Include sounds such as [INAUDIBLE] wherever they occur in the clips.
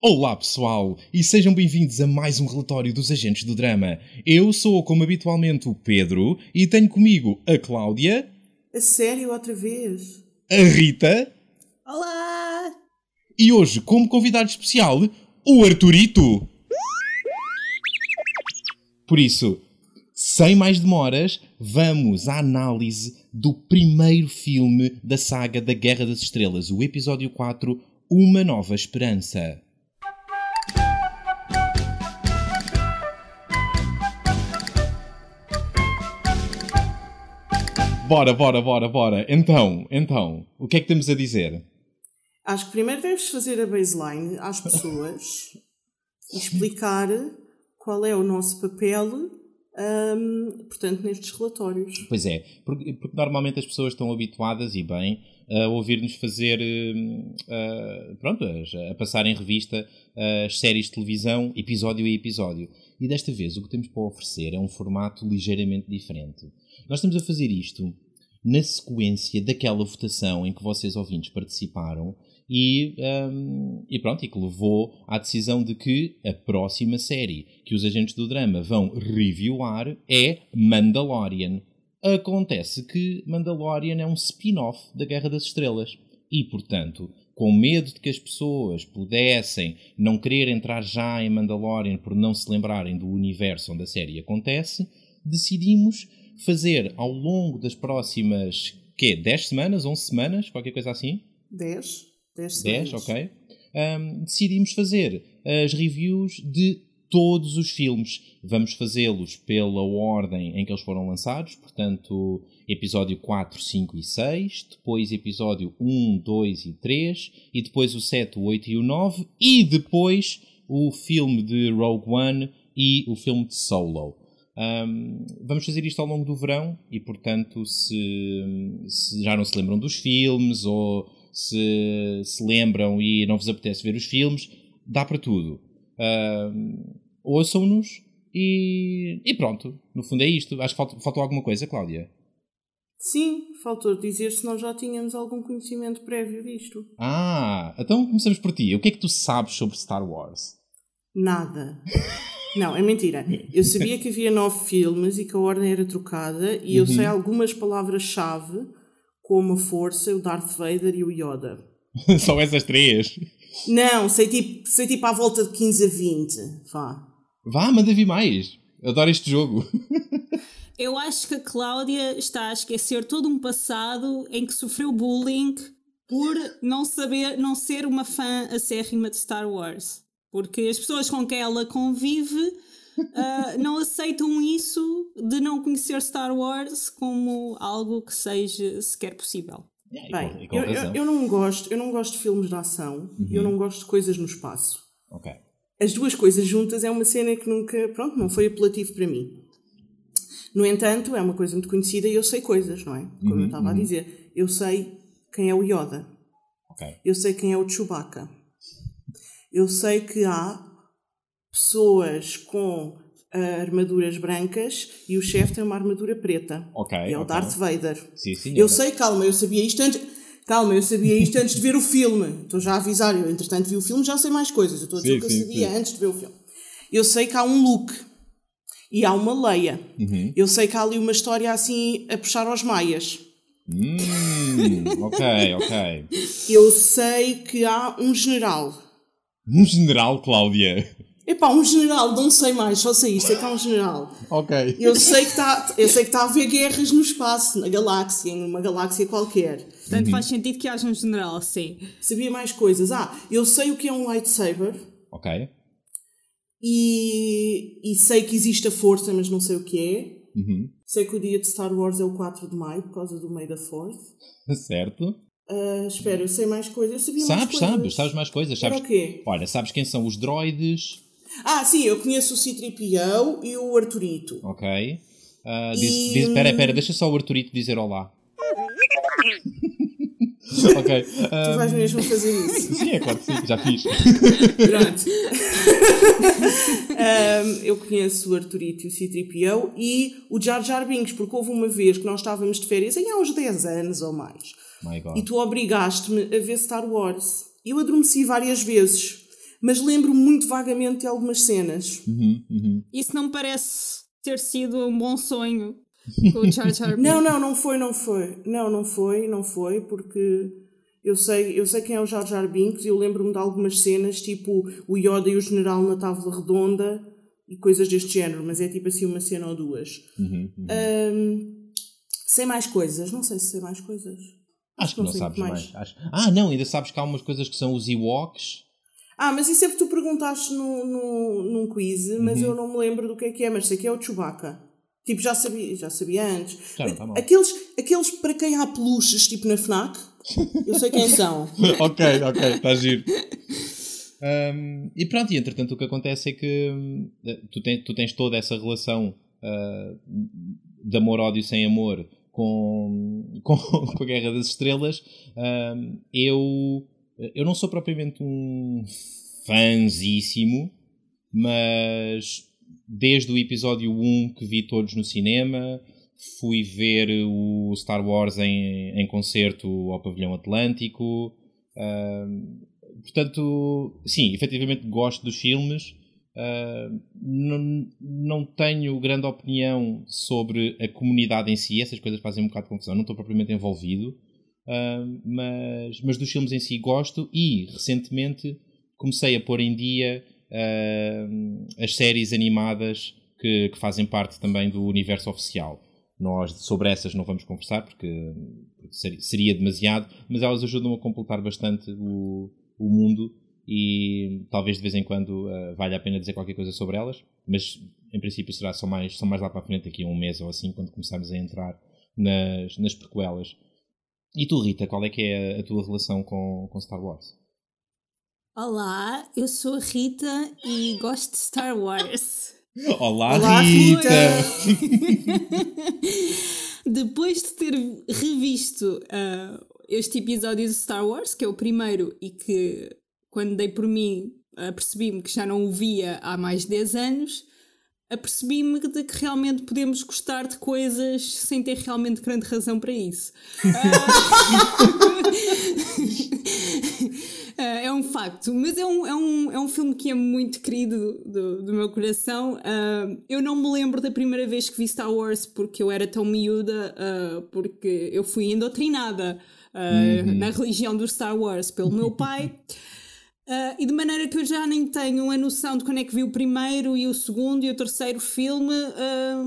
Olá pessoal e sejam bem-vindos a mais um relatório dos Agentes do Drama. Eu sou, como habitualmente, o Pedro e tenho comigo a Cláudia, A sério, outra vez? a Rita Olá! e hoje, como convidado especial, o Arturito. Por isso, sem mais demoras, vamos à análise do primeiro filme da saga da Guerra das Estrelas, o episódio 4, Uma Nova Esperança. Bora, bora, bora, bora. Então, então, o que é que temos a dizer? Acho que primeiro deves fazer a baseline às pessoas e explicar qual é o nosso papel, hum, portanto, nestes relatórios. Pois é, porque, porque normalmente as pessoas estão habituadas e bem a ouvir-nos fazer, ah, pronto, a, a passar em revista ah, as séries de televisão, episódio a episódio. E desta vez o que temos para oferecer é um formato ligeiramente diferente. Nós estamos a fazer isto na sequência daquela votação em que vocês ouvintes participaram e, hum, e pronto, e que levou à decisão de que a próxima série que os agentes do drama vão reviewar é Mandalorian. Acontece que Mandalorian é um spin-off da Guerra das Estrelas e, portanto, com medo de que as pessoas pudessem não querer entrar já em Mandalorian por não se lembrarem do universo onde a série acontece, decidimos fazer ao longo das próximas, quê, 10 semanas, 11 semanas, qualquer coisa assim, 10? 10 10, semanas. ok? Um, decidimos fazer as reviews de todos os filmes. Vamos fazê-los pela ordem em que eles foram lançados, portanto, episódio 4, 5 e 6, depois episódio 1, 2 e 3, e depois o 7, o 8 e o 9, e depois o filme de Rogue One e o filme de Solo. Um, vamos fazer isto ao longo do verão e, portanto, se, se já não se lembram dos filmes ou se se lembram e não vos apetece ver os filmes, dá para tudo. Um, Ouçam-nos e, e pronto. No fundo é isto. Acho que faltou, faltou alguma coisa, Cláudia. Sim, faltou dizer se nós já tínhamos algum conhecimento prévio disto. Ah, então começamos por ti. O que é que tu sabes sobre Star Wars? Nada. [LAUGHS] Não, é mentira. Eu sabia que havia nove filmes e que a ordem era trocada e eu sei algumas palavras-chave, como a Força, o Darth Vader e o Yoda. [LAUGHS] Só essas três. Não, sei tipo, sei tipo à volta de 15 a 20. Vá. Vá, manda vir mais. Adoro este jogo. [LAUGHS] Eu acho que a Cláudia está a esquecer todo um passado em que sofreu bullying por não saber, não ser uma fã acérrima de Star Wars. Porque as pessoas com quem ela convive ah, [LAUGHS] não aceitam isso de não conhecer Star Wars como algo que seja sequer possível. Yeah, e Bem, com- com eu, eu, eu não gosto, eu não gosto de filmes de ação, eu não gosto de coisas no espaço. Ok. As duas coisas juntas é uma cena que nunca, pronto, não foi apelativo para mim. No entanto, é uma coisa muito conhecida e eu sei coisas, não é? Como eu estava a dizer. Eu sei quem é o Yoda. Ok. Eu sei quem é o Chewbacca. Eu sei que há pessoas com ah, armaduras brancas e o chefe tem uma armadura preta. Ok, E é o ok. Darth Vader. Sim, sim. Eu sei, calma, eu sabia isto antes. Calma, eu sabia isto antes de ver o filme. Estou já a avisar, eu entretanto vi o filme, já sei mais coisas. Eu estou a dizer Sim, o que eu sabia sim. antes de ver o filme. Eu sei que há um Luke e há uma Leia. Uhum. Eu sei que há ali uma história assim a puxar aos maias. Hum, ok, ok. Eu sei que há um general. Um general, Cláudia. Epá, um general, não sei mais, só sei isto, sei que há um general. Ok. Eu sei que está eu sei que está a haver guerras no espaço, na galáxia, em uma galáxia qualquer. Portanto, faz sentido que haja um general, sim. Sabia mais coisas. Ah, eu sei o que é um lightsaber. Ok. E, e sei que existe a força, mas não sei o que é. Uhum. Sei que o dia de Star Wars é o 4 de maio, por causa do May the 4th. [LAUGHS] Certo. Ah, espera, eu sei mais coisas. Eu sabia mais Sabes, coisas. sabes, sabes mais coisas. Era Sabes, o quê? Olha, sabes quem são os droides? Ah, sim, eu conheço o C-3PO e o Arturito. Ok. Ah, diz, E- diz, pera, pera, deixa só o Arturito dizer olá. [LAUGHS] ok. ah, Tu vais mesmo fazer isso. [LAUGHS] sim, é claro que sim, já fiz. Pronto. Ahm, [LAUGHS] eu conheço o Arturito e o C-3PO e o Jar Jar Binks, porque houve uma vez que nós estávamos de férias, em há uns 10 anos ou mais. E tu obrigaste-me a ver Star Wars. Eu adormeci várias vezes. mas lembro muito vagamente de algumas cenas. Uhum, uhum. Isso não parece ter sido um bom sonho com o Jar [LAUGHS] Jar Não, não, não foi, não foi. Não, não foi, não foi, porque eu sei, eu sei quem é o Jar Jar Binks e eu lembro-me de algumas cenas, tipo o Yoda e o General na Távola Redonda e coisas deste género, mas é tipo assim uma cena ou duas. Uhum, uhum. Ahm, sei mais coisas, não sei se sei mais coisas. Acho que não, sei sabes mais. Acho- Ah, não, ainda sabes que há umas coisas que são os Ewoks. Ah, mas isso é porque tu perguntaste no, no, num quiz, mas eu não me lembro do que é que é, mas sei que é o Chewbacca. Tipo, já sabia, já sabia antes. Não tá aqueles, aqueles para quem há peluches, tipo na FNAC, eu sei quem são. [LAUGHS] ok, ok, está giro. Um, e pronto, e entretanto o que acontece é que hum, tu, tens, tu tens toda essa relação ah, de amor-ódio sem amor com, [LAUGHS] com, com a Guerra das Estrelas. Um, eu, eu não sou propriamente um fãzíssimo, mas desde o episódio 1 que vi todos no cinema, fui ver o Star Wars em, em concerto ao Pavilhão Atlântico. Um, portanto, sim, efetivamente gosto dos filmes. Uh, não, não tenho grande opinião sobre a comunidade em si, essas coisas fazem um bocado de confusão, não estou propriamente envolvido, uh, mas, mas dos filmes em si gosto e recentemente comecei a pôr em dia uh, as séries animadas que, que fazem parte também do universo oficial. Nós sobre essas não vamos conversar porque, porque ser- seria demasiado, mas elas ajudam a completar bastante o, o mundo e talvez de vez em quando uh, valha a pena dizer qualquer coisa sobre elas, mas em princípio será só mais, só mais lá para a frente, daqui a um mês ou assim, quando começarmos a entrar nas, nas prequelas. E tu, Rita, qual é que é a, tua relação com, com Star Wars? Olá, eu sou a Rita e gosto de Star Wars. [LAUGHS] Olá, Olá, Rita! [LAUGHS] [LAUGHS] Depois de ter revisto ah, este episódio de Star Wars, que é o primeiro e que quando dei por mim apercebi-me que já não o via há mais de 10 anos, apercebi-me de que realmente podemos gostar de coisas sem ter realmente grande razão para isso. [LAUGHS] Ah, é um facto, mas é um, é, um, é um filme que é muito querido do, do meu coração. Ah, eu não me lembro da primeira vez que vi Star Wars porque eu era tão miúda, ah, porque eu fui endoctrinada ah, na religião do Star Wars pelo meu pai. Ah, e de maneira que eu já nem tenho a noção de quando é que vi o primeiro e o segundo e o terceiro filme, ah,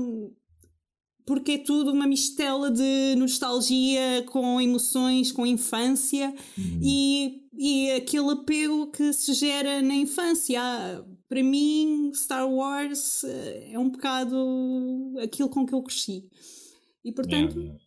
porque é tudo uma mistela de nostalgia com emoções, com infância e, e aquele apego que se gera na infância. Ah, Para mim, Star Wars ah, é um bocado aquilo com que eu cresci. E portanto, yeah.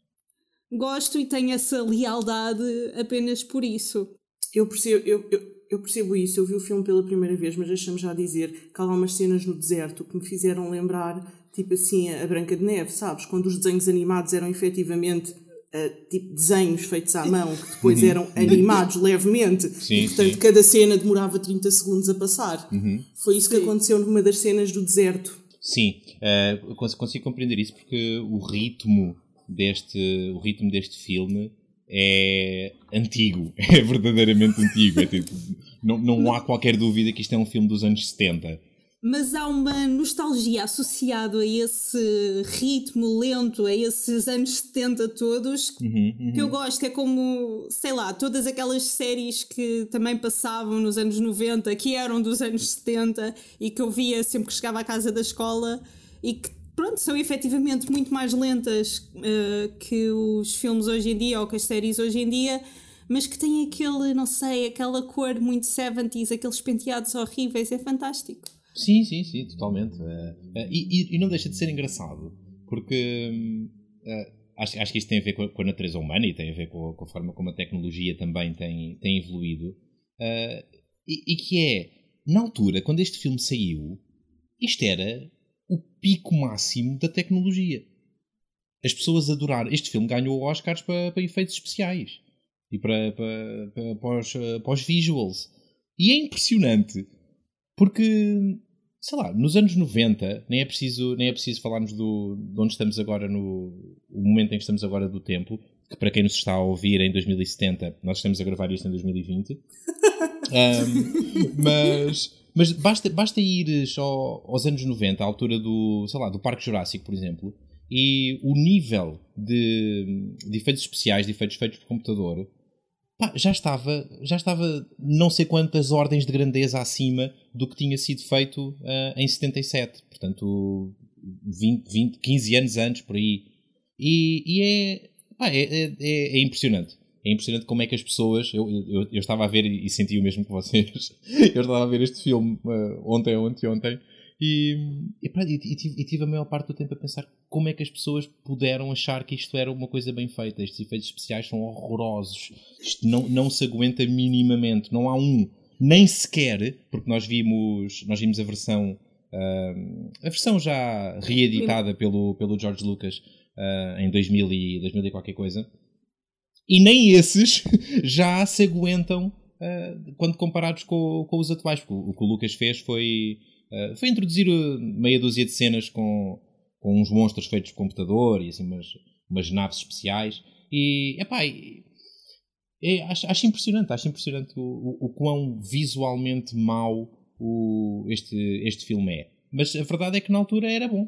gosto e tenho essa lealdade apenas por isso. Eu percebo, eu, eu, eu percebo isso, eu vi o filme pela primeira vez, mas deixa-me já dizer que há lá umas cenas no deserto que me fizeram lembrar, tipo assim, a Branca de Neve, sabes? Quando os desenhos animados eram efetivamente ah, tipo desenhos feitos à mão, que depois eram animados levemente, Sim, e portanto sim. cada cena demorava 30 segundos a passar. Foi isso que Sim. aconteceu numa das cenas do deserto. Sim, eu cons- consigo compreender isso porque o ritmo deste, o ritmo deste filme é antigo, [LAUGHS] é verdadeiramente antigo. É tipo, não, não há qualquer dúvida que isto é um filme dos anos 70. Mas há uma nostalgia associada a esse ritmo lento, a esses anos 70 todos, que Uhum, eu gosto. É como, sei lá, todas aquelas séries que também passavam nos anos 90, que eram dos anos 70 e que eu via sempre que chegava à casa da escola e que, pronto, são efetivamente muito mais lentas eh, que os filmes hoje em dia ou que as séries hoje em dia. Mas que têm aquele, não sei, aquela cor muito 70s, aqueles penteados horríveis, é fantástico. Sim, sim, sim, totalmente. Eh, e, e- e não deixa de ser engraçado, porque eh, acho, acho que isto tem a ver com a, com a natureza humana e tem a ver com a, com a forma como a tecnologia também tem, tem evoluído. e, e que é, na altura, quando este filme saiu, isto era o pico máximo da tecnologia. As pessoas adoraram. Este filme ganhou Oscars para, para efeitos especiais e para, para, para, para, os, para os visuals. E é impressionante porque, sei lá, nos anos 90, nem é preciso, nem é preciso falarmos do, de onde estamos agora, no o momento em que estamos agora do tempo, que para quem nos está a ouvir em 2070, nós estamos a gravar isto em 2020. Um, [LAUGHS] mas mas basta, basta ires ao, aos anos 90, à altura do, sei lá, do Parque Jurássico, por exemplo, e o nível de, de efeitos especiais, de efeitos feitos por computador, pá, já estava já estava não sei quantas ordens de grandeza acima do que tinha sido feito uh, em 77. Portanto, 20, 20, 15 anos antes, por aí. E, e é, pá, é, é, é, é impressionante é impressionante como é que as pessoas. Eu, eu, eu estava a ver e senti o mesmo que vocês. [LAUGHS] eu estava a ver este filme uh, ontem, ontem, ontem. E, e, e, e, tive a maior parte do tempo a pensar como é que as pessoas puderam achar que isto era uma coisa bem feita. Estes efeitos especiais são horrorosos. Isto não, não se aguenta minimamente. Não há um, nem sequer, porque nós vimos, nós vimos a versão, uh, a versão já reeditada pelo, pelo George Lucas uh, em 2000 e, 2000 e qualquer coisa. E nem esses [LAUGHS] já se aguentam uh, quando comparados com, com, os atuais. Porque o, o que o Lucas fez foi, uh, foi introduzir uh, meia dúzia de cenas com, com uns monstros feitos de computador e assim umas, umas naves especiais. E, epá, é, acho, acho impressionante, acho impressionante o, o, o quão visualmente mau o, este, este filme é. Mas a verdade é que na altura era bom.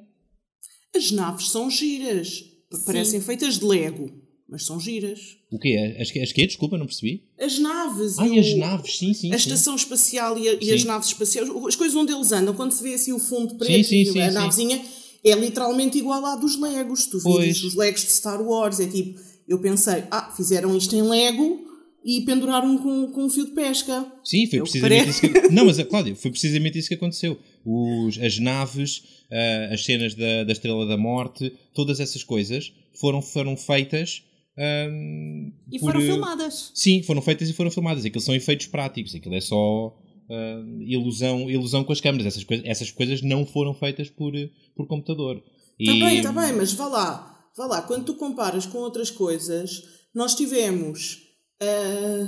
As naves são giras, parecem feitas de Lego mas são giras. O quê? As, as quê? Desculpa, não percebi. As naves. Ah, e as naves, sim, sim. A sim. estação espacial e, a, e, as naves espaciais, as coisas onde eles andam, quando se vê assim o fundo preto sim, sim, e a navezinha, é literalmente igual à dos Legos. Tu vês os Legos de Star Wars, é tipo, eu pensei, ah, fizeram isto em Lego e penduraram com, com um fio de pesca. Sim, foi precisamente isso que... Não, mas, Cláudia, foi precisamente isso que aconteceu. Os, as naves, uh, as cenas da, da Estrela da Morte, todas essas coisas foram, foram feitas um, e por, foram filmadas. Sim, foram feitas e foram filmadas. Aquilo são efeitos práticos, aquilo é só uh, ilusão, ilusão com as câmeras. Essas, coisa, essas coisas não foram feitas por, por computador. Está e... bem, está bem, mas vá lá, vá lá. Quando tu comparas com outras coisas, nós tivemos, uh,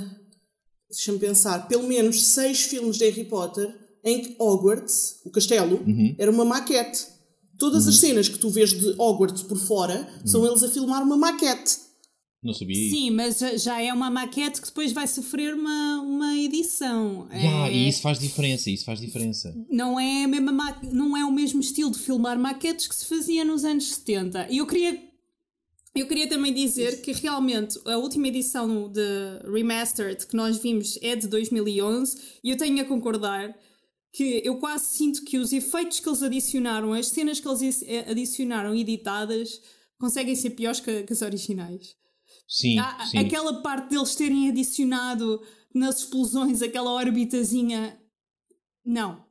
deixa-me pensar, pelo menos seis filmes de Harry Potter em que Hogwarts, o castelo, uhum. era uma maquete. Todas uhum. as cenas que tu vês de Hogwarts por fora uhum. são eles a filmar uma maquete. Não sabia. Sim, mas já é uma maquete que depois vai sofrer uma, uma edição. Yeah, é... E isso faz diferença, isso faz diferença. Não é, a mesma ma... não é o mesmo estilo de filmar maquetes que se fazia nos anos 70. E eu queria, eu queria também dizer que realmente a última edição de Remastered que nós vimos é de 2011 e eu tenho a concordar que eu quase sinto que os efeitos que eles adicionaram, as cenas que eles adicionaram editadas, conseguem ser piores que, que as originais. Sim, Há, sim. Aquela parte deles terem adicionado nas explosões aquela orbitazinha. Não.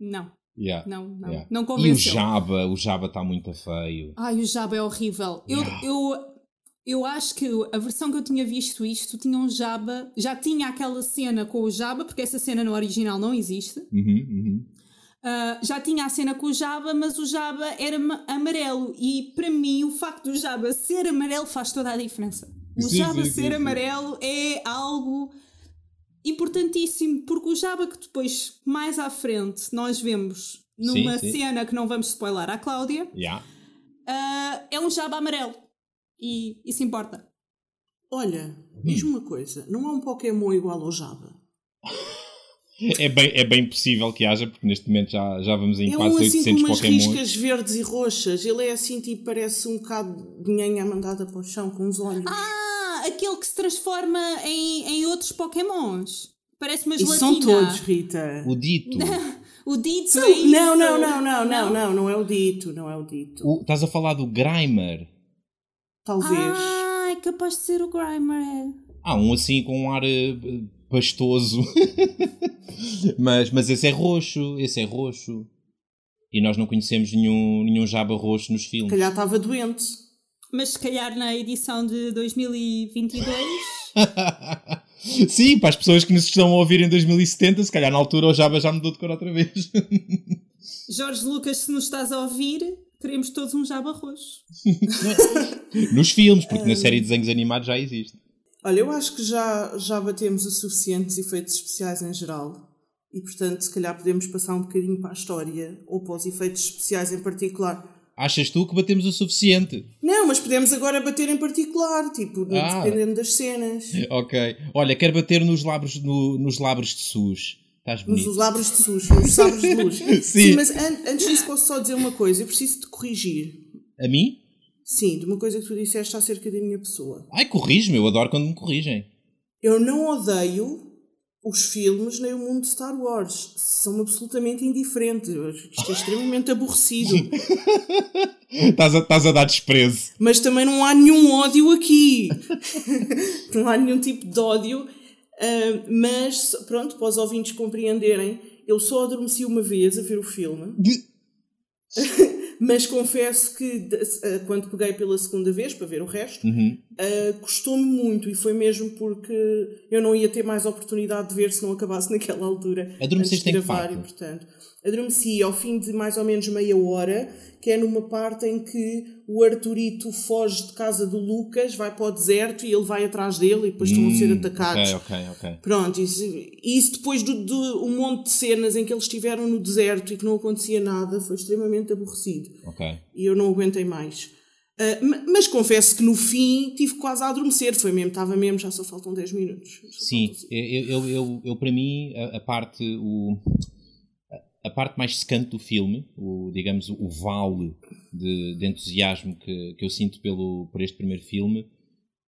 Não. Yeah, não, não, yeah. não convenceu. E o Jabba, o Jabba está muito feio. Ai, o Jabba é horrível. Yeah. Eu, eu, eu acho que a versão que eu tinha visto isto tinha um Jabba, já tinha aquela cena com o Jabba, porque essa cena no original não existe. Uhum, uhum. Uh, já tinha a cena com o Jabba, mas o Jabba era amarelo. E para mim, o facto do Jabba ser amarelo faz toda a diferença. O sim, Jabba sim, ser sim, amarelo é algo importantíssimo, porque o Jabba que depois, mais à frente, nós vemos numa cena que não vamos spoiler à Cláudia, yeah. uh, é um Jabba amarelo. E isso importa. Olha, diz-me uma coisa: não há um Pokémon igual ao Jabba? [LAUGHS] É bem, é bem possível que haja, porque neste momento já, já vamos em é quase um, assim, 800 com umas Pokémon. riscas verdes e roxas. Ele é assim, tipo, parece um bocado de nhanha mandada para o chão com os olhos. Ah, aquele que se transforma em, em outros Pokémons. Parece uma gelatina. são todos, Rita. O dito. [LAUGHS] o dito é isso. Não, não, não, não, não, não, não é o dito, não é o dito. O, estás a falar do Grimer? Talvez. Ah, é capaz de ser o Grimer. Ah, um assim com um ar uh, pastoso. [LAUGHS] mas, mas esse é roxo, esse é roxo. E nós não conhecemos nenhum, nenhum jaba roxo nos filmes. Se calhar estava doente. Mas se calhar na edição de 2022. [LAUGHS] Sim, para as pessoas que nos estão a ouvir em 2070, se calhar na altura o Jabba já mudou de cor outra vez. [LAUGHS] Jorge Lucas, se nos estás a ouvir, queremos todos um Jabba roxo. nos filmes, porque na série de desenhos animados já existe. Olha, eu acho que já, já batemos o suficientes efeitos especiais em geral e, portanto, se calhar podemos passar um bocadinho para a história ou para os efeitos especiais em particular. Achas tu que batemos o suficiente? Não, mas podemos agora bater em particular, tipo, Ah. dependendo das cenas. [LAUGHS] Ok. Olha, quero bater nos labres, no- nos labres de SUS. Estás bonito. Nos labres de luz, nos sabres de luz. [LAUGHS] Sim. mas an- antes disso posso só dizer uma coisa, eu preciso te corrigir. A mim? Sim, de uma coisa que tu disseste acerca da minha pessoa. Ai, corrige-me. Eu adoro quando me corrigem. Eu não odeio os filmes nem o mundo de Star Wars. São absolutamente indiferentes. Isto é extremamente aborrecido. [LAUGHS] Estás a, estás a dar desprezo. Mas também não há nenhum ódio aqui. [LAUGHS] não há nenhum tipo de ódio. Ah, mas, pronto, para os ouvintes compreenderem, eu só adormeci uma vez a ver o filme. [LAUGHS] Mas confesso que ah, quando peguei pela segunda vez para ver o resto, Uhum. ah, custou-me muito e foi mesmo porque eu não ia ter mais oportunidade de ver se não acabasse [LAUGHS] naquela altura. Adormeceste antes de em que gravar, parte? e, portanto, adormeci ao fim de mais ou menos meia hora, que é numa parte em que o Arturito foge de casa do Lucas, vai para o deserto e ele vai atrás dele e depois estão a ser Hum, atacados. Ok, ok, ok. Pronto, isso, isso depois de, um monte de cenas em que eles estiveram no deserto e que não acontecia nada, foi extremamente aborrecido. Ok. E eu não aguentei mais. Ma- mas confesso que no fim tive quase a adormecer, foi mesmo, estava mesmo, já só faltam 10 minutos. Só Sim, eu, eu, eu, eu, para mim, a, a parte, o, a parte mais secante do filme, o, digamos, o vale de, de entusiasmo que, que eu sinto pelo, por este primeiro filme,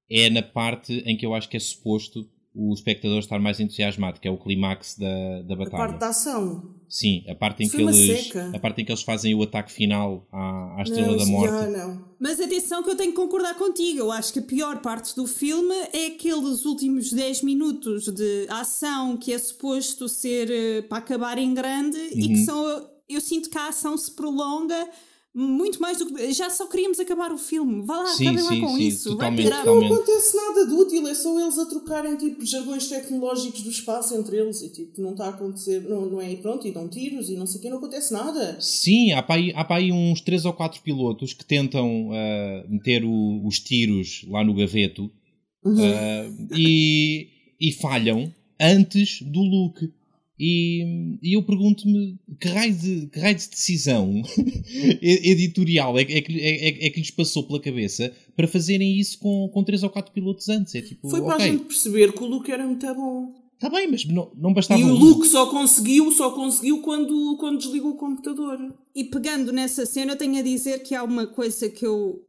é na parte em que eu acho que é suposto o espectador estar mais entusiasmado, que é o clímax da, da A batalha. parte da ação. Sim, a parte em Foi que eles a parte em que eles fazem o ataque final à, à Estrela não, da Morte. já não. Mas atenção que eu tenho que concordar contigo. Eu acho que a pior parte do filme é aqueles últimos 10 minutos de ação que é suposto ser eh, para acabar em grande e que são. Eu sinto que a ação se prolonga muito mais do que. Já só queríamos acabar o filme. Vá lá, Sim, acabem sim, lá com sim, isso. totalmente, up. totalmente. Não acontece nada de útil, é só eles a trocarem tipo jargões tecnológicos do espaço entre eles e tipo, não está a acontecer, não, não é? E pronto, e dão tiros e não sei o que, não acontece nada. Sim, há para aí, há para aí uns 3 ou 4 pilotos que tentam ah, meter o- os tiros lá no gaveto ah, e, e falham antes do Luke. E, e eu pergunto-me que raio de, que raio de decisão [LAUGHS] e- editorial é, que- é, que- é, é que lhes passou pela cabeça para fazerem isso com, com 3 ou 4 pilotos antes. É tipo, Foi para a ok, gente perceber que o Luke era muito bom. está bem, mas não, não bastava E o um- Luke só conseguiu, só conseguiu quando, quando desligou o computador. E pegando nessa cena, eu tenho a dizer que há uma coisa que eu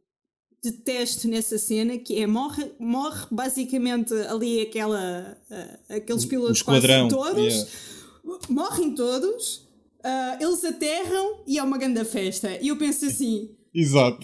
detesto nessa cena, que é morre, morre basicamente ali aquela, ah, aqueles pilotos quase todos, yeah. Morrem todos, ah, eles aterram e é uma grande festa. E eu penso assim, Exato.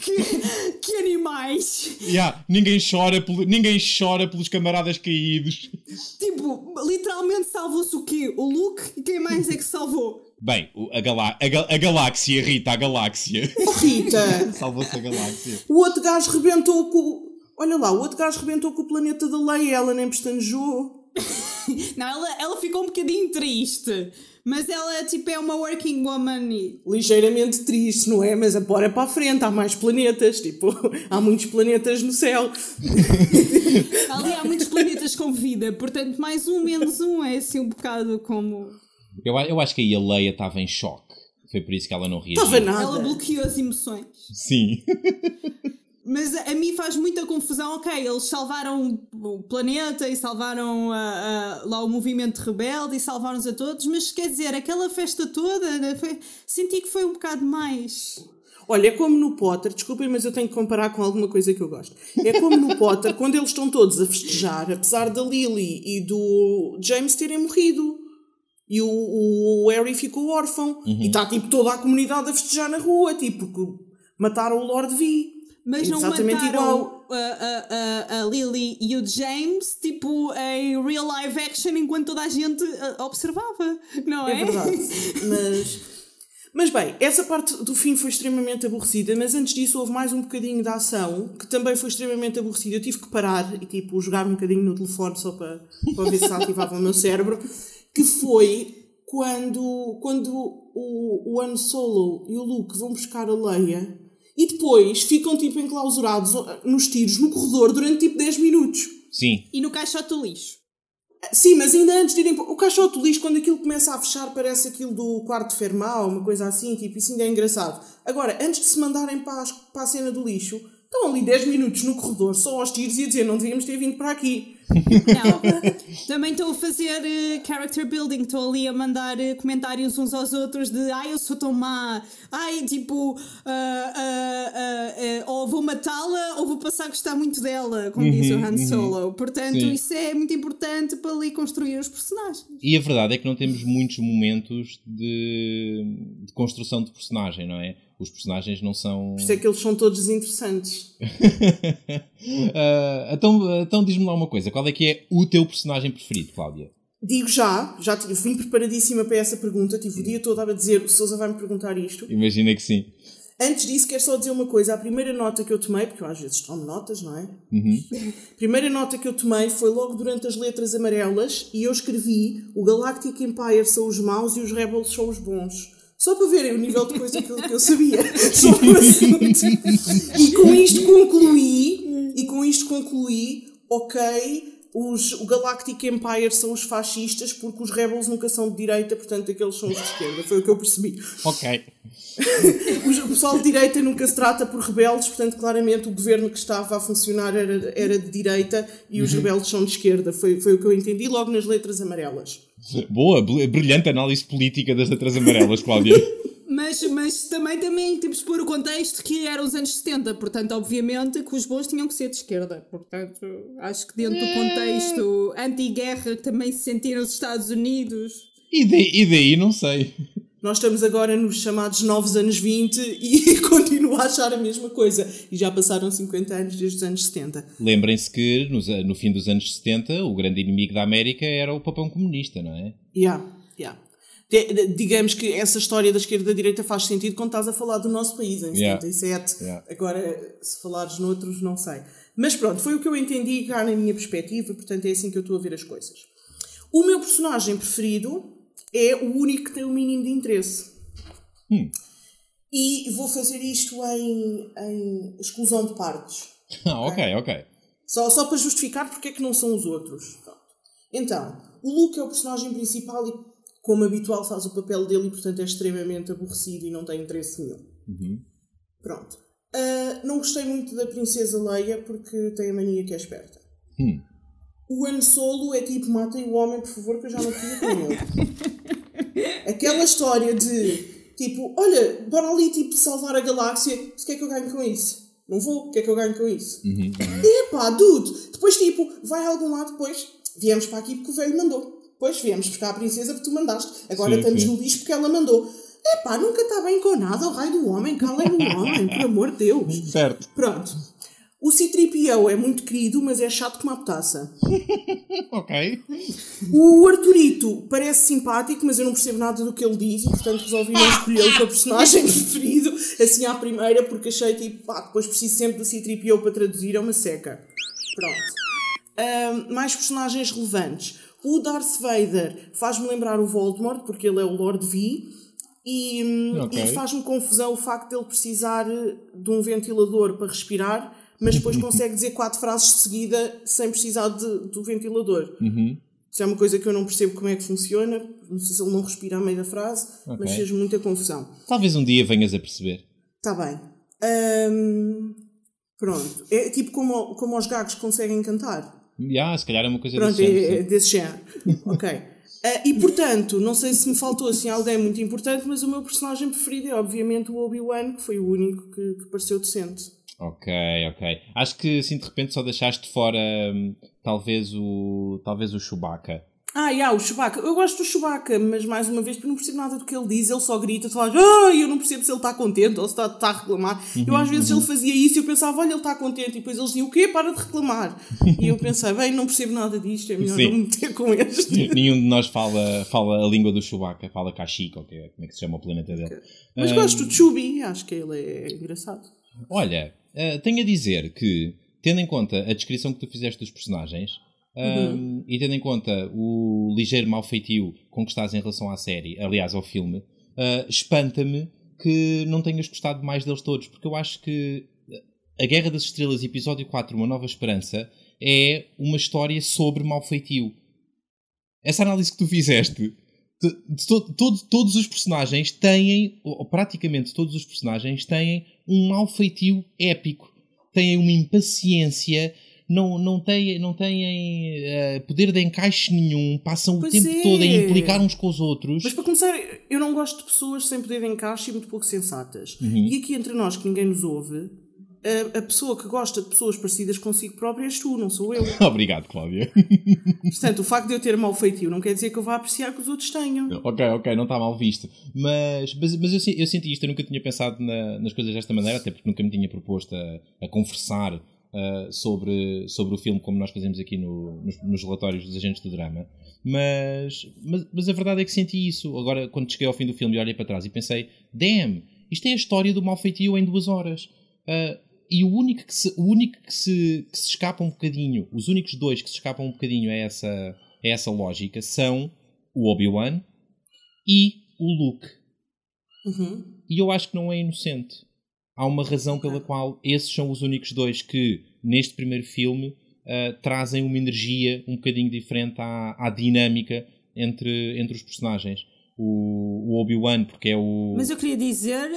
que animais! Yeah, ninguém, chora pelo- ninguém chora pelos camaradas caídos. Tipo, literalmente salvou-se o quê? O Luke? E quem mais é que salvou? Bem, a, galá a, ga- a galáxia, Rita, a galáxia. Rita, Salvou-se a galáxia. o outro gajo rebentou com. o- Olha lá, o outro gajo rebentou com o planeta da Leia, ela nem pestanejou. [LAUGHS] Não, ela, ela ficou um bocadinho triste. Mas ela, tipo, é uma working woman e Ligeiramente triste, não é? Mas bora para a frente, há mais planetas, tipo, [LAUGHS] há muitos planetas no céu. [LAUGHS] Ali há muitos planetas com vida, portanto, mais um, menos um é assim um bocado como. Eu, a- eu acho que aí a Leia estava em choque. Foi por isso que ela não reagiu. Estava nada. Ela bloqueou as emoções. Sim. Mas a, a mim faz muita confusão, ok, eles salvaram o planeta e salvaram ah, ah, lá o movimento rebelde e salvaram-nos a todos, mas quer dizer, aquela festa toda, né, foi- senti que foi um bocado mais. Olha, é como no Potter, desculpem, mas eu tenho que comparar com alguma coisa que eu gosto. É como no Potter, [LAUGHS] quando eles estão todos a festejar, apesar da Lily e do James terem morrido. E o, o Harry ficou órfão. E está tipo toda a comunidade a festejar na rua, tipo, que mataram o Lord V. Mas não Exatamente mataram igual. a, a, a, a Lily e o James, tipo, em real live action, enquanto toda a gente observava, não é? É verdade. [LAUGHS] mas, mas bem, essa parte do fim foi extremamente aborrecida, mas antes disso houve mais um bocadinho de ação que também foi extremamente aborrecida. Eu tive que parar e tipo jogar um bocadinho no telefone só para, para ver se ativava o meu cérebro, que foi quando, quando o, o Han Solo e o Luke vão buscar a Leia e depois ficam tipo enclausurados nos tiros no corredor durante tipo 10 minutos. Sim. E no caixote do lixo. Sim, mas ainda antes de irem. O caixote do lixo, quando aquilo começa a fechar, parece aquilo do quarto de Fermat, uma coisa assim, tipo, isso ainda é engraçado. Agora, antes de se mandarem para, as, para a cena do lixo, estão ali 10 minutos no corredor, só aos tiros e a dizer não devíamos ter vindo para aqui. Não. Também estou a fazer uh, character building, estou ali a mandar uh, comentários uns aos outros de ai eu sou tão má, ai tipo, uh, ou vou matá-la ou vou passar a gostar muito dela, como uhum, diz o Han uhum. Solo. Uhum. Portanto, Sim. isso é muito importante para ali construir os personagens. E a verdade é que não temos muitos momentos de, de construção de personagem, não é? Os personagens não são. Por isso é que eles são todos desinteressantes. uh, [LAUGHS] então então diz-me lá uma coisa: qual é que é o teu personagem preferido, Cláudia? Digo já, já vim preparadíssima para essa pergunta, tive o dia todo a dizer o Sousa vai-me perguntar isto. Imagina que sim. Antes disso, quero só dizer uma coisa. A primeira nota que eu tomei, porque eu às vezes tomo notas, não é? Uhum. A [LAUGHS] primeira nota que eu tomei foi logo durante as letras amarelas e eu escrevi: O Galactic Empire são os maus e os Rebels são os bons. Só para verem o nível de coisa que eu, que eu sabia [LAUGHS] sobre o assunto. E com isto concluí, e com isto concluí, ok, os, o Galactic Empire são os fascistas porque os rebels nunca são de direita, portanto aqueles são os de esquerda. Foi o que eu percebi. Ok. [LAUGHS] o pessoal de direita nunca se trata por rebeldes, portanto, claramente o governo que estava a funcionar era, era de direita e os uhum. rebeldes são de esquerda. Foi, foi o que eu entendi logo nas letras amarelas. Boa, brilhante análise política das letras amarelas, Cláudia. [LAUGHS] Mas, mas também, também temos de pôr o contexto que eram os anos 70, portanto, obviamente que os bons tinham que ser de esquerda. Portanto, acho que dentro do contexto anti-guerra que também se sentiram os Estados Unidos. E daí, e daí não sei. Nós estamos agora nos chamados novos anos 20 e [LAUGHS] continuo a achar a mesma coisa. E já passaram 50 anos desde os anos 70. Lembrem-se que no, no fim dos anos 70 o grande inimigo da América era o papão comunista, não é? Yeah, yeah. digamos que essa história da esquerda e da direita faz sentido quando estás a falar do nosso país em yeah. 77. Yeah. Agora, se falares noutros, não sei. Mas pronto, foi o que eu entendi cá na minha perspectiva, portanto é assim que eu estou a ver as coisas. O meu personagem preferido é o único que tem o mínimo de interesse. Hum. E vou fazer isto em, em exclusão de partes. [LAUGHS] Ah, ok, ok. Só, só para justificar porque é que não são os outros. Pronto. Então, o Luke é o personagem principal e, como habitual, faz o papel dele e, portanto, é extremamente aborrecido e não tem interesse nenhum. Uhum. Pronto. Uh, não gostei muito da Princesa Leia porque tem a mania que é esperta. Hum. O Han Solo é tipo, matem o homem, por favor, que eu já não queria com ele. [LAUGHS] Aquela história de, tipo, olha, bora ali, tipo, salvar a galáxia, o que é que eu ganho com isso? Não vou, o que é que eu ganho com isso? Uhum. Epá, dude! Depois, tipo, vai a algum lado, depois, viemos para aqui porque o velho mandou. Depois viemos buscar a princesa porque tu mandaste. Agora sim, estamos sim. no lixo porque ela mandou. Epá, nunca está bem com nada, o raio do homem, calem o homem, por amor de Deus. Certo. Pronto. O C-3PO é muito querido, mas é chato como a petaça. [LAUGHS] ok. O Arturito parece simpático, mas eu não percebo nada do que ele diz e, portanto, resolvi não escolhê-lo para personagem [LAUGHS] preferido, assim à primeira, porque achei tipo, pá, depois preciso sempre do C-3PO para traduzir, é uma seca. Pronto. Um, mais personagens relevantes. O Darth Vader faz-me lembrar o Voldemort, porque ele é o Lord V. E, hum, okay. e faz-me confusão o facto de ele precisar de um ventilador para respirar mas depois consegue dizer quatro frases de seguida sem precisar de, do ventilador. Uhum. Isso é uma coisa que eu não percebo como é que funciona. Não sei se ele não respira a meio da frase, okay. mas fez muita confusão. Talvez um dia venhas a perceber. Está bem. Um, pronto. É tipo como, como os gagos conseguem cantar. Yeah, se calhar é uma coisa Pronto, desse género. É, é desse género. ok. Uh, [LAUGHS] e portanto, não sei se me faltou assim alguém muito importante, mas o meu personagem preferido é obviamente o Obi-Wan, que foi o único que, que pareceu decente. Ok, ok. Acho que assim de repente só deixaste fora hum, talvez o talvez o Chewbacca. Ah, yeah, o Chewbacca. Eu gosto do Chewbacca, mas mais uma vez, porque não percebo nada do que ele diz. Ele só grita, tu faz, ah, eu não percebo se ele está contente ou se está, está a reclamar. Uhum, eu às vezes uhum. ele fazia isso e eu pensava, olha, ele está contente. E depois eles diziam, o quê? Para de reclamar. [LAUGHS] e eu pensei, bem, não percebo nada disto, é melhor Sim. não meter com este. Nenhum de nós fala, fala a língua do Chewbacca, fala Kashyyyk, ou é, como é que se chama o planeta dele. Mas um... gosto do Chubby, acho que ele é engraçado. Olha, uh, tenho a dizer que, tendo em conta a descrição que tu fizeste dos personagens, uhum. e tendo em conta o ligeiro mal feitio com que estás em relação à série, aliás, ao filme, uh, espanta-me que não tenhas gostado mais deles todos, porque eu acho que A Guerra das Estrelas, episódio 4, Uma Nova Esperança, é uma história sobre mal feitio. essa análise que tu fizeste, de, de to, todo, todos os personagens têm, ou praticamente todos os personagens têm um mau feitio épico. Têm uma impaciência, não, não têm, não têm uh, poder de encaixe nenhum, passam pois o tempo é. todo a implicar uns com os outros. Mas para começar, eu não gosto de pessoas sem poder de encaixe e muito pouco sensatas. Uhum. E aqui entre nós, que ninguém nos ouve, a, a, pessoa que gosta de pessoas parecidas consigo própria és tu, não sou eu. [LAUGHS] Obrigado, Cláudia. [LAUGHS] Portanto, o facto de eu ter mal feitio não quer dizer que eu vá apreciar que os outros tenham. Ok, ok, não está mal visto. Mas, mas, mas eu, eu, senti isto, eu nunca tinha pensado na, nas coisas desta maneira, até porque nunca me tinha proposto a, a conversar uh, sobre, sobre o filme como nós fazemos aqui no, nos, nos, relatórios dos agentes do drama. Mas, mas, mas a verdade é que senti isso. Agora, quando cheguei ao fim do filme e olhei para trás e pensei: damn, isto é a história do mal feitio em duas horas. Uh, e o único, que se, o único que, se, que se escapa um bocadinho, os únicos dois que se escapam um bocadinho a essa, a essa lógica são o Obi-Wan e o Luke. Uhum. E eu acho que não é inocente. Há uma razão pela qual esses são os únicos dois que, neste primeiro filme, uh, trazem uma energia um bocadinho diferente à, à dinâmica entre, entre os personagens. O, o Obi-Wan, porque é o. Mas eu queria dizer.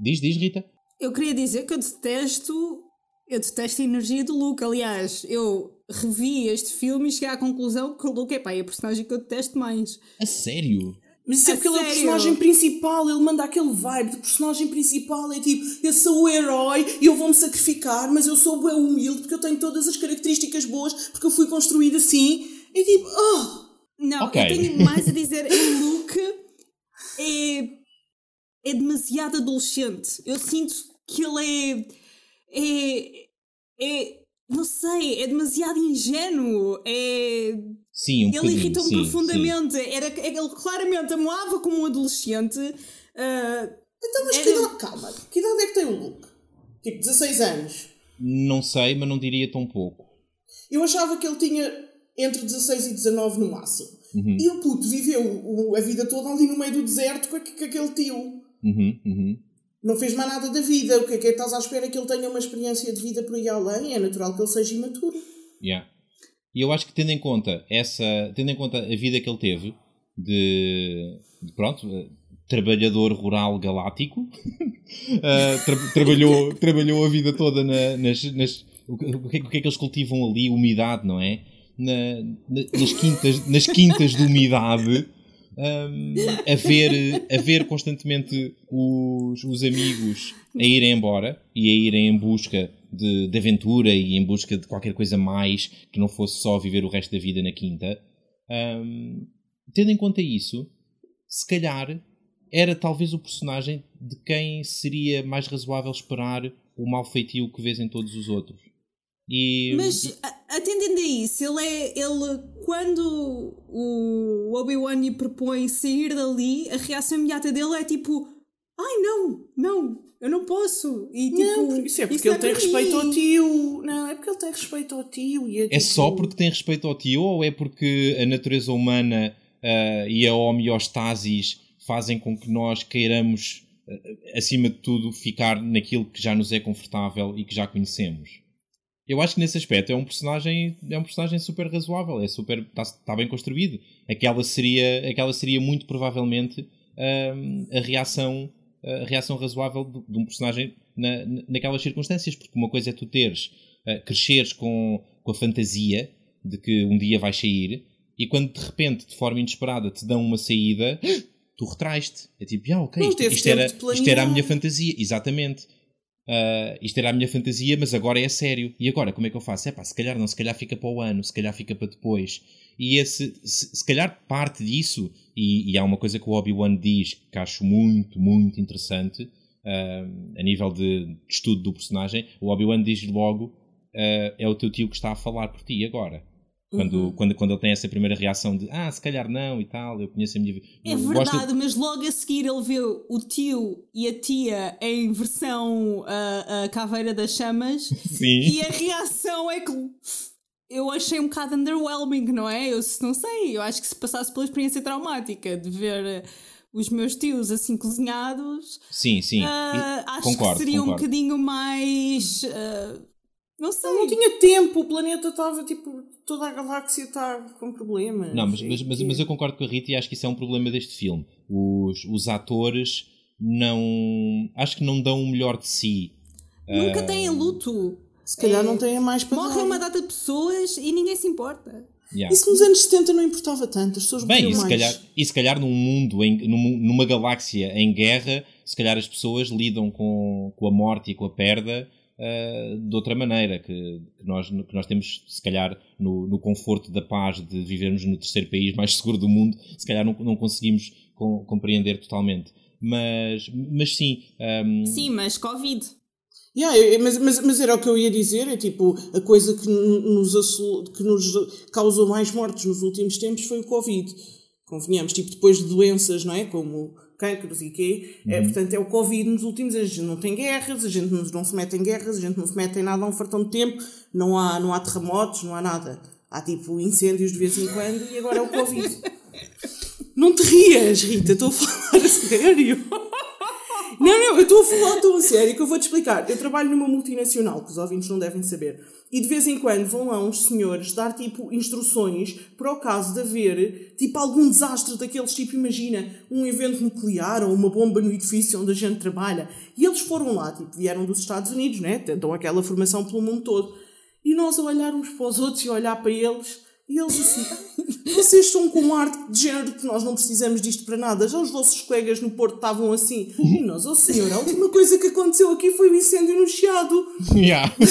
Diz, diz, Rita. Eu queria dizer que eu detesto. Eu detesto a energia do Luke. Aliás, eu revi este filme e cheguei à conclusão que o Luke é, pá, é a personagem que eu detesto mais. A sério? Mas isso é porque ele é o personagem principal, ele manda aquele vibe de personagem principal, é tipo, eu sou o herói e eu vou-me sacrificar, mas eu sou bem humilde porque eu tenho todas as características boas, porque eu fui construído assim. É tipo, oh! Não, okay. eu tenho [LAUGHS] mais a dizer, o Luke é, é demasiado adolescente. Eu sinto que ele é, é, é não sei, é demasiado ingênuo, é... Sim, um Ele irrita-me profundamente. Sim. Era, ele claramente amava como um adolescente. Uh, então, mas era... que idade, calma, que idade é que tem o Luke? Tipo, 16 anos? Não sei, mas não diria tão pouco. Eu achava que ele tinha entre 16 e 19 no máximo. Uhum. E o puto viveu a vida toda ali no meio do deserto com, aquele tio. Uhum, uhum não fez mais nada da vida. O que é que estás à espera que ele tenha uma experiência de vida por aí além? É natural que ele seja imaturo. Yeah. E eu acho que tendo em conta essa, tendo em conta a vida que ele teve de, de pronto, trabalhador rural galáctico, uh, [LAUGHS] tra trabalhou, trabalhou a vida toda na, nas, nas o, que, o, que, é que eles cultivam ali? Umidade, não é? Na, na, nas, quintas, nas quintas de umidade um, a, ver, a ver constantemente os, os amigos a irem embora e a irem em busca de, de aventura e em busca de qualquer coisa mais que não fosse só viver o resto da vida na quinta. Um, tendo em conta isso, se calhar era talvez o personagem de quem seria mais razoável esperar o mal feitio que vês em todos os outros. E, Mas atendendo a isso, ele é. Ele, quando o Obi-Wan lhe propõe sair dali, a reação imediata dele é tipo: Ai não, não, eu não posso. E, tipo, não, isso é porque isso ele é tem respeito ao tio. Não, é porque ele tem respeito ao tio. E é, é tipo... só porque tem respeito ao tio ou é porque a natureza humana uh, e a homeostasis fazem com que nós queiramos, uh, acima de tudo, ficar naquilo que já nos é confortável e que já conhecemos? Eu acho que nesse aspecto é um personagem é um personagem super razoável é super está tá bem construído. Aquela seria aquela seria muito provavelmente um, a reação a reação razoável de, de um personagem na, naquelas circunstâncias porque uma coisa é tu teres uh, cresceres com, com a fantasia de que um dia vais sair e quando de repente de forma inesperada te dão uma saída [GASPS] tu retraiste. É tipo ah, ok isto, isto era, isto era a minha fantasia. Exatamente Uh, isto era a minha fantasia, mas agora é sério. E agora, como é que eu faço? É pá, se calhar não, se calhar fica para o ano, se calhar fica para depois. E esse, se, se calhar parte disso, e, e, há uma coisa que o Obi-Wan diz que acho muito, muito interessante, uh, a nível de, de, estudo do personagem, o Obi-Wan diz logo: uh, é o teu tio que está a falar por ti agora. Quando, uhum. quando, quando ele tem essa primeira reação de ah, se calhar não e tal, eu conheço a minha vida. É verdade, gosto... mas logo a seguir ele vê o tio e a tia em versão a, a caveira das chamas [LAUGHS] Sim. e a reação é que eu achei um bocado underwhelming, não é? Eu não sei, eu acho que se passasse pela experiência traumática de ver os meus tios assim cozinhados, sim, sim, uh, acho concordo, que seria concordo. um bocadinho mais. Uh, Não sei. Não tinha tempo, o planeta estava tipo. Toda a galáxia está com problemas. Não, mas, mas, mas, mas, eu concordo com a Rita e acho que isso é um problema deste filme. Os, os atores não. Acho que não dão o melhor de si. Nunca uh, têm luto. Se calhar é, não têm mais para Morrem uma data de pessoas e ninguém se importa. Yeah. Isso nos anos 70 não importava tanto, as pessoas Bem, e se, mais. Calhar, e se calhar num mundo, em, numa galáxia em guerra, se calhar as pessoas lidam com, com a morte e com a perda uh, de outra maneira, que, que, nós, que nós temos, se calhar, no, no conforto da paz de vivermos no terceiro país mais [LAUGHS] seguro do mundo, se calhar não, não conseguimos com, compreender totalmente. Mas, mas sim. Um... Sim, mas Covid. Yeah, mas, mas, mas era o que eu ia dizer, é tipo, a coisa que nos, que nos causou mais mortes nos últimos tempos foi o Covid. Convenhamos, tipo, depois de doenças, não é? Como cancros e quê. É, uhum. É, portanto, é o Covid nos últimos anos. A gente não tem guerras, a gente não, se mete em guerras, a gente não se mete em nada há um fartão de tempo, não há, não há terremotos, não há nada. Há tipo incêndios de vez em quando e agora é o Covid. [LAUGHS] não te rias, Rita, estou a falar a sério. Não, não, eu estou a falar tão a sério que eu vou te explicar. Eu trabalho numa multinacional, que os ouvintes não devem saber. E de vez em quando vão lá uns senhores dar tipo instruções para o caso de haver tipo algum desastre daqueles, tipo, imagina, um evento nuclear ou uma bomba no edifício onde a gente trabalha. E eles foram lá, tipo, vieram dos Estados Unidos, né? Tentam aquela formação pelo mundo todo. E nós a olhar uns para os outros e olhar para eles e eles assim, vocês estão com um ar de género que nós não precisamos disto para nada. Já os vossos colegas no Porto estavam assim. E nós, oh senhor, a última coisa que aconteceu aqui foi o incêndio no Chiado. Yeah. [LAUGHS]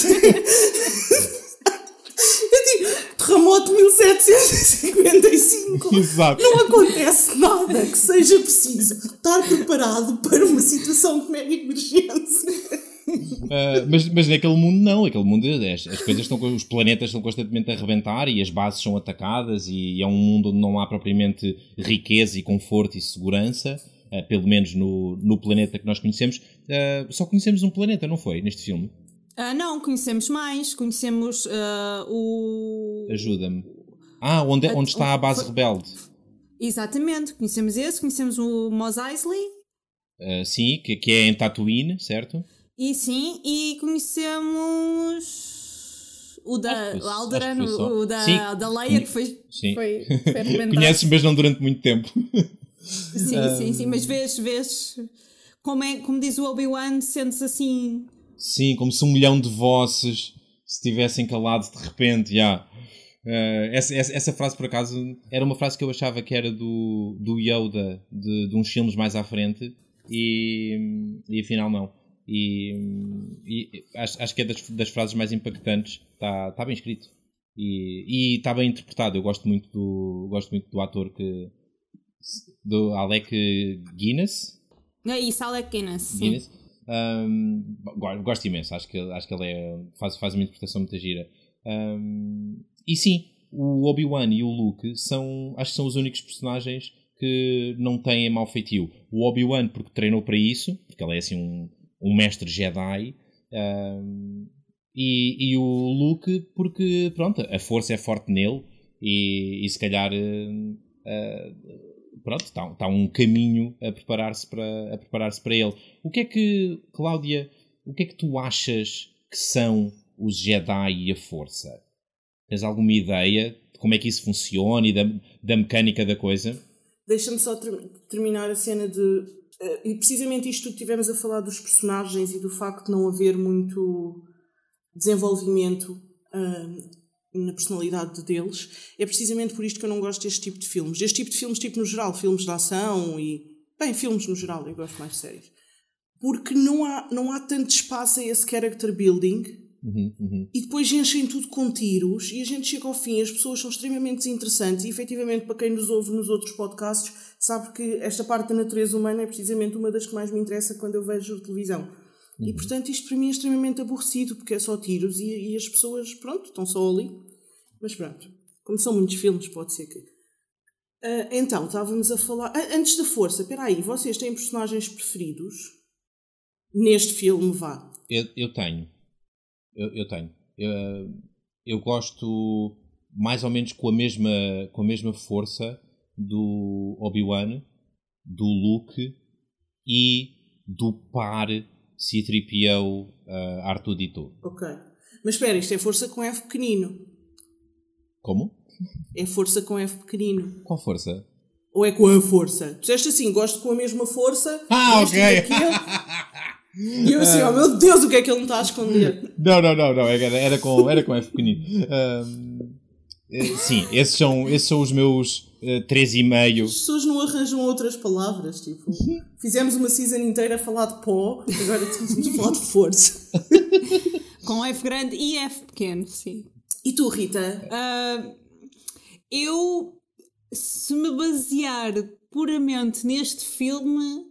terremoto 1755. Exato. Não acontece nada que seja preciso estar preparado para uma situação de mega emergência. Uh, mas, mas naquele mundo não, aquele mundo as, as coisas estão os planetas estão constantemente a arrebentar e as bases são atacadas e é um mundo onde não há propriamente riqueza e conforto e segurança, uh, pelo menos no, no planeta que nós conhecemos. Uh, só conhecemos um planeta, não foi? Neste filme? não, conhecemos mais, conhecemos o. Ajuda-me. Ah, onde, onde está a base rebelde? Exatamente, conhecemos esse, conhecemos o Mos Eisley. sim, que, que é em Tatooine, certo? E sim, e conhecemos o da Alderan, o da, sim. da Leia, que foi, sim. foi, [LAUGHS] foi Conheces, mas não durante muito tempo. Sim, um... sim, sim, mas vês, vês como, é, como diz o Obi-Wan, sentes assim. Sim, como se um milhão de vozes se tivessem calado de repente, já. Uh, essa, essa, essa, frase, por acaso, era uma frase que eu achava que era do, do Yoda, de, de uns filmes mais à frente, e, e afinal não. E, e acho, acho, que é das, das, frases mais impactantes. Está tá bem escrito. E está bem interpretado. Eu gosto muito do, gosto muito do ator que. do Alec Guinness. É isso, Alec Guinness. Guinness. Um, gosto imenso. Acho que, acho que ele é, faz, faz uma interpretação muito gira. Um, e sim, o Obi-Wan e o Luke são, acho que são os únicos personagens que não têm mau feitio. O Obi-Wan porque treinou para isso, porque ele é assim um, um mestre Jedi. Um, e, e, o Luke, porque pronto, a força é forte nele e, e se calhar uh, pronto, está, está um caminho a preparar-se para, a preparar para ele. O que é que, Cláudia, o que é que tu achas que são os Jedi e a força? Tens alguma ideia de como é que isso funciona e da, da mecânica da coisa? Deixa-me só ter, terminar a cena de e precisamente isto que tivemos a falar dos personagens e do facto de não haver muito desenvolvimento uh, na personalidade deles, é precisamente por isto que eu não gosto deste tipo de filmes. Deste tipo de filmes, tipo no geral, filmes de ação e. Bem, filmes no geral, eu gosto mais de séries. Porque não há, não há tanto espaço a esse character building Uhum, uhum. E depois enchem tudo com tiros e a gente chega ao fim as pessoas são extremamente desinteressantes e efetivamente para quem nos ouve nos outros podcasts sabe que esta parte da natureza humana é precisamente uma das que mais me interessa quando eu vejo televisão. Uhum. E portanto isto para mim é extremamente aborrecido porque é só tiros e, e as pessoas, pronto, estão só ali. Mas pronto, como são muitos filmes, pode ser que... Uh, então, estávamos a falar... Uh, antes da força, espera aí, vocês têm personagens preferidos? Neste filme, vá. Eu, eu tenho. Eu, eu tenho. Eu, eu, gosto mais ou menos com a mesma, com a mesma força do Obi-Wan, do Luke e do par C-3PO uh, R2-D2. Ok. Mas espera, isto é força com F pequenino. Como? É força com F pequenino. Qual força? Ou é com a força? Tu disseste assim, gosto com a mesma força. Ah, ok. [LAUGHS] e. E eu assim, oh meu Deus, o que é que ele me está a esconder? Não, não, não, não. Era, era, com, era com F pequenino. Eh, sim, esses são, esses são os meus uh, 3,5. As pessoas não arranjam outras palavras, tipo... Fizemos uma season inteira a falar de pó, agora temos a falar de força. [LAUGHS] Com F grande e F pequeno, sim. E tu, Rita? Ah, eu, se me basear puramente neste filme,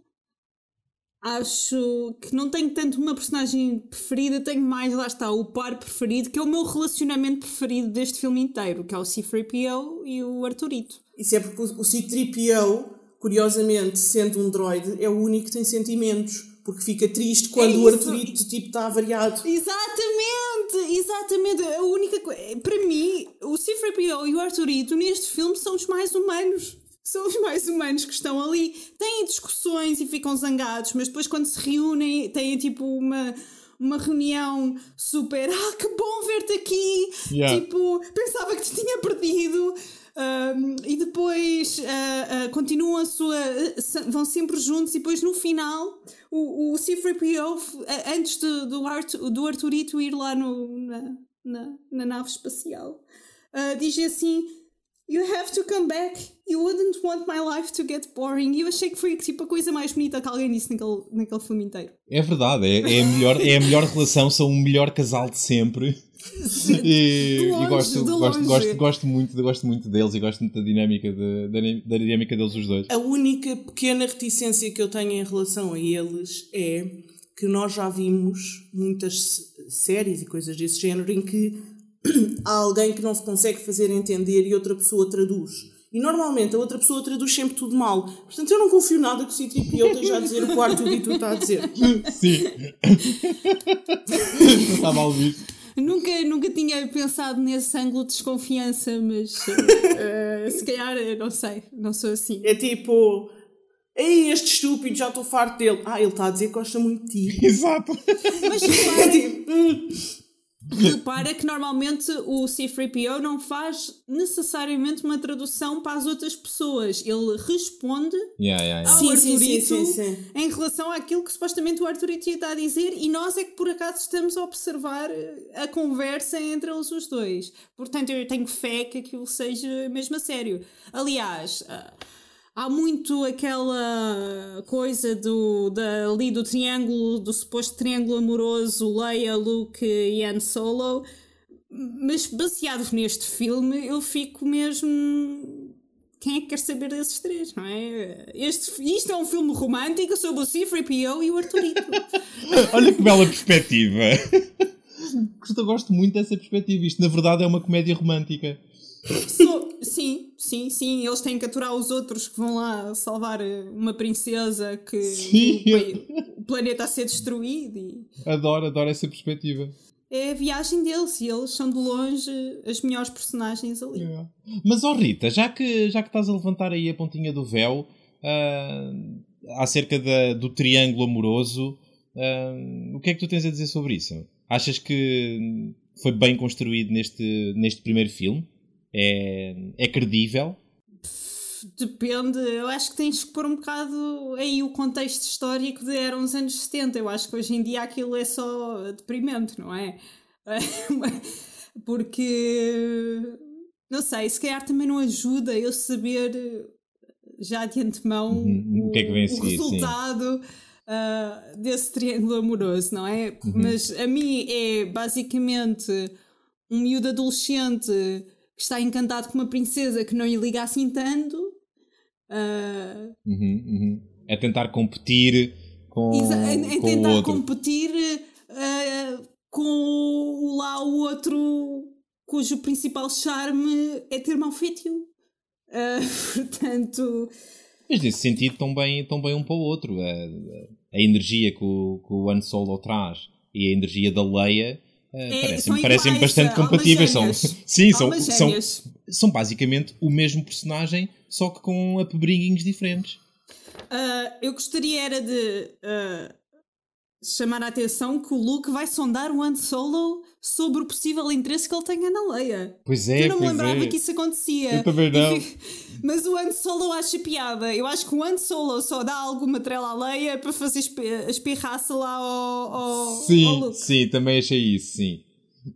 acho que não tenho tanto uma personagem preferida, tenho mais, lá está, o par preferido, que é o meu relacionamento preferido deste filme inteiro, que é o C-3PO e o Arturito. Isso é porque o o C-3PO, curiosamente, sendo um droide, é o único que tem sentimentos. Porque fica triste quando o isso. Arturito tipo, está avariado. Exatamente, exatamente. A única coisa. Para mim, o C-3PO e o Arturito neste filme são os mais humanos. São os mais humanos que estão ali. Têm discussões e ficam zangados, mas depois, quando se reúnem, têm tipo uma. Uma reunião super. Ah, que bom ver-te aqui! Yeah. Tipo, pensava que te tinha perdido. Um, e depois ah, ah, continuam a sua. se- vão sempre juntos, e depois no final, o, o C-3PO, f- ah, antes de- do, Artu, do Arturito ir lá no, na, na, na nave espacial, ah, diz assim: You have to come back. You wouldn't want my life to get boring. E eu achei que foi tipo a coisa mais bonita que alguém disse naquele, naquele filme inteiro. É verdade, é, é, a melhor, é a melhor relação, são o melhor casal de sempre. E, longe, e gosto, gosto, gosto, gosto, muito, gosto muito deles e gosto muito da dinâmica, de, da, da dinâmica deles os dois. A única pequena reticência que eu tenho em relação a eles é que nós já vimos muitas séries e coisas desse género em que [CLEARS THROAT] há alguém que não se consegue fazer entender e outra pessoa traduz. E normalmente a outra pessoa traduz sempre tudo mal. Portanto, eu não confio nada que o C-3PO esteja a dizer o que o Arturito está a dizer. [LAUGHS] Sim. Não está mal visto. Nunca, nunca tinha pensado nesse ângulo de desconfiança, mas eh, se calhar, eu não sei, não sou assim. É tipo... Ei, este estúpido, já estou farto dele. Ah, ele está a dizer que gosta muito de ti. [LAUGHS] Exato. Mas [LAUGHS] É repara, tipo... hum. Repara que normalmente o C-3PO não faz necessariamente uma tradução para as outras pessoas. Ele responde Yeah, yeah, yeah. ao Sim, Arturito sim, sim, sim. em relação àquilo que supostamente o Arturito ia estar a dizer e nós é que por acaso estamos a observar a conversa entre eles os dois. Portanto, eu tenho fé que aquilo seja mesmo a sério. Aliás, ah, há muito aquela coisa do, da, ali do triângulo, do suposto triângulo amoroso Leia, Luke e Han Solo. Mas baseado neste filme, eu fico mesmo quem é que quer saber desses três, não é? Este, isto é um filme romântico sobre o C-3PO e o Arturito. [LAUGHS] Olha que bela perspectiva. Gosto, gosto muito dessa perspectiva. Isto, na verdade, é uma comédia romântica. So- sim, sim, sim. Eles têm que aturar os outros que vão lá salvar eh, uma princesa que Sim. o, o planeta a ser destruído. E Adoro, adoro essa perspectiva. é a viagem deles e eles são de longe as melhores personagens ali. Yeah. Mas, ó Rita, já que, já que estás a levantar aí a pontinha do véu ah, acerca da- do triângulo amoroso, ah, o que é que tu tens a dizer sobre isso? Achas que foi bem construído neste, neste primeiro filme? É, é credível? Depende, eu acho que tens que pôr um bocado aí o contexto histórico de eram os anos 70. Eu acho que hoje em dia aquilo é só deprimente, não é? [LAUGHS] Porque não sei, se calhar também não ajuda eu saber já de antemão Uhum, o que é que vem o resultado ah, desse triângulo amoroso, não é? Uhum. Mas a mim é basicamente um miúdo adolescente está encantado com uma princesa que não lhe liga assim tanto. ah, Uhum, uhum. É tentar competir com, exa- em, em com o tentar outro. competir ah, com o- lá o outro cujo principal charme é ter mau feitio. Ah, [LAUGHS] portanto, Mas nesse sentido estão bem, bem um para o outro. A, a energia que o, que o Han Solo traz e a energia da Leia eh, É, parecem, parecem bastante compatíveis. São, sim, são, são, são basicamente o mesmo personagem, só que com upbringings diferentes. Ah, eu gostaria era de ah, chamar a atenção que o Luke vai sondar o Han Solo sobre o possível interesse que ele tenha na Leia. Pois é, Eu não me lembrava é. que isso acontecia. Eu também não. [LAUGHS] Mas o Han Solo acha piada. Eu acho que o Han Solo só dá alguma trela à Leia para fazer espirraça lá ao, ao, ao Sim, Luke. sim, também achei isso, sim.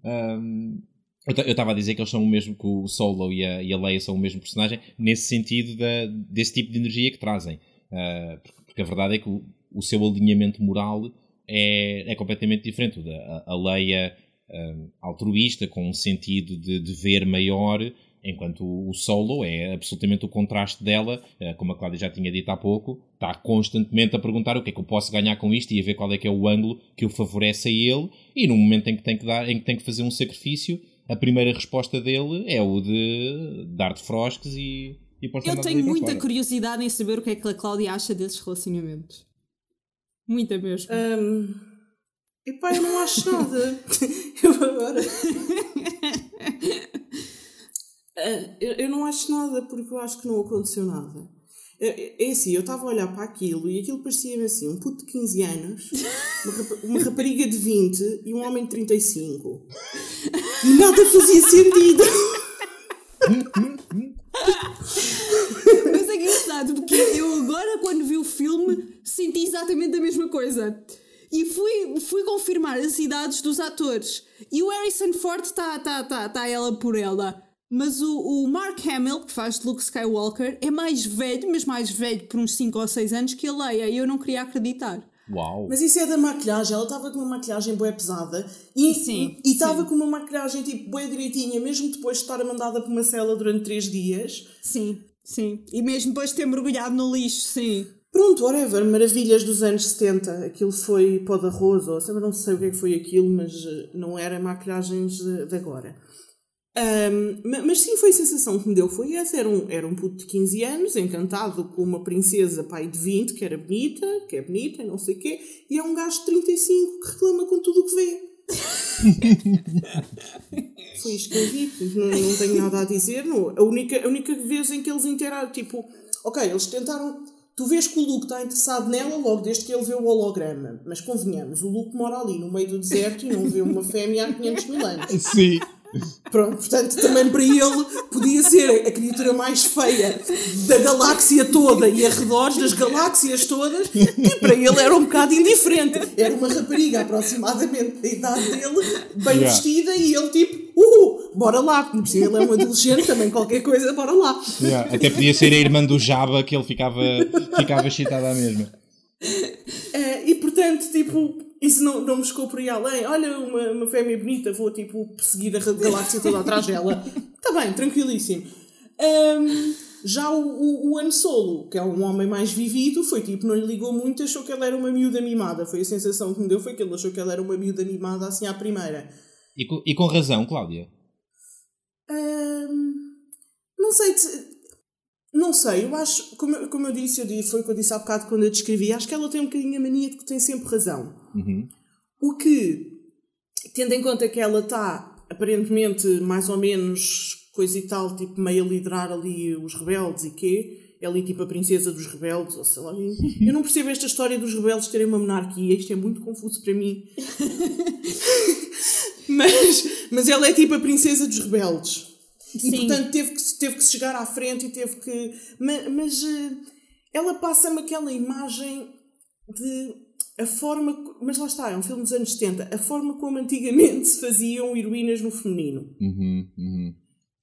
Ahm, eu estava a dizer que eles são o mesmo, que o Solo e a, e a Leia são o mesmo personagem, nesse sentido da, desse tipo de energia que trazem. Ah, porque, a verdade é que o, o seu alinhamento moral é, é completamente diferente. A, a Leia ahm, altruísta, com um sentido de dever maior, enquanto o, o Solo é absolutamente o contraste dela, ah, como a Cláudia já tinha dito há pouco, está constantemente a perguntar o que é que eu posso ganhar com isto e a ver qual é que é o ângulo que o favorece a ele, e no momento em que tem que, dar, em que, tem que fazer um sacrifício, a primeira resposta dele é o de dar-te frosques e, e Eu tenho muita fora. curiosidade em saber o que é que a Cláudia acha desses relacionamentos. Muita mesmo. Hum, epá, eu não acho [LAUGHS] nada. eu agora. Ah, eu, eu não acho nada porque eu acho que não aconteceu nada. É, assim, eu estava a olhar para aquilo e aquilo parecia-me assim: um puto de 15 anos, uma, rapa- uma rapariga de 20 e um homem de 35. E nada fazia sentido. Mas é engraçado porque eu agora, quando vi o filme, senti exatamente a mesma coisa. E fui, fui confirmar as idades dos atores. E o Harrison Ford está tá, tá, tá ela por ela. Mas o, o Mark Hamill, que faz de Luke Skywalker, é mais velho, mas mais velho por uns 5 ou 6 anos que a Leia. E eu não queria acreditar. Uau! Mas isso é da maquilhagem. Ela estava com uma maquilhagem bué pesada e Sim, e estava com uma maquilhagem tipo bué direitinha, mesmo depois de estar mandada para uma cela durante 3 dias. Sim, sim. E mesmo depois de ter mergulhado no lixo, sim. Pronto, whatever, maravilhas dos anos 70. Aquilo foi pó de arroz, ou não sei o que é que foi aquilo, mas eh, não era maquilhagens de, de agora. Ma- mas sim, foi a sensação que me deu. Foi essa: era um, era um puto de 15 anos, encantado com uma princesa pai de 20, que era bonita, que é bonita, não sei o quê, e é um gajo de 35 que reclama com tudo o que vê. [LAUGHS] Foi isto que eu vi, portanto, não, não tenho nada a dizer. Não. A, única, a única vez em que eles interagem, tipo, ok, eles tentaram. Tu vês que o Luke está interessado nela logo desde que ele vê o holograma. Mas convenhamos, o Luke mora ali no meio do deserto e não vê uma fêmea há 500 mil anos. [LAUGHS] Sim! Pronto, portanto, também para ele podia ser a criatura mais feia da galáxia toda e arredores das galáxias todas, e para ele era um bocado indiferente. Era uma rapariga aproximadamente da idade dele, bem Yeah. vestida, e ele tipo, uhul, bora lá, porque por cima ele é um adolescente, também qualquer coisa, bora lá. Yeah, Até podia ser a irmã do Jabba que ele ficava, ficava excitada à mesma. Eh, e portanto, tipo, isso não, não me por aí além. Olha, uma, uma fêmea bonita, vou tipo perseguir a galáxia toda atrás dela. Está bem, tranquilíssimo. Ahm, já o, o, o Han Solo, que é um homem mais vivido, foi tipo, não lhe ligou muito, achou que ela era uma miúda mimada. Foi a sensação que me deu, foi que ele achou que ela era uma miúda mimada assim à primeira. E com, e com razão, Cláudia. Ahm, não sei. te- Não sei, eu acho, como, eu- como eu disse, eu disse, foi o que eu disse há bocado quando eu descrevi, acho que ela tem um bocadinho a mania de que tem sempre razão. Uhum. O que, tendo em conta que ela está aparentemente mais ou menos coisa e tal, tipo meio a liderar ali os rebeldes e quê, é ali tipo a princesa dos rebeldes, ou sei lá. Eu não percebo esta história dos rebeldes terem uma monarquia, isto é muito confuso para mim. [LAUGHS] [LAUGHS] mas, mas ela é tipo a princesa dos rebeldes. E Sim. portanto teve que, teve que chegar à frente e teve que. Mas, mas eh, ela passa-me aquela imagem de a forma. Mas lá está, é um filme dos anos 70. A forma como antigamente [LAUGHS] se faziam heroínas no feminino. Uhum, uhum.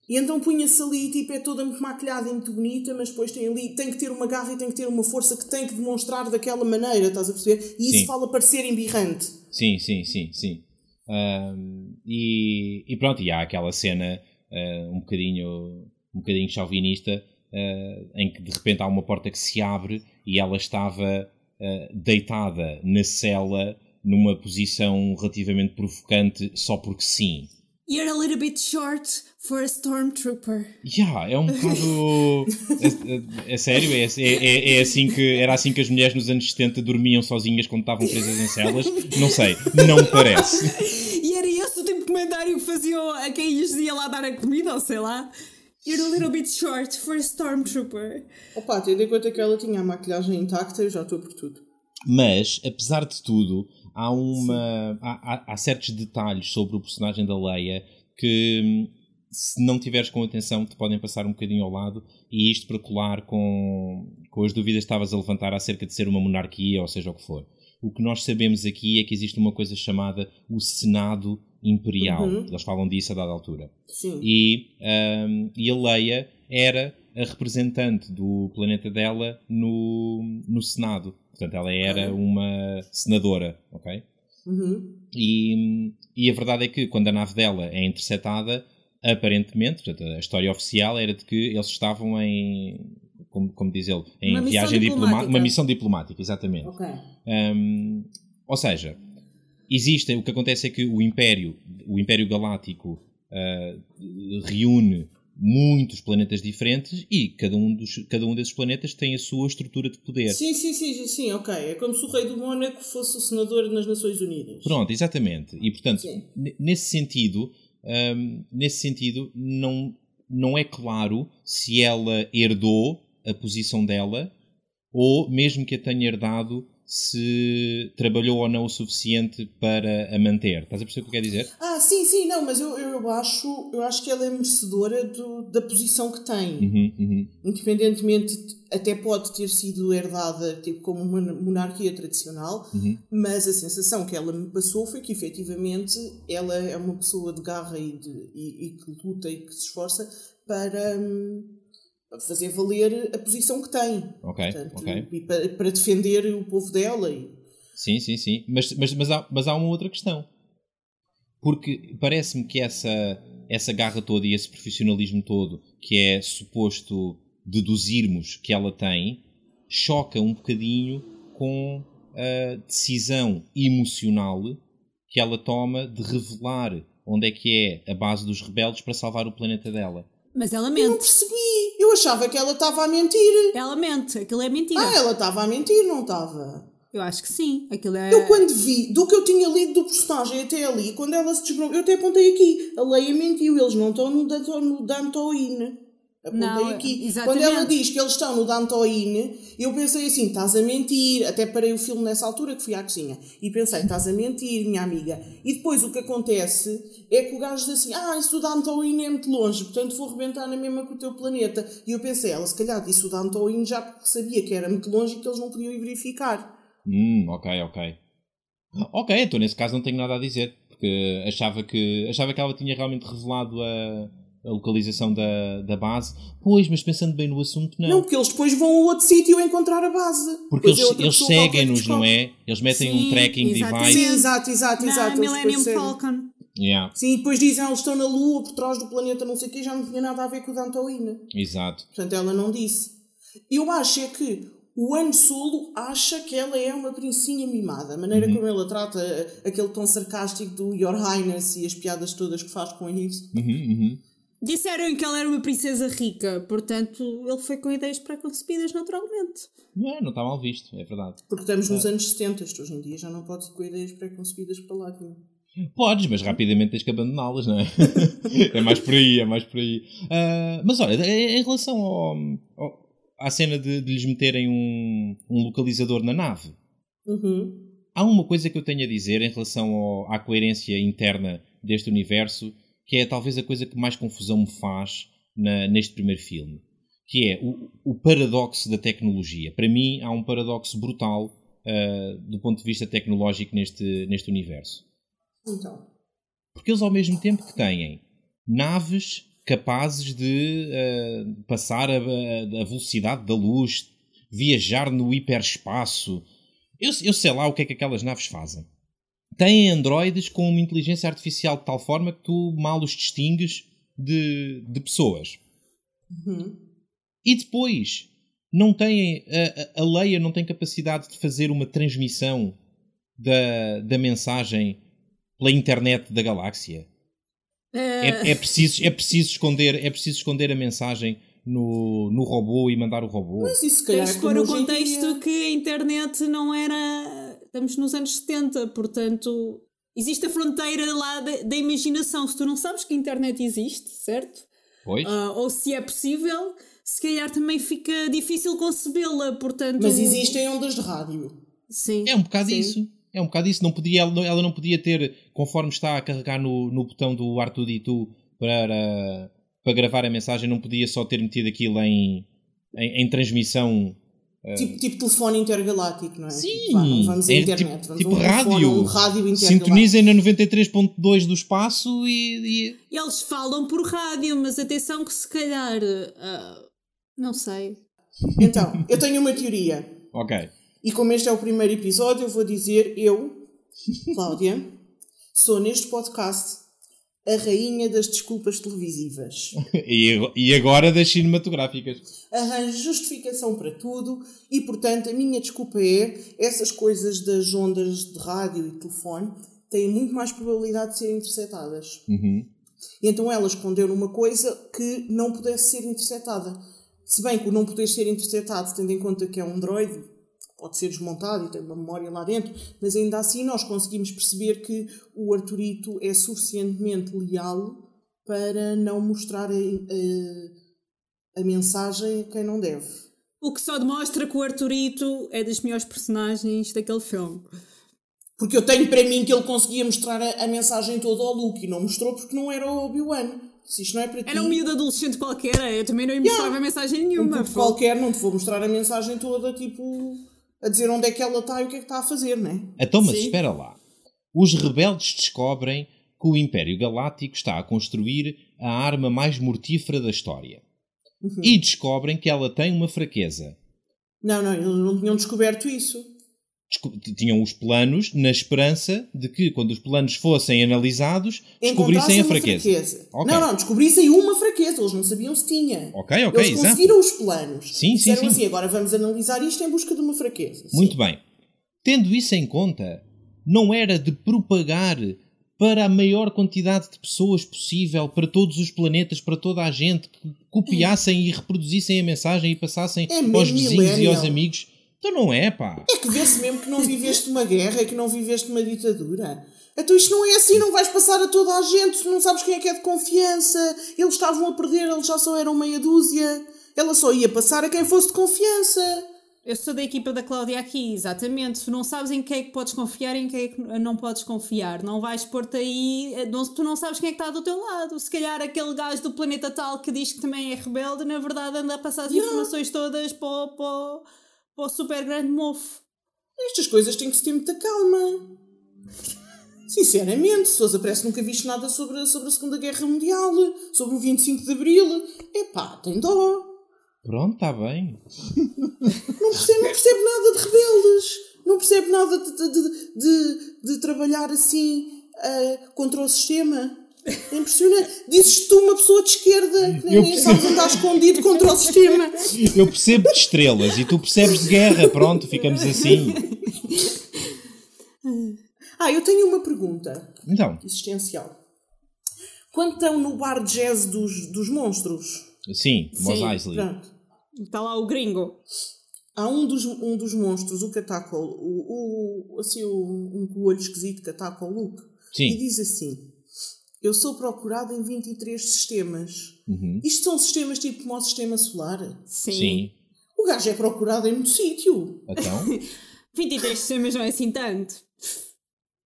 E então punha-se ali, tipo, é toda muito maquilhada e muito bonita, mas depois tem ali, tem que ter uma garra e tem que ter uma força que tem que demonstrar daquela maneira, estás a perceber? E isso Sim. fala parecer embirrante. Sim, sim, sim, sim. Ahm, e, e pronto, e há aquela cena ah, um bocadinho um bocadinho chauvinista ah, em que de repente há uma porta que se abre e ela estava ah, deitada na cela numa posição relativamente provocante só porque sim. You're a little bit short for a stormtrooper. Yeah, é um bocado. [LAUGHS] É, é- é sério? É, é, é- é assim que, era assim que as mulheres nos anos 70 dormiam sozinhas quando estavam presas em celas? Não sei, não me parece. E era esse o tipo de comentário que faziam a quem lhes ia lá dar a comida, ou sei lá. You're a little bit short for a stormtrooper. Opa, tendo em conta que ela tinha a maquilhagem intacta, eu já estou por tudo. Mas, apesar de tudo, há, uma, há, há, há, certos detalhes sobre o personagem da Leia que, se não tiveres com atenção, te podem passar um bocadinho ao lado. E isto para colar com, com as dúvidas que estavas a levantar acerca de ser uma monarquia, ou seja o que for. O que nós sabemos aqui é que existe uma coisa chamada o Senado Imperial. Uhum. Eles falam disso a dada altura. Sim. E, um, e a Leia era a representante do planeta dela no, no Senado. Portanto, ela era uma senadora, ok? Uhum. E, e a verdade é que quando a nave dela é interceptada, aparentemente, portanto, a história oficial era de que eles estavam em, como, como diz ele, em uma viagem diplomática. uma missão diplomática, exatamente. Ok. Um, ou seja, existe, o que acontece é que o Império, o Império Galáctico, uh, reúne muitos planetas diferentes e cada um, dos, cada um desses planetas tem a sua estrutura de poder. Sim, sim, sim, sim, ok. É como se o rei do Mónaco fosse o senador nas Nações Unidas. Pronto, exatamente. E portanto, nesse sentido, um, nesse sentido, não, não é claro se ela herdou a posição dela ou mesmo que a tenha herdado se trabalhou ou não o suficiente para a manter. Estás a perceber o que eu quero dizer? Ah, sim, sim, não, mas eu, eu, acho, eu acho que ela é merecedora do, da posição que tem. Uhum, uhum. Independentemente, até pode ter sido herdada tipo, como uma monarquia tradicional, uhum. mas a sensação que ela me passou foi que efetivamente ela é uma pessoa de garra e, de, e, e que luta e que se esforça para. Hum, fazer valer a posição que tem. Ok, Portanto, ok. E para, para, defender o povo dela. E... Sim, sim, sim. Mas, mas, mas, há, mas há uma outra questão. Porque parece-me que essa, essa garra toda e esse profissionalismo todo que é suposto deduzirmos que ela tem choca um bocadinho com a decisão emocional que ela toma de revelar onde é que é a base dos rebeldes para salvar o planeta dela. Mas ela mente. Eu não percebi. Eu achava que ela estava a mentir. Ela mente. Aquilo é mentira. Ah, ela estava a mentir, não estava? Eu acho que sim. Aquilo é... Eu quando vi, do que eu tinha lido do personagem até ali, quando ela se desbravou, eu até apontei aqui. A Leia mentiu. Eles não estão no, no Dantoine. Apontei não, aqui. Exatamente. Quando ela diz que eles estão no Dantoine, eu pensei assim: estás a mentir. Até parei o filme nessa altura que fui à cozinha. E pensei: estás a mentir, minha amiga. E depois o que acontece é que o gajo diz assim: ah, isso do Dantoine é muito longe, portanto vou rebentar na mesma com o teu planeta. E eu pensei: ela se calhar disse o Dantoine já porque sabia que era muito longe e que eles não podiam ir verificar. Hum, ok, ok. Ok, então nesse caso não tenho nada a dizer. Porque achava que, achava que ela tinha realmente revelado a a localização da, da base. Pois, mas pensando bem no assunto, não. Não, porque eles depois vão a outro sítio encontrar a base. Porque eles, é eles seguem-nos, não é? Eles metem Sim, um tracking exatamente. device. Sim, exato, exato, Na exato. Millennium Falcon. Yeah. Sim, e depois dizem, ah, eles estão na Lua, por trás do planeta, não sei o quê, já não tinha nada a ver com o Dantoína. Exato. Portanto, ela não disse. Eu acho é que o Han Solo acha que ela é uma princesinha mimada. A maneira Uhum. como ela trata aquele tom sarcástico do Your Highness e as piadas todas que faz com isso. Uhum, uhum. Disseram que ela era uma princesa rica, portanto ele foi com ideias preconcebidas naturalmente. Não, não está mal visto, é verdade. Porque estamos nos anos 70, isto hoje em dia já não pode ir com ideias preconcebidas para lá nenhum. Podes, mas rapidamente tens que abandoná-las, não é? [LAUGHS] é mais por aí, é mais por aí. Ah, mas olha, em relação ao, ao- à cena de, de lhes meterem um, um localizador na nave, Uhum. há uma coisa que eu tenho a dizer em relação ao- à coerência interna deste universo, que é talvez a coisa que mais confusão me faz na- neste primeiro filme, que é o, o paradoxo da tecnologia. Para mim, há um paradoxo brutal ah, do ponto de vista tecnológico neste, neste universo. Então. Porque eles, ao mesmo tempo que têm naves capazes de eh, passar a, a- a velocidade da luz, viajar no hiperespaço, eu, eu sei lá o que é que aquelas naves fazem. Têm androides com uma inteligência artificial de tal forma que tu mal os distingues de, de pessoas. Uhum. E depois, não têm, a, a Leia não tem capacidade de fazer uma transmissão da, da mensagem pela internet da galáxia. É, é preciso, é, preciso esconder, é preciso esconder a mensagem no, no robô e mandar o robô. Mas isso se calhar Tens é de pôr o contexto dia. que a internet não era. Estamos nos anos 70, portanto. Existe a fronteira lá da, da imaginação. Se tu não sabes que a internet existe, certo? Pois? Ah, ou se é possível, se calhar também fica difícil concebê-la, portanto. Mas existem ondas de rádio. Sim. É um bocado sim. isso. É um bocado isso. Não podia, ela, não- podia ter, conforme está a carregar no, no botão do R2D2 para, para gravar a mensagem, não podia só ter metido aquilo em, em, em transmissão. Tipo, tipo telefone intergaláctico, não é? Sim, Tipo, vá, não vamos à é internet, tipo- vamos tipo um telefone, rádio. um rádio. Sintonizem na 93.2 do espaço e, e- Eles falam por rádio, mas atenção que se calhar. ah, não sei. Então, eu tenho uma teoria. [LAUGHS] Ok. E como este é o primeiro episódio, eu vou dizer eu, Cláudia, sou neste podcast a rainha das desculpas televisivas. [LAUGHS] E, ag- agora das cinematográficas. Arranjo justificação para tudo e, portanto, a minha desculpa é essas coisas das ondas de rádio e telefone têm muito mais probabilidade de serem interceptadas. Uhum. E então ela escondeu numa coisa que não pudesse ser interceptada. Se bem que o não poder ser interceptado, tendo em conta que é um droid, pode ser desmontado e tem uma memória lá dentro, mas ainda assim nós conseguimos perceber que o Arturito é suficientemente leal para não mostrar a, a, a mensagem a quem não deve. O que só demonstra que o Arturito é das melhores personagens daquele filme. Porque eu tenho para mim que ele conseguia mostrar a, a mensagem toda ao Luke e não mostrou porque não era o Obi-Wan. Se isto não é para ti, Era um miúdo adolescente qualquer, eu também não lhe mostrava mensagem um nenhuma. puto qualquer não te vou mostrar a mensagem toda, tipo, a dizer onde é que ela está e o que é que está a fazer, não é? Então, mas Sim. espera lá. Os rebeldes descobrem que o Império Galáctico está a construir a arma mais mortífera da história. Uhum. E descobrem que ela tem uma fraqueza. Não, não, eles não tinham descoberto isso. Tinham os planos na esperança de que, quando os planos fossem analisados, descobrissem a uma fraqueza. Ok. Não, não, descobrissem uma fraqueza, eles não sabiam se tinha. Ok, ok, eles exato. conseguiram os planos. Sim, sim, sim. assim, agora vamos analisar isto em busca de uma fraqueza. Sim. Muito bem. Tendo isso em conta, não era de propagar para a maior quantidade de pessoas possível, para todos os planetas, para toda a gente, que copiassem e reproduzissem a mensagem e passassem É aos vizinhos e aos amigos. Então não é, pá. É que vê-se mesmo que não viveste uma guerra, que não viveste uma ditadura. Então isto não é assim, não vais passar a toda a gente, tu não sabes quem é que é de confiança. Eles estavam a perder, eles já só eram meia dúzia. Ela só ia passar a quem fosse de confiança. Eu sou da equipa da Cláudia aqui, exatamente. Tu não sabes em quem é que podes confiar e em quem é que não podes confiar. Não vais pôr-te aí. eh, não- tu não sabes quem é que está do teu lado. Se calhar aquele gajo do planeta tal que diz que também é rebelde, na verdade anda a passar as Yeah. informações todas para, para, o- para o super grande mofo. Estas coisas têm que se ter muita calma. Sinceramente, Sousa, parece que nunca viste nada sobre, a- sobre a Segunda Guerra Mundial, sobre o 25 de Abril. Epá, tem dó. Pronto, está bem. Não percebe, não percebe nada de rebeldes. Não percebe nada de, de, de, de- de trabalhar assim ah, contra o sistema. É impressionante. Dizes tu uma pessoa de esquerda que nem sabes andar escondido contra o sistema. Eu percebo de estrelas e tu percebes de guerra. Pronto, ficamos assim. Ah, eu tenho uma pergunta Então, existencial. Quando estão no bar de jazz dos, dos monstros, sim, Mos Eisley. Está lá o gringo. há um dos, um dos monstros, o Catacol, o, o, assim, o, um com o olho esquisito, Catacol Luke, e Sim. diz assim: Eu sou procurado em 23 sistemas. Uhum. Isto são sistemas tipo como o sistema solar. Sim. Sim. O gajo é procurado em muito sítio. Então, [LAUGHS] 23 sistemas não é assim tanto.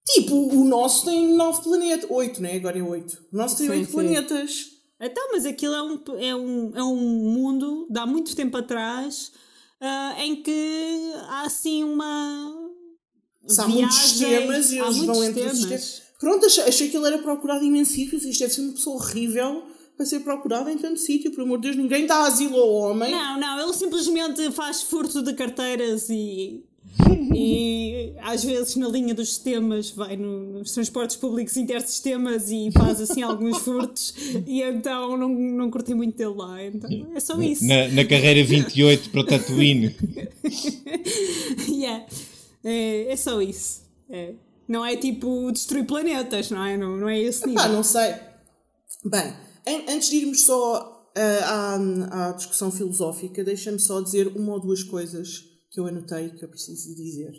Tipo, o nosso tem 9 planetas. 8, né? Agora é 8. O nosso tem Sim, 8 sim. planetas. Então, mas aquilo é um, é um, é um mundo de há muito tempo atrás ah, em que há assim uma. Se há muitos viagem- sistemas e eles muitos vão entre os sistemas. Pronto, achei, achei que ele era procurado em imensos sítios. Isto deve ser uma pessoa horrível para ser procurado em tanto sítio. Por amor de Deus, ninguém dá asilo ao homem. Não, não, ele simplesmente faz furto de carteiras e. [LAUGHS] e às vezes na linha dos sistemas vai no- nos transportes públicos intersistemas e faz assim alguns furtos [LAUGHS] e então não, não curti muito dele lá. Então é só isso. na, na carreira 28 para Tatooine. [LAUGHS] Yeah. É, é só isso. É. Não é tipo destruir planetas, não é? Não, não é esse nível. Pá, não sei. Bem, an- antes de irmos só ah, à, à discussão filosófica, deixa-me só dizer uma ou duas coisas que eu anotei que eu preciso dizer.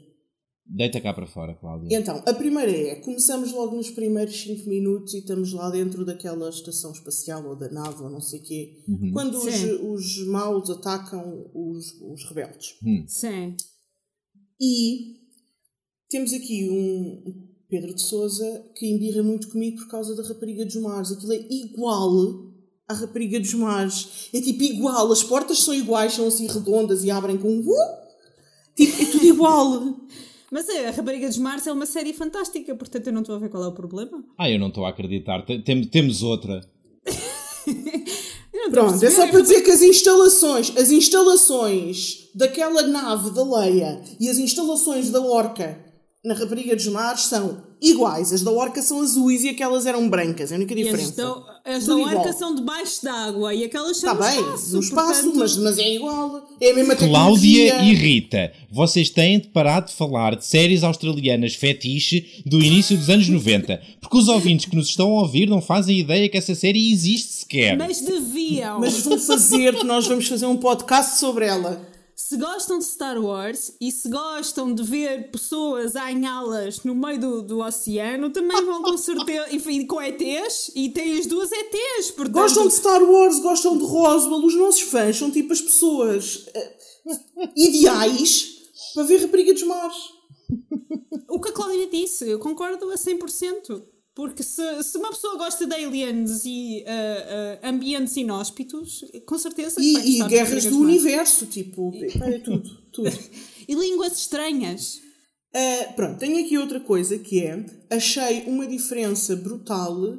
Deita cá para fora, Cláudia. Então, a primeira é, começamos logo nos primeiros 5 minutos e estamos lá dentro daquela estação espacial ou da nave ou não sei o quê, quando os, os maus atacam os, os rebeldes. Sim. E temos aqui um Pedro de Souza que embirra muito comigo por causa da rapariga dos mares. Aquilo é igual à rapariga dos mares. É tipo igual, as portas são iguais, são assim redondas e abrem com um! Tipo, é tudo igual. [LAUGHS] Mas é, a Rapariga dos Mares é uma série fantástica, portanto eu não estou a ver qual é o problema. Ah, eu não estou a acreditar. Tem, temos outra. [LAUGHS] Pronto, é só para dizer que as instalações, as instalações daquela nave da Leia e as instalações da Orca na Rapariga dos Mares são iguais. As da Orca são azuis e aquelas eram brancas. É a única diferença. E as, da, as da Orca são debaixo d'água e aquelas são Está no bem, espaço. no espaço, portanto... mas, mas é igual. É a mesma Cláudia tecnologia. e Rita, vocês têm de parar de falar de séries australianas fetiche do início dos anos 90, porque os ouvintes que nos estão a ouvir não fazem ideia que essa série existe sequer. Mas deviam. Mas vão fazer, que nós vamos fazer um podcast sobre ela. Se gostam de Star Wars e se gostam de ver pessoas a anhá-las no meio do, do oceano, também vão com certeza, enfim, com ETs e têm as duas ETs. Portanto... Gostam de Star Wars, gostam de Roswell. Os nossos fãs são tipo as pessoas eh, ideais para ver Rapariga dos Mares. O que a Cláudia disse, eu concordo a 100%. Porque se, se uma pessoa gosta de aliens e uh, uh, ambientes inóspitos, com certeza E, e guerras do Mares. universo, tipo, é tudo, tudo. [LAUGHS] E línguas estranhas. Uh, pronto, tenho aqui outra coisa que é, achei uma diferença brutal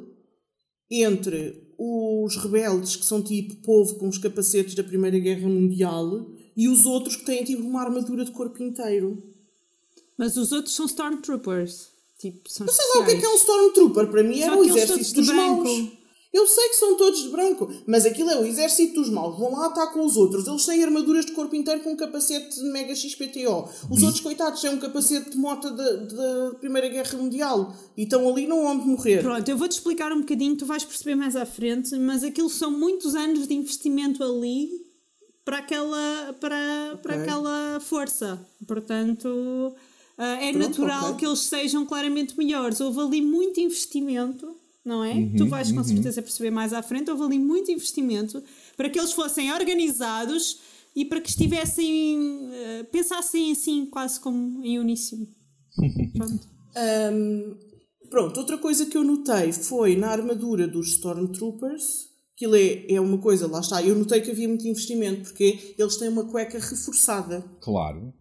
entre os rebeldes que são tipo povo com os capacetes da Primeira Guerra Mundial e os outros que têm tipo uma armadura de corpo inteiro. Mas os outros são Stormtroopers. Tipo, são sei lá o que é que é um Stormtrooper, para mim São é o exército dos maus. Eu sei que são todos de branco, mas aquilo é o exército dos maus. Vão lá, atacam os outros. Eles têm armaduras de corpo inteiro com um capacete de mega XPTO. Os outros, coitados, têm um capacete de moto da, Primeira Guerra Mundial e estão ali não onde morrer. Pronto, eu vou-te explicar um bocadinho, tu vais perceber mais à frente, mas aquilo são muitos anos de investimento ali para aquela, para, para Ok. aquela força. Portanto, ah, é Pronto, natural ok. que eles sejam claramente melhores. Houve ali muito investimento, não é? tu vais com certeza perceber mais à frente. Houve ali muito investimento para que eles fossem organizados e para que estivessem, ah, pensassem assim, quase como em uníssono. [LAUGHS] Pronto. Ahm, pronto, outra coisa que eu notei foi na armadura dos Stormtroopers. Aquilo é, é uma coisa, lá está. Eu notei que havia muito investimento porque eles têm uma cueca reforçada. Claro.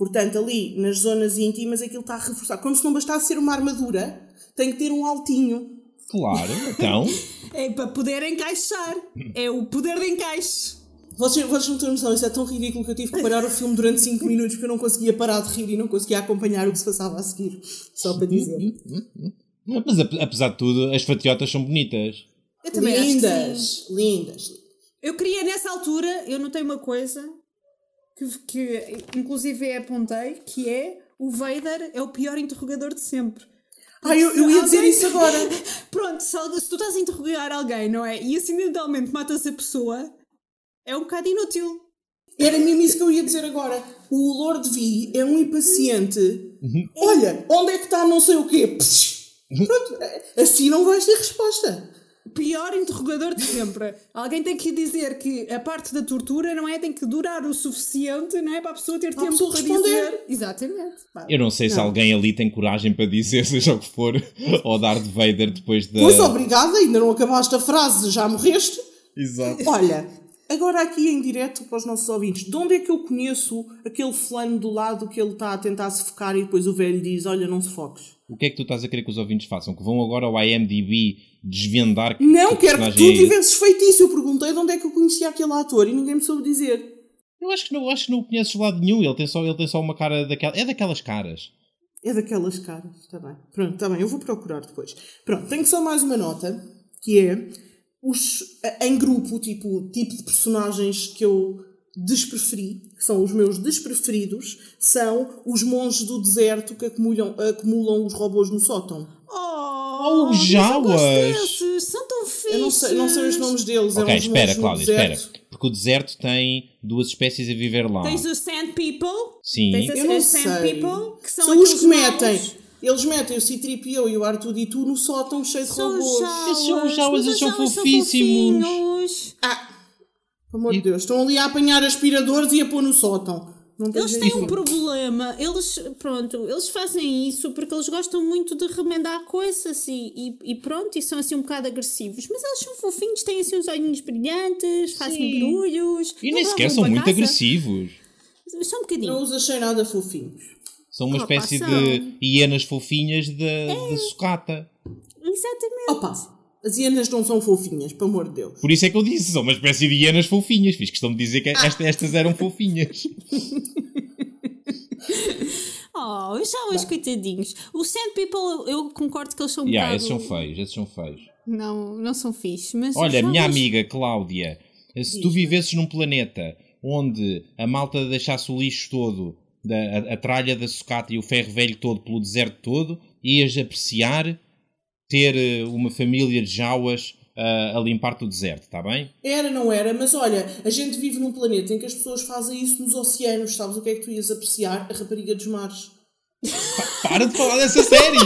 Portanto, ali nas zonas íntimas aquilo está reforçado. Como se não bastasse ser uma armadura, tem que ter um altinho. Claro, então. [LAUGHS] É para poder encaixar. É o poder de encaixe. Vocês, vocês não têm noção, isso é tão ridículo que eu tive que parar o filme durante 5 minutos porque eu não conseguia parar de rir e não conseguia acompanhar o que se passava a seguir. Só para dizer. Mas ap- apesar de tudo, as fatiotas são bonitas. Eu também acho que sim. lindas, lindas. Eu queria, nessa altura, eu notei uma coisa que, que inclusive apontei, que é o Vader é o pior interrogador de sempre. Ah, eu, eu ia dizer Alguém- isso agora. [LAUGHS] Pronto, se, se tu estás a interrogar alguém, não é? E acidentalmente matas a pessoa, é um bocado inútil. Era mesmo isso que eu ia dizer agora. O Lord V é um impaciente. Olha, onde é que está não sei o quê? Psh. Pronto, assim não vais ter resposta. Pior interrogador de sempre. [LAUGHS] Alguém tem que dizer que a parte da tortura, não é? Tem que durar o suficiente, não é? Para a pessoa ter a tempo pessoa para responder. dizer. Exatamente. Pá. Eu não sei se Não. alguém ali tem coragem para dizer, [LAUGHS] seja o que for, ao Darth Vader depois da. Pois obrigada, ainda não acabaste a frase, já morreste. Exato. Olha, agora aqui em direto para os nossos ouvintes, de onde é que eu conheço aquele fulano do lado que ele está a tentar se focar e depois o velho diz: Olha, não se foques? O que é que tu estás a querer que os ouvintes façam? Que vão agora ao IMDb desvendar que Não, que quero que tu é esse? tivesses feito isso. Eu perguntei de onde é que eu conhecia aquele ator e ninguém me soube dizer. Eu acho que não, acho que não o conheces de lado nenhum. Ele tem só, ele tem só uma cara daquela. É daquelas caras. É daquelas caras, está bem. Pronto, está bem, eu vou procurar depois. Pronto, tenho só mais uma nota, que é os, em grupo, tipo, tipo de personagens que eu despreferi, que são os meus despreferidos, são os monges do deserto que acumulam, acumulam os robôs no sótão. Oh, Oh, desses, São tão fixos. Eu não sei, não sei os nomes deles, ok, espera, Cláudia, espera. Porque o deserto tem duas espécies a viver lá. Tens os Sand People. Sim. Tens Eu não sei. People, que são, São, os que metem. maus. Eles metem o C-3PO e o R2D2 no sótão cheio de São robôs. jaulas. Esses são os eles os são fofíssimos. Ah, pelo amor de Deus, estão ali a apanhar aspiradores e a pôr no sótão. Eles têm um nenhum. problema. Eles, pronto, eles fazem isso porque eles gostam muito de remendar coisas e, e, e pronto, e são assim um bocado agressivos. Mas eles são fofinhos, têm assim uns olhinhos brilhantes, fazem Sim. barulhos. E não nem sequer são muito casa. agressivos. Só um bocadinho. Não os achei nada fofinhos. São uma pá, espécie são. de hienas fofinhas da da sucata. Exatamente. Opa, as hienas não são fofinhas, pelo amor de Deus. Por isso é que eu disse, são uma espécie de hienas fofinhas. Fiz questão de dizer que esta- estas eram fofinhas. [LAUGHS] Oh, já os coitadinhos. Os Sand People, eu concordo que eles são um Yeah, bocado... esses são feios, esses são feios. Não, não são fixe, mas... Olha, minha amiga Cláudia, se tu vivesses num planeta onde a malta deixasse o lixo todo, da, a, a tralha da sucata e o ferro velho todo pelo deserto todo, ias apreciar ter eh, uma família de jauas ah, a limpar-te o deserto, está bem? Era, não era, mas olha, a gente vive num planeta em que as pessoas fazem isso nos oceanos, sabes o que é que tu ias apreciar? A rapariga dos mares. Para de falar dessa série! [LAUGHS]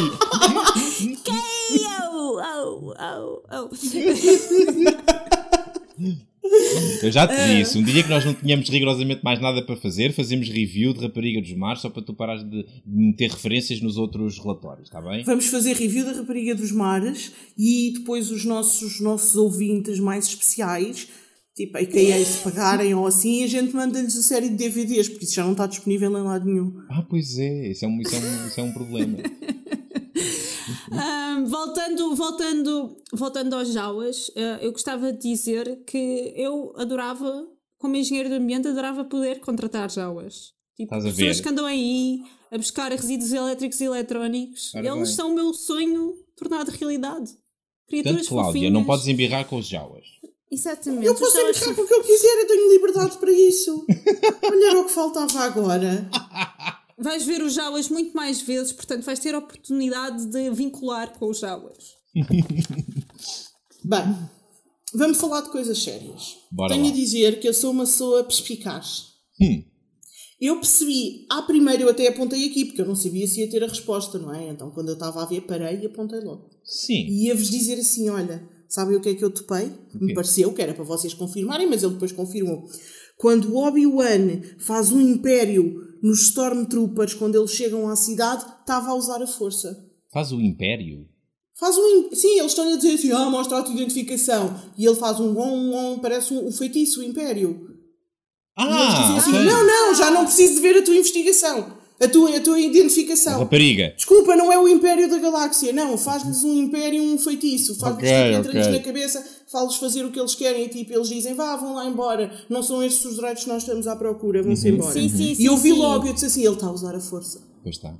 Au, au, au. [LAUGHS] Eu já te disse, um dia que nós não tínhamos rigorosamente mais nada para fazer, fazemos review de Rapariga dos Mares só para tu parares de meter referências nos outros relatórios, está bem? Vamos fazer review da rapariga dos mares e depois os nossos, nossos ouvintes mais especiais, tipo a KA se pagarem ou assim, a gente manda-lhes a série de DVDs, porque isso já não está disponível em lado nenhum. Ah, pois é, isso é um, isso é um, isso é um problema. [LAUGHS] Voltando, voltando, voltando aos Jauas, ah, eu gostava de dizer que eu adorava, como engenheiro do ambiente, adorava poder contratar Jauas. Tipo, Estás a pessoas ver? que andam aí a buscar resíduos elétricos e eletrónicos. Ora Eles bem. são o meu sonho tornado realidade. Criaturas Portanto, Cláudia, fofinhas. não podes embirrar com os jauas. Exatamente. Eu os posso são- com o que eu quiser, eu tenho liberdade para isso. [LAUGHS] Olha o que faltava agora. [LAUGHS] Vais ver os Jauas muito mais vezes, portanto vais ter a oportunidade de vincular com os Jauas. [LAUGHS] Bem, vamos falar de coisas sérias. Bora Tenho lá. a dizer que eu sou uma pessoa perspicaz. Hum. Eu percebi, à primeira eu até apontei aqui, porque eu não sabia se ia ter a resposta, não é? Então quando eu estava a ver, parei e apontei logo. Sim. E ia-vos dizer assim: olha, sabem o que é que eu topei? Me quê? pareceu que era para vocês confirmarem, mas ele depois confirmou. Quando o Obi-Wan faz um império nos Stormtroopers, quando eles chegam à cidade, estava a usar a força. Faz o Império. Faz um. im- Sim, eles estão a dizer assim: ah, mostra a tua identificação. E ele faz um on, on, parece um, um feitiço, o império. E eles Ah, dizem assim: não, não, já não preciso de ver a tua investigação, a tua, a tua identificação. Rapariga. Desculpa, não é o Império da Galáxia, não. Faz-lhes um Império, um feitiço. Faz-lhes Ok, tipo, entra-lhes ok. na cabeça, faz-lhes fazer o que eles querem e tipo, eles dizem, vá, vão lá embora. Não são estes os direitos que nós estamos à procura, vão-se embora. Sim, sim, e sim, eu vi sim. logo, eu disse assim, ele está a usar a força. Pois está.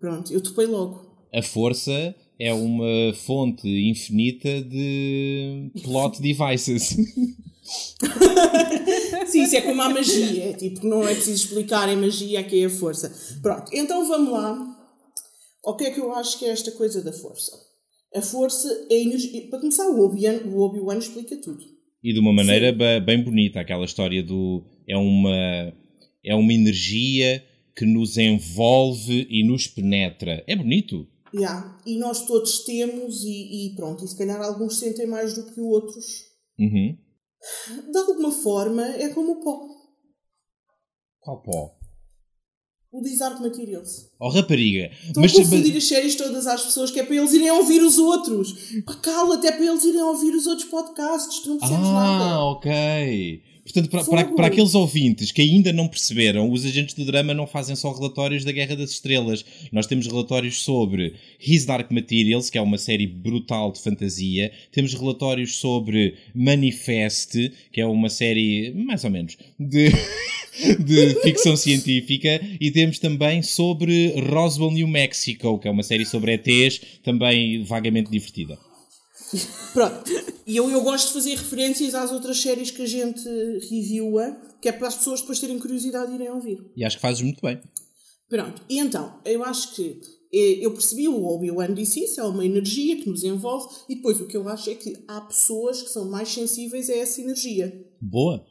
Pronto, eu topei logo. A força é uma fonte infinita de plot [LAUGHS] devices. [LAUGHS] Sim, isso é como a magia. É tipo, não é preciso explicar em magia a que é a força. Pronto, então vamos lá. O que é que eu acho que é esta coisa da força? A força é energia. Para começar, o Obi-Wan o Obi-Wan explica tudo. E de uma maneira ba- bem bonita, aquela história do. É uma, é uma energia que nos envolve e nos penetra. É bonito. Yeah. E nós todos temos, e, e pronto, e se calhar alguns sentem mais do que outros. Uhum. De alguma forma, é como o pó. Qual pó? O Desart Materials. Oh, rapariga. Estão Mas, a confundir as séries todas às pessoas que é para eles irem ouvir os outros. Pá, cala-te, é para eles irem ouvir os outros podcasts. Tu não percebes Ah, nada. ok. Portanto, para, para, para aqueles ouvintes que ainda não perceberam, os agentes do drama não fazem só relatórios da Guerra das Estrelas. Nós temos relatórios sobre His Dark Materials, que é uma série brutal de fantasia. Temos relatórios sobre Manifest, que é uma série, mais ou menos, de, [LAUGHS] de ficção científica. E temos também sobre Roswell, New Mexico, que é uma série sobre ETs, também vagamente divertida. Pronto. E eu, eu gosto de fazer referências às outras séries que a gente reviewa, que é para as pessoas depois terem curiosidade de irem ouvir. E acho que fazes muito bem. Pronto. E então, eu acho que eh, eu percebi, o Obi-Wan disse isso, é uma energia que nos envolve, e depois o que eu acho é que há pessoas que são mais sensíveis a essa energia. Boa.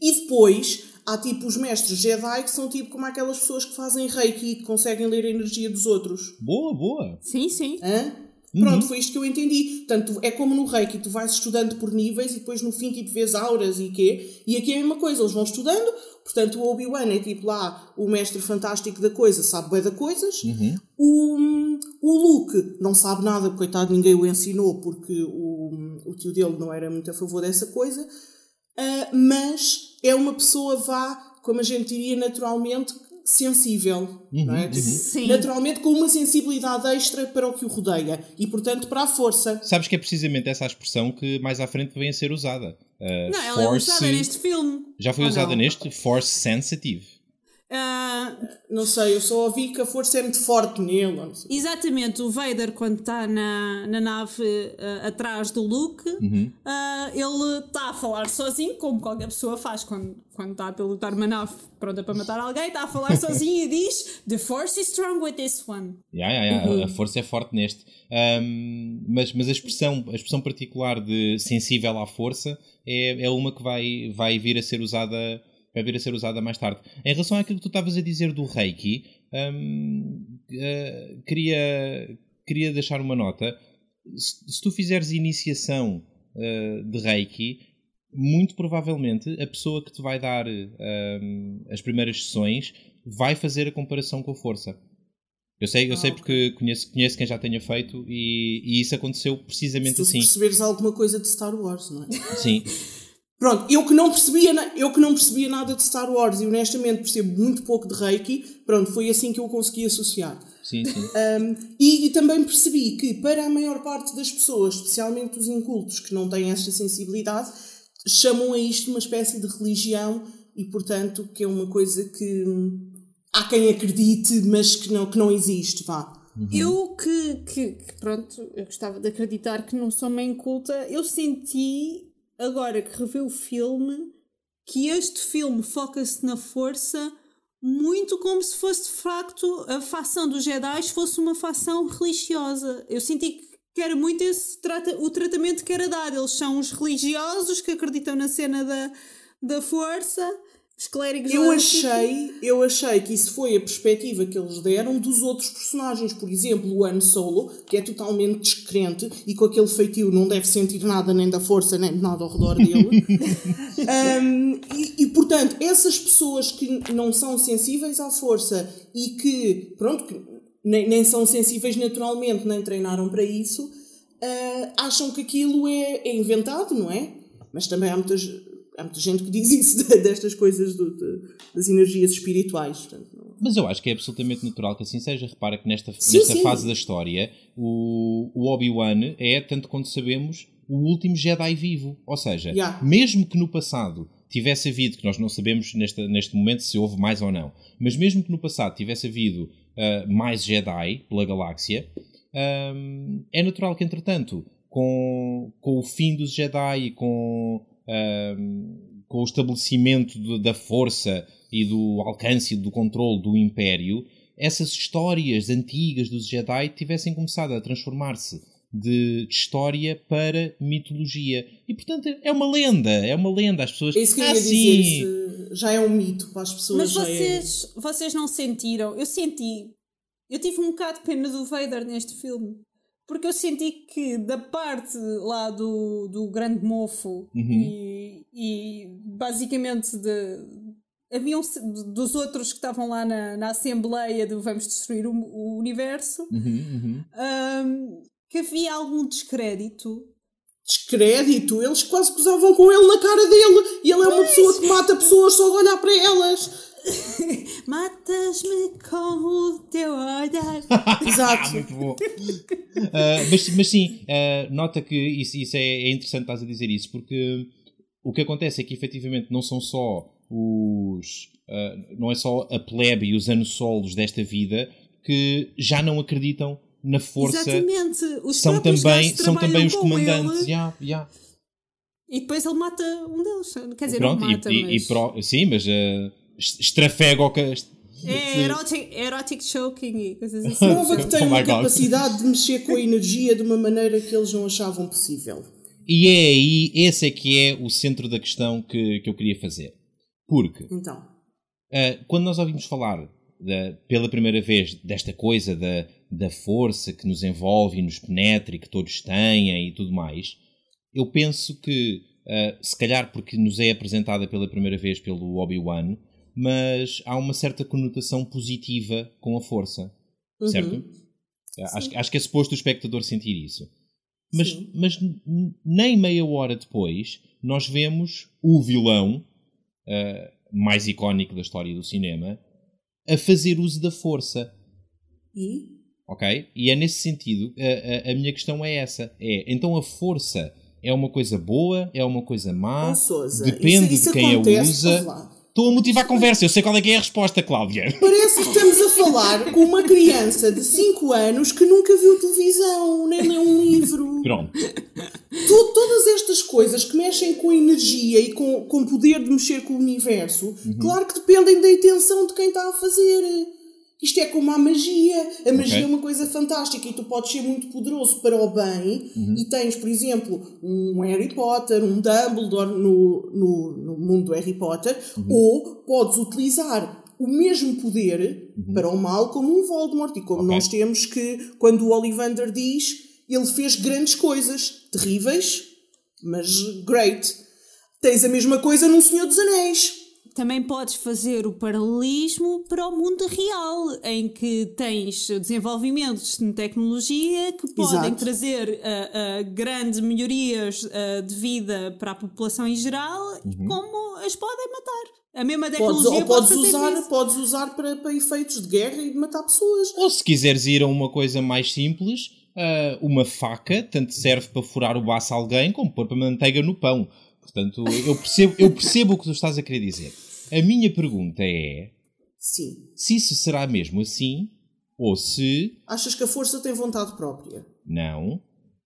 E depois há tipo os mestres Jedi que são tipo como aquelas pessoas que fazem reiki e que conseguem ler a energia dos outros. Boa, boa. Sim, sim. Hã? Pronto, foi isto que eu entendi. Portanto, é como no Reiki, tu vais estudando por níveis e depois no fim tipo vês auras e quê. E aqui é a mesma coisa, eles vão estudando, portanto o Obi-Wan é tipo lá o mestre fantástico da coisa, sabe bem da coisas. O, o Luke não sabe nada, coitado, ninguém o ensinou porque o, o tio dele não era muito a favor dessa coisa. Ah, mas é uma pessoa, vá, como a gente diria naturalmente, sensível, não é? Tipo, Sim. Naturalmente com uma sensibilidade extra para o que o rodeia e, portanto, para a força. Sabes que é precisamente essa a expressão que mais à frente vem a ser usada. Uh, Não, ela é force- usada neste filme. Já foi Ah, usada não. neste? Force sensitive. Ah, Não sei, eu só ouvi que a força é muito forte nele. exatamente, o Vader, quando está na, na nave ah, atrás do Luke, Uhum. ah, ele está a falar sozinho, como qualquer pessoa faz quando, quando está a pilotar uma nave pronta para matar alguém, está a falar [LAUGHS] sozinho e diz: The Force is strong with this one. Yeah, yeah, yeah, Uhum. A força é forte neste. Um, mas mas a, expressão, a expressão particular de sensível à força é, é uma que vai, vai vir a ser usada vai vir a ser usada mais tarde. Em relação àquilo que tu estavas a dizer do Reiki, eh, queria, queria deixar uma nota. Se, se tu fizeres iniciação eh, de Reiki, muito provavelmente a pessoa que te vai dar um, as primeiras sessões vai fazer a comparação com a força. Eu sei, eu Ah, sei porque conheço, conheço quem já tenha feito e, e isso aconteceu Se precisamente tu assim. perceberes alguma coisa de Star Wars, não é? Sim. [LAUGHS] Pronto, eu que não percebia, eu que não percebia nada de Star Wars e honestamente percebo muito pouco de Reiki, pronto, foi assim que eu consegui associar. Sim, sim. Um, e, e também percebi que para a maior parte das pessoas, especialmente os incultos que não têm esta sensibilidade, chamam a isto uma espécie de religião e, portanto, que é uma coisa que hum, há quem acredite, mas que não, que não existe, vá. Eu que, que, que, pronto, eu gostava de acreditar que não sou bem culta, eu senti, agora que revi o filme, que este filme foca-se na força muito como se fosse de facto a facção dos Jedi fosse uma facção religiosa. Eu senti que que era muito esse trata, o tratamento que era dado. Eles são os religiosos que acreditam na cena da, da força, os clérigos Eu achei, eu achei que isso foi a perspectiva que eles deram dos outros personagens. Por exemplo, o Han Solo, que é totalmente descrente e com aquele feitio não deve sentir nada nem da força nem de nada ao redor dele. [LAUGHS] Um, e, e, portanto, essas pessoas que não são sensíveis à força e que, pronto, que nem, nem são sensíveis naturalmente, nem treinaram para isso, ah, acham que aquilo é, é inventado, não é? Mas também há muitas, há muita gente que diz [LAUGHS] isso de- destas coisas do- de- das energias espirituais. portanto, não- Mas eu acho que é absolutamente natural que assim seja. Repara que nesta, Sim, nesta sim. fase da história, o, o Obi-Wan é, tanto quanto sabemos, o último Jedi vivo. Ou seja, Yeah. mesmo que no passado tivesse havido, que nós não sabemos neste, neste momento se houve mais ou não, mas mesmo que no passado tivesse havido ah, mais Jedi pela galáxia, ahm, é natural que, entretanto, com, com o fim dos Jedi e com, com o estabelecimento do- da força e do alcance e do controle do Império, essas histórias antigas dos Jedi tivessem começado a transformar-se de, de história para mitologia. E, portanto, é uma lenda. É uma lenda. As pessoas... É isso que eu ah, ia dizer. isso já é um mito para as pessoas. Mas já é- vocês, vocês não sentiram? Eu senti. Eu tive um bocado de pena do Vader neste filme. Porque eu senti que da parte lá do, do grande mofo e, e basicamente de, haviam dos outros que estavam lá na, na Assembleia do Vamos Destruir o, o Universo, Uhum, uhum. hum, que havia algum descrédito. Descrédito, eles quase gozavam com ele na cara dele e ele é uma pessoa que mata pessoas só de olhar para elas. [LAUGHS] Matas-me com o teu olhar. [LAUGHS] Exato. muito bom. Ah, mas, mas sim, ah, nota que isso, isso é, é interessante estás a dizer isso, porque o que acontece é que efetivamente não são só os. ah, não é só a plebe e os anossolos desta vida que já não acreditam na força. Exatamente. Os São também, são também os com comandantes. ele. Yeah, yeah. E depois ele mata um deles. Quer dizer, Pronto, não e- mata, e, mas... e pro- sim, mas uh, estrafega o que. É erotic, erotic choking e coisas [LAUGHS] assim. Prova que tem Oh uma capacidade de mexer com a energia de uma maneira que eles não achavam possível. E é aí, esse é que é o centro da questão que, que eu queria fazer. Porque Então, Uh, quando nós ouvimos falar da, pela primeira vez desta coisa da, da força que nos envolve e nos penetra e que todos têm e tudo mais, eu penso que, uh, se calhar porque nos é apresentada pela primeira vez pelo Obi-Wan, mas há uma certa conotação positiva com a força, uhum. certo? Acho, acho, que é suposto o espectador sentir isso. Mas, mas nem meia hora depois nós vemos o vilão uh, mais icónico da história do cinema a fazer uso da força. E? Ok? E é nesse sentido, a, a, a, minha questão é essa. É, então a força é uma coisa boa, é uma coisa má, Sousa, depende isso, isso de quem acontece, a usa. Estou a motivar a conversa, eu sei qual é que é a resposta, Cláudia. Parece que estamos a falar com uma criança de 5 anos que nunca viu televisão, nem leu um livro. Pronto. todas estas coisas que mexem com energia e com, com poder de mexer com o universo, uhum. claro que dependem da intenção de quem está a fazer. Isto é como a magia. A magia okay. é uma coisa fantástica e tu podes ser muito poderoso para o bem uhum. e tens, por exemplo, um Harry Potter, um Dumbledore no, no, no mundo do Harry Potter, uhum. ou podes utilizar o mesmo poder uhum. para o mal como um Voldemort. E como okay. nós temos que, quando o Ollivander diz, ele fez grandes coisas, terríveis, mas great. Tens a mesma coisa num Senhor dos Anéis também podes fazer o paralelismo para o mundo real, em que tens desenvolvimentos de tecnologia que podem Exato. trazer uh, uh, grandes melhorias uh, de vida para a população em geral, uhum. como as podem matar. A mesma tecnologia podes, podes usar, isso. podes usar para, para efeitos de guerra e de matar pessoas. Ou se quiseres ir a uma coisa mais simples, uma faca tanto serve para furar o baço a alguém como pôr para manteiga no pão. Portanto, eu percebo, eu percebo o que tu estás a querer dizer. A minha pergunta é: Sim. se isso será mesmo assim, ou se. Achas que a força tem vontade própria? Não.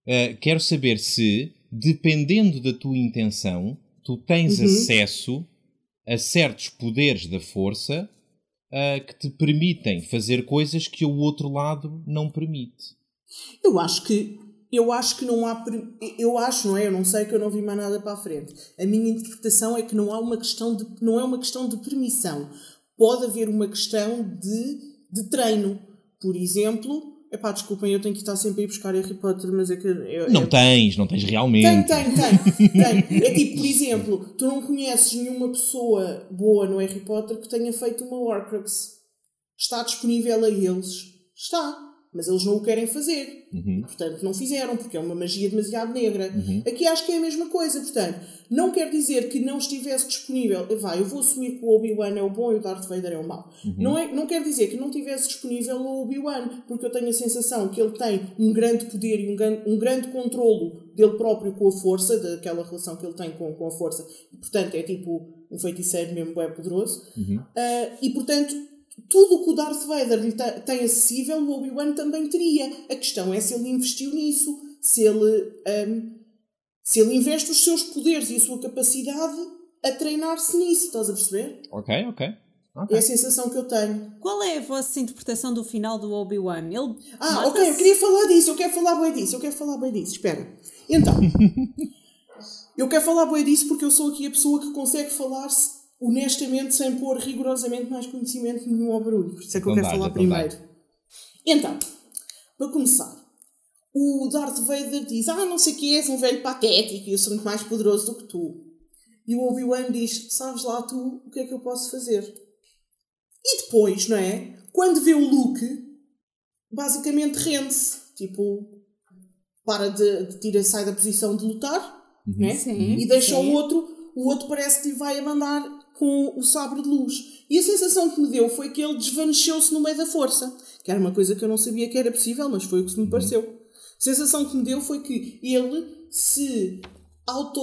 Uh, quero saber se, dependendo da tua intenção, tu tens uhum. acesso a certos poderes da força uh, que te permitem fazer coisas que o outro lado não permite. Eu acho que eu acho que não há. Eu acho, não é? Eu não sei que eu não vi mais nada para a frente. A minha interpretação é que não há uma questão de. não é uma questão de permissão. Pode haver uma questão de, de treino. Por exemplo. Epá, desculpem, eu tenho que estar sempre a ir buscar Harry Potter, mas é que. Eu, não tens, não tens realmente. Tem, tem, tem, tem. É tipo, por exemplo, tu não conheces nenhuma pessoa boa no Harry Potter que tenha feito uma Horcrux. Está disponível a eles? Está mas eles não o querem fazer. Uhum. Portanto, não fizeram, porque é uma magia demasiado negra. Uhum. Aqui acho que é a mesma coisa. Portanto, não quer dizer que não estivesse disponível. Vai, eu vou assumir que o Obi-Wan é o bom e o Darth Vader é o mau. Uhum. Não, é, não quer dizer que não estivesse disponível o Obi-Wan, porque eu tenho a sensação que ele tem um grande poder e um, um grande controlo dele próprio com a força, daquela relação que ele tem com, com a força. Portanto, é tipo um feiticeiro mesmo bem poderoso. Uh, e, portanto, tudo o que o Darth Vader lhe tem acessível, o Obi-Wan também teria. A questão é se ele investiu nisso, se ele, um, se ele investe os seus poderes e a sua capacidade a treinar-se nisso, estás a perceber? Ok, ok. Okay. É a sensação que eu tenho. Qual é a vossa interpretação do final do Obi-Wan? Ele ah, ok, eu queria falar disso, eu quero falar bem disso, eu quero falar bem disso. Espera. Então, [LAUGHS] eu quero falar bem disso porque eu sou aqui a pessoa que consegue falar-se honestamente, sem pôr rigorosamente mais conhecimento nenhum ao barulho. Por isso é que eu quero falar primeiro. Então, para começar, o Darth Vader diz: Ah, não sei o que és um velho patético e eu sou muito mais poderoso do que tu. E o Obi-Wan diz: Sabes lá tu o que é que eu posso fazer? E depois, não é? Quando vê o Luke, basicamente rende-se. Tipo, para de, de tirar, sai da posição de lutar, uhum. né? Sim, e deixa sim. o outro, o outro parece que lhe vai a mandar com o sabre de luz. E a sensação que me deu foi que ele desvaneceu-se no meio da força, que era uma coisa que eu não sabia que era possível, mas foi o que me pareceu. A sensação que me deu foi que ele se auto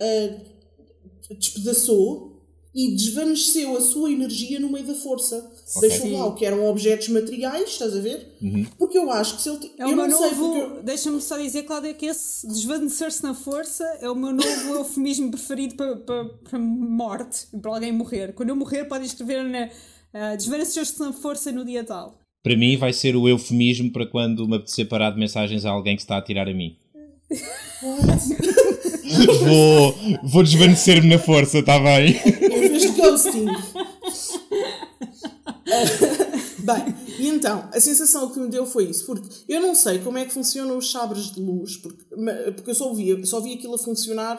uh, despedaçou e desvaneceu a sua energia no meio da força. Okay. Deixou lá o que eram objetos materiais, estás a ver? Uhum. Porque eu acho que se ele. É eu o meu não sei novo. porque. Deixa-me só dizer, Cláudia, que esse desvanecer-se na força é o meu novo [LAUGHS] eufemismo preferido para, para, para morte, para alguém morrer. Quando eu morrer, podem escrever na. Uh, desvanecer-se na força no dia tal. Para mim, vai ser o eufemismo para quando me apetecer parar de mensagens a alguém que está a tirar a mim. [LAUGHS] vou, vou desvanecer-me na força, está bem? Em vez de ghosting. [LAUGHS] Bem, e então, a sensação que me deu foi isso, porque eu não sei como é que funcionam os sabres de luz, porque, porque eu só vi, só vi aquilo a funcionar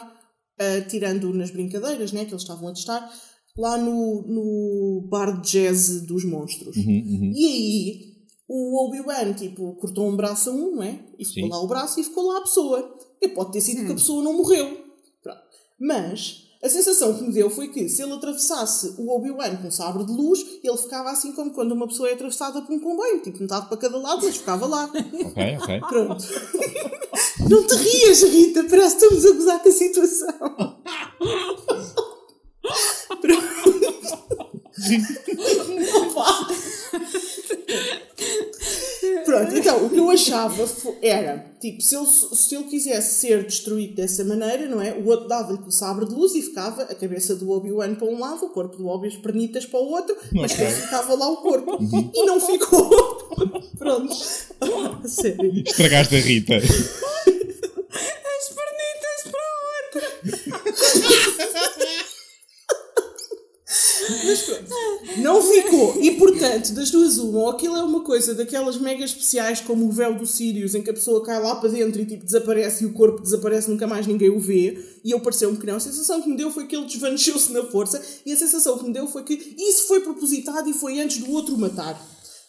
uh, tirando nas brincadeiras, né, que eles estavam a testar, lá no, no bar de jazz dos monstros. Uhum, uhum. E aí, o Obi-Wan, tipo, cortou um braço a um, não é? E ficou Sim. lá o braço e ficou lá a pessoa. E pode ter sido que a pessoa não morreu. Pronto. Mas a sensação que me deu foi que se ele atravessasse o Obi-Wan com um sabre de luz, ele ficava assim como quando uma pessoa é atravessada por um comboio, tipo metade para cada lado, mas ficava lá. Ok, ok. [LAUGHS] Pronto. Não te rias, Rita, parece que estamos a gozar com a situação. [LAUGHS] Pronto. Pronto, então, o que eu achava era, tipo, se ele, se ele quisesse ser destruído dessa maneira, não é? O outro dava-lhe com o sabre de luz e ficava a cabeça do Obi-Wan para um lado, o corpo do Obi as pernitas para o outro, mas okay. ficava lá o corpo. Uhum. E não ficou. [LAUGHS] Pronto. [LAUGHS] sério. Estragaste a Rita. As pernitas para o outro. Mas pronto, não ficou. E portanto, das duas, uma, ou aquilo é uma coisa daquelas mega especiais como o véu do Sirius, em que a pessoa cai lá para dentro e tipo desaparece e o corpo desaparece, nunca mais ninguém o vê. E eu pareceu-me que não. A sensação que me deu foi que ele desvaneceu-se na força, e a sensação que me deu foi que isso foi propositado e foi antes do outro matar.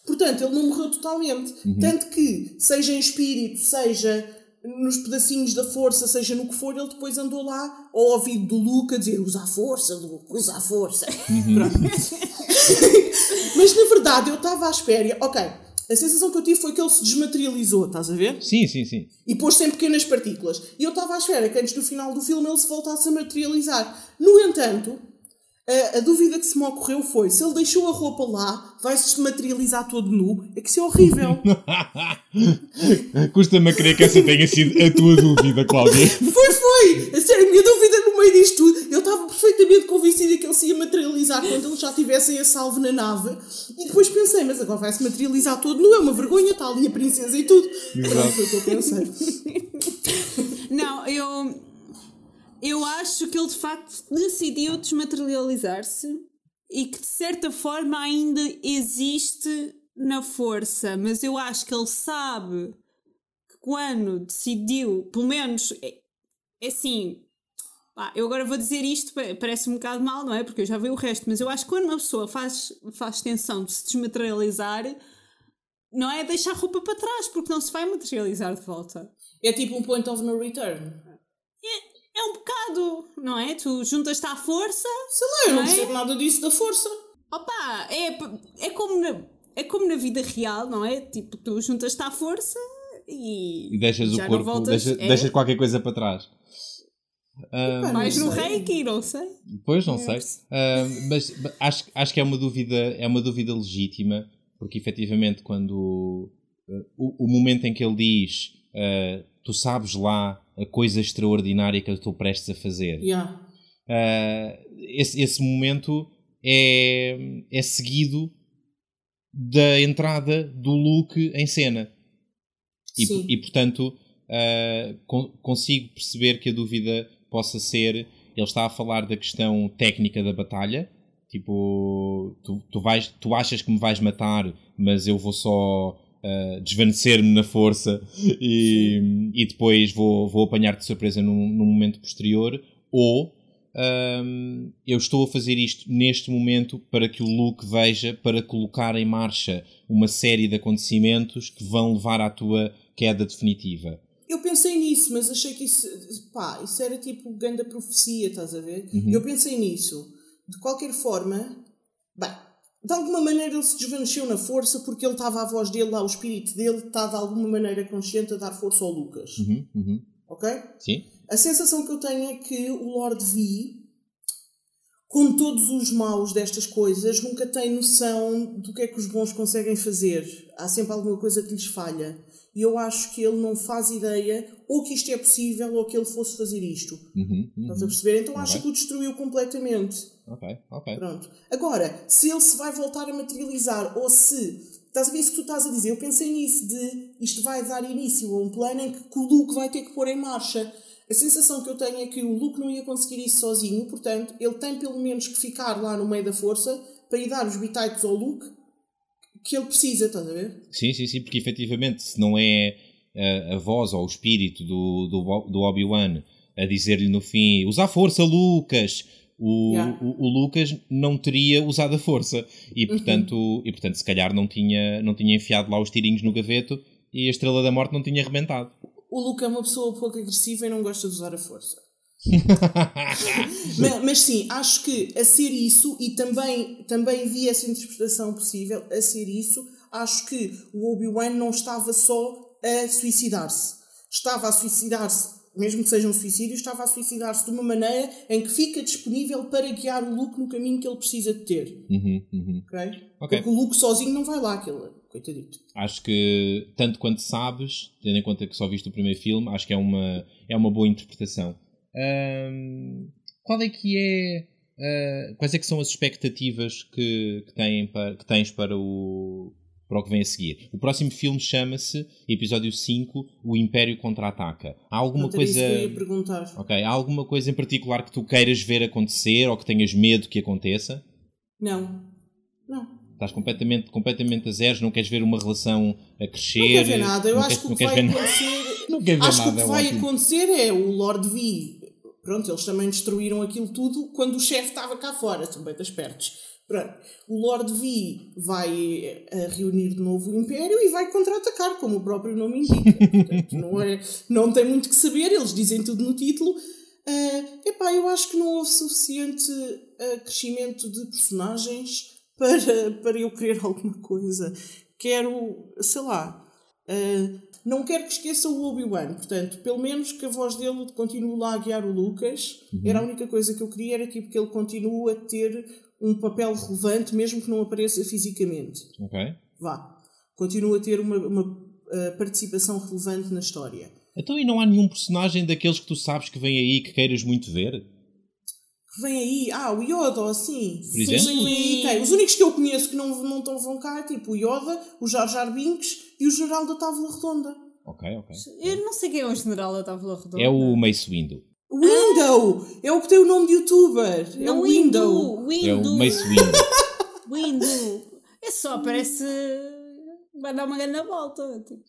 Portanto, ele não morreu totalmente. Uhum. Tanto que, seja em espírito, seja nos pedacinhos da força, seja no que for, ele depois andou lá ao ouvido do Luke a dizer usa a força, Luke, usa a força. Uhum. [LAUGHS] Mas na verdade eu estava à espera, ok, a sensação que eu tive foi que ele se desmaterializou, estás a ver? Sim, sim, sim. E pôs-se em pequenas partículas. E eu estava à espera que antes do final do filme ele se voltasse a materializar. No entanto, a, a, dúvida que se me ocorreu foi: se ele deixou a roupa lá, vai-se materializar todo nu? É que isso é horrível. [LAUGHS] Custa-me a crer que essa tenha sido a tua dúvida, Cláudia. [LAUGHS] foi, foi! A sério, a minha dúvida no meio disto tudo, eu estava perfeitamente convencida que ele se ia materializar quando eles já estivessem a salvo na nave. E depois pensei: mas agora vai-se materializar todo nu? É uma vergonha, está ali a princesa e tudo. Pronto, foi o que eu pensei. [LAUGHS] Não, eu eu acho que ele de facto decidiu desmaterializar-se e que de certa forma ainda existe na força, mas eu acho que ele sabe que quando decidiu, pelo menos é, é assim. Pá, eu agora vou dizer isto, parece um bocado mal, não é? Porque eu já vi o resto, mas eu acho que quando uma pessoa faz, faz tensão de se desmaterializar, não é deixar a roupa para trás, porque não se vai materializar de volta. É tipo um point of no return. É, é um bocado, não é? Tu juntas-te à força. Sei lá, eu não, não é? percebo nada disso da força. Opa, é, é, como na, é como na vida real, não é? Tipo, tu juntas-te à força e. E deixas o corpo, voltas, deixa, é? deixas qualquer coisa para trás. Um, Mais no reiki, não sei. Pois, não é. sei. Uh, mas acho, acho que é uma dúvida, é uma dúvida legítima, porque efetivamente quando uh, o, o momento em que ele diz uh, tu sabes lá a coisa extraordinária que eu estou prestes a fazer. Yeah. Uh, esse, esse momento é, é seguido da entrada do Luke em cena. E, e portanto, uh, con consigo perceber que a dúvida possa ser. Ele está a falar da questão técnica da batalha. Tipo, tu, tu, vais, tu achas que me vais matar, mas eu vou só uh, desvanecer-me na força e, e depois vou, vou apanhar-te de surpresa num, num, momento posterior, ou um, eu estou a fazer isto neste momento para que o Luke veja, para colocar em marcha uma série de acontecimentos que vão levar à tua queda definitiva. Eu pensei nisso, mas achei que isso, pá, isso era tipo grande profecia, estás a ver? Uhum. Eu pensei nisso. De qualquer forma, de alguma maneira ele se desvaneceu na força porque ele estava à voz dele lá, o espírito dele está de alguma maneira consciente a dar força ao Lucas. Uhum, uhum. Ok? Sim. A sensação que eu tenho é que o Lord V, com todos os maus destas coisas, nunca tem noção do que é que os bons conseguem fazer. Há sempre alguma coisa que lhes falha. E eu acho que ele não faz ideia ou que isto é possível ou que ele fosse fazer isto. Uhum, uhum. Estás a perceber? Então acho que o destruiu completamente. Ok, ok. Pronto. Agora, se ele se vai voltar a materializar ou se. Estás a ver isso que tu estás a dizer? Eu pensei nisso, de isto vai dar início a um plano em que o Luke vai ter que pôr em marcha. A sensação que eu tenho é que o Luke não ia conseguir isso sozinho, portanto, ele tem pelo menos que ficar lá no meio da força para ir dar os bitites ao Luke que ele precisa, estás a ver? Sim, sim, sim, porque efetivamente, se não é a, a voz ou o espírito do, do, do Obi-Wan a dizer-lhe no fim: usa a força, Lucas! O, Yeah. o, o Lucas não teria usado a força e Uhum. portanto, e portanto se calhar não tinha, não tinha enfiado lá os tirinhos no gaveto e a Estrela da Morte não tinha arrebentado. O Luke é uma pessoa pouco agressiva e não gosta de usar a força. [LAUGHS] mas, mas sim, acho que a ser isso, e também, também vi essa interpretação possível, a ser isso, acho que o Obi-Wan não estava só a suicidar-se. Estava a suicidar-se, mesmo que seja um suicídio, estava a suicidar-se de uma maneira em que fica disponível para guiar o Luke no caminho que ele precisa de ter. Uhum, uhum. Ok? Ok. Porque o Luke sozinho não vai lá, aquele coitadito. Acho que, tanto quanto sabes, tendo em conta que só viste o primeiro filme, acho que é uma, é uma boa interpretação. Ahm, qual é que é. ah, quais é que são as expectativas que, que, têm para, que tens para o, para o que vem a seguir? O próximo filme chama-se Episódio 5 O Império Contra-Ataca. Há alguma era coisa. isso que eu ia perguntar. Ok, há alguma coisa em particular que tu queiras ver acontecer ou que tenhas medo que aconteça? Não. Não. Estás completamente, completamente a zeros, não queres ver uma relação a crescer. Não quero ver nada. Eu não acho queres- que o não que vai nada. acontecer. [LAUGHS] Não ver acho que o nada, que é vai ótimo. acontecer é o Lord V. Pronto, eles também destruíram aquilo tudo quando o chefe estava cá fora, são bem espertos. Pronto, o Lord V vai eh, reunir de novo o Império e vai contra-atacar, como o próprio nome indica. [LAUGHS] Portanto, não, é, não tem muito que saber, eles dizem tudo no título. Ah, epá, eu acho que não houve suficiente ah, crescimento de personagens para, para eu querer alguma coisa. Quero, sei lá, ah, não quero que esqueça o Obi-Wan, portanto, pelo menos que a voz dele continue lá a guiar o Lucas. Era a única coisa que eu queria, era tipo que ele continue a ter um papel relevante, mesmo que não apareça fisicamente. Ok. Vá. Continua a ter uma, uma ah, participação relevante na história. Então e não há nenhum personagem daqueles que tu sabes que vem aí que queiras muito ver? que vem aí, ah, o Yoda assim. Por exemplo? Sim, aí quem? Os únicos que eu conheço que não, não estão vão cá é tipo o Yoda, o Jar Jar Binks e o Geral da Távola Redonda. Ok, ok. Eu não sei quem é o general da Távola Redonda. É o Mace Windu. Window! É o que tem o nome de youtuber. É Não, o Window. Windu. Windu. É o Mace Windu. [LAUGHS] Windu. É só, parece. Vai dar uma grande volta. Tipo,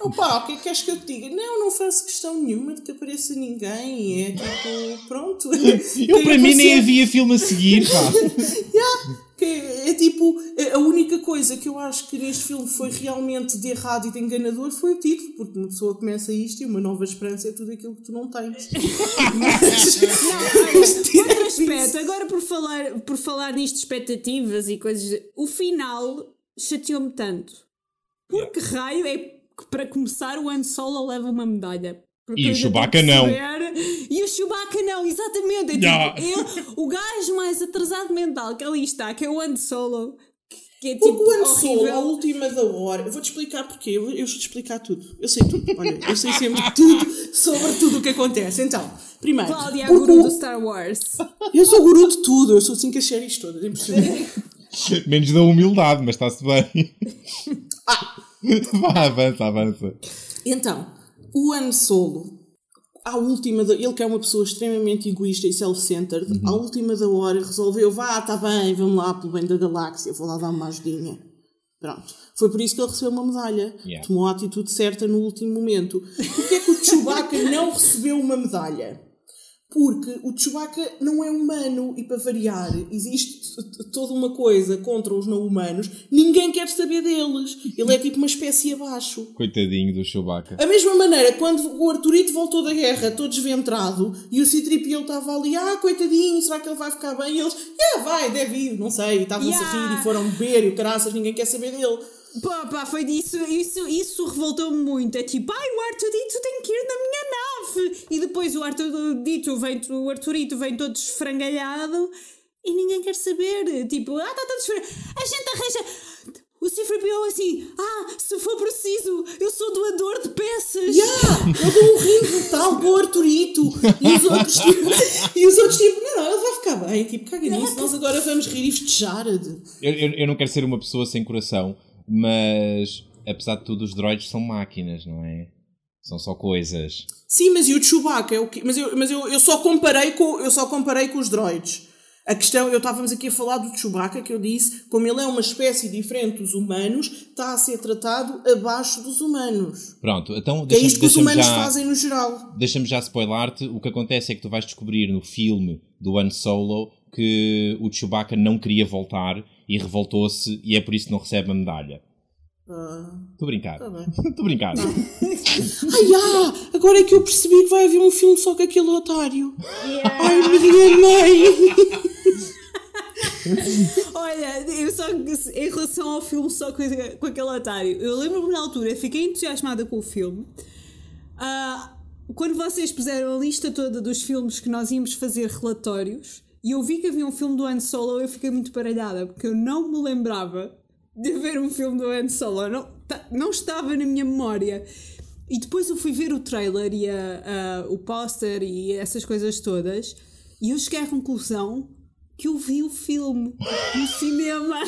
[LAUGHS] Opa, o que é que queres que eu te diga? Não, não faço questão nenhuma de que apareça ninguém. É tipo, pronto. [LAUGHS] Eu para mim nem havia filme a seguir, pá. Que é tipo, a única coisa que eu acho que neste filme foi realmente de errado e de enganador foi o título, porque uma pessoa começa isto e uma nova esperança é tudo aquilo que tu não tens. [LAUGHS] Mas- Outro aspecto, agora por falar, por falar nisto de expectativas e coisas, o final chateou-me tanto. Por que raio é que para começar o Han Solo leva uma medalha? Porque E o Chewbacca a não. E o Chewbacca não, exatamente. É tipo, Yeah. ele- o gajo mais atrasado mental que ali está, que é o Han Solo, que- é tipo o Han Solo, à última da hora, eu vou-te explicar porquê, eu, eu vou-te explicar tudo. Eu sei tudo, olha, eu sei sempre [LAUGHS] tudo sobre tudo o que acontece. Então, primeiro, Cláudia, a porque guru do Star Wars. [LAUGHS] eu sou guru de tudo, eu sou assim que as séries todas, é impressionante. [LAUGHS] Menos da humildade, mas está-se bem. Ah. Vá, avança, avança. Então, o Han Solo, à última da, ele que é uma pessoa extremamente egoísta e self-centered, Uhum. à última da hora resolveu, vá, tá bem, vamos lá pelo bem da galáxia, vou lá dar uma ajudinha. Pronto. Foi por isso que ele recebeu uma medalha. Yeah. Tomou a atitude certa no último momento. Porquê é que o Chewbacca não recebeu uma medalha? Porque o Chewbacca não é humano e para variar existe toda uma coisa contra os não humanos. Ninguém quer saber deles. Ele é tipo uma espécie abaixo. Coitadinho do Chewbacca. A mesma maneira, quando o Arturito voltou da guerra todo desventrado e o Citripio estava ali, ah, coitadinho, será que ele vai ficar bem? E eles, ah, vai, deve ir, não sei, e estavam-se a Yeah. rir e foram beber e o caraças, ninguém quer saber dele. Pá, pá, foi disso, isso, isso revoltou-me muito. É tipo, ai, o Arturito tem que ir na minha nave. E depois o Arturito vem, o Arturito vem todo esfrangalhado e ninguém quer saber. Tipo, ah, está todo esfrangalhado. A gente arranja. O C-3PO assim, ah, se for preciso, eu sou doador de peças. Yeah, eu dou um ringue letal para o Arturito e os outros tipo, e os outros tipo, não, não, ele vai ficar bem, tipo, caga nisso, nós agora vamos rir e festejar. Eu, eu, eu não quero ser uma pessoa sem coração, mas apesar de tudo, os droids são máquinas, não é? São só coisas. Sim, mas e o Chewbacca é o quê? Mas eu, mas eu, eu só comparei com eu só comparei com os droids. A questão, eu estávamos aqui a falar do Chewbacca, que eu disse, como ele é uma espécie diferente dos humanos, está a ser tratado abaixo dos humanos. Pronto, então Que é isto que os humanos já, fazem no geral. Deixa-me já spoiler-te. O que acontece é que tu vais descobrir no filme do Han Solo que o Chewbacca não queria voltar e revoltou-se e é por isso que não recebe a medalha. Estou uh, a brincar. Estou tá a [LAUGHS] brincar. [LAUGHS] Ai, ah, agora é que eu percebi que vai haver um filme só com aquele otário. Yeah. Ai, minha mãe! [LAUGHS] Olha, eu só em relação ao filme só com, com aquele otário, eu lembro-me na altura, fiquei entusiasmada com o filme. Uh, quando vocês puseram a lista toda dos filmes que nós íamos fazer relatórios e eu vi que havia um filme do Han Solo, eu fiquei muito baralhada porque eu não me lembrava de ver um filme do Han Solo. Não, tá, não estava na minha memória. E depois eu fui ver o trailer e a, a, o póster e essas coisas todas e eu cheguei à conclusão que eu vi o filme no cinema.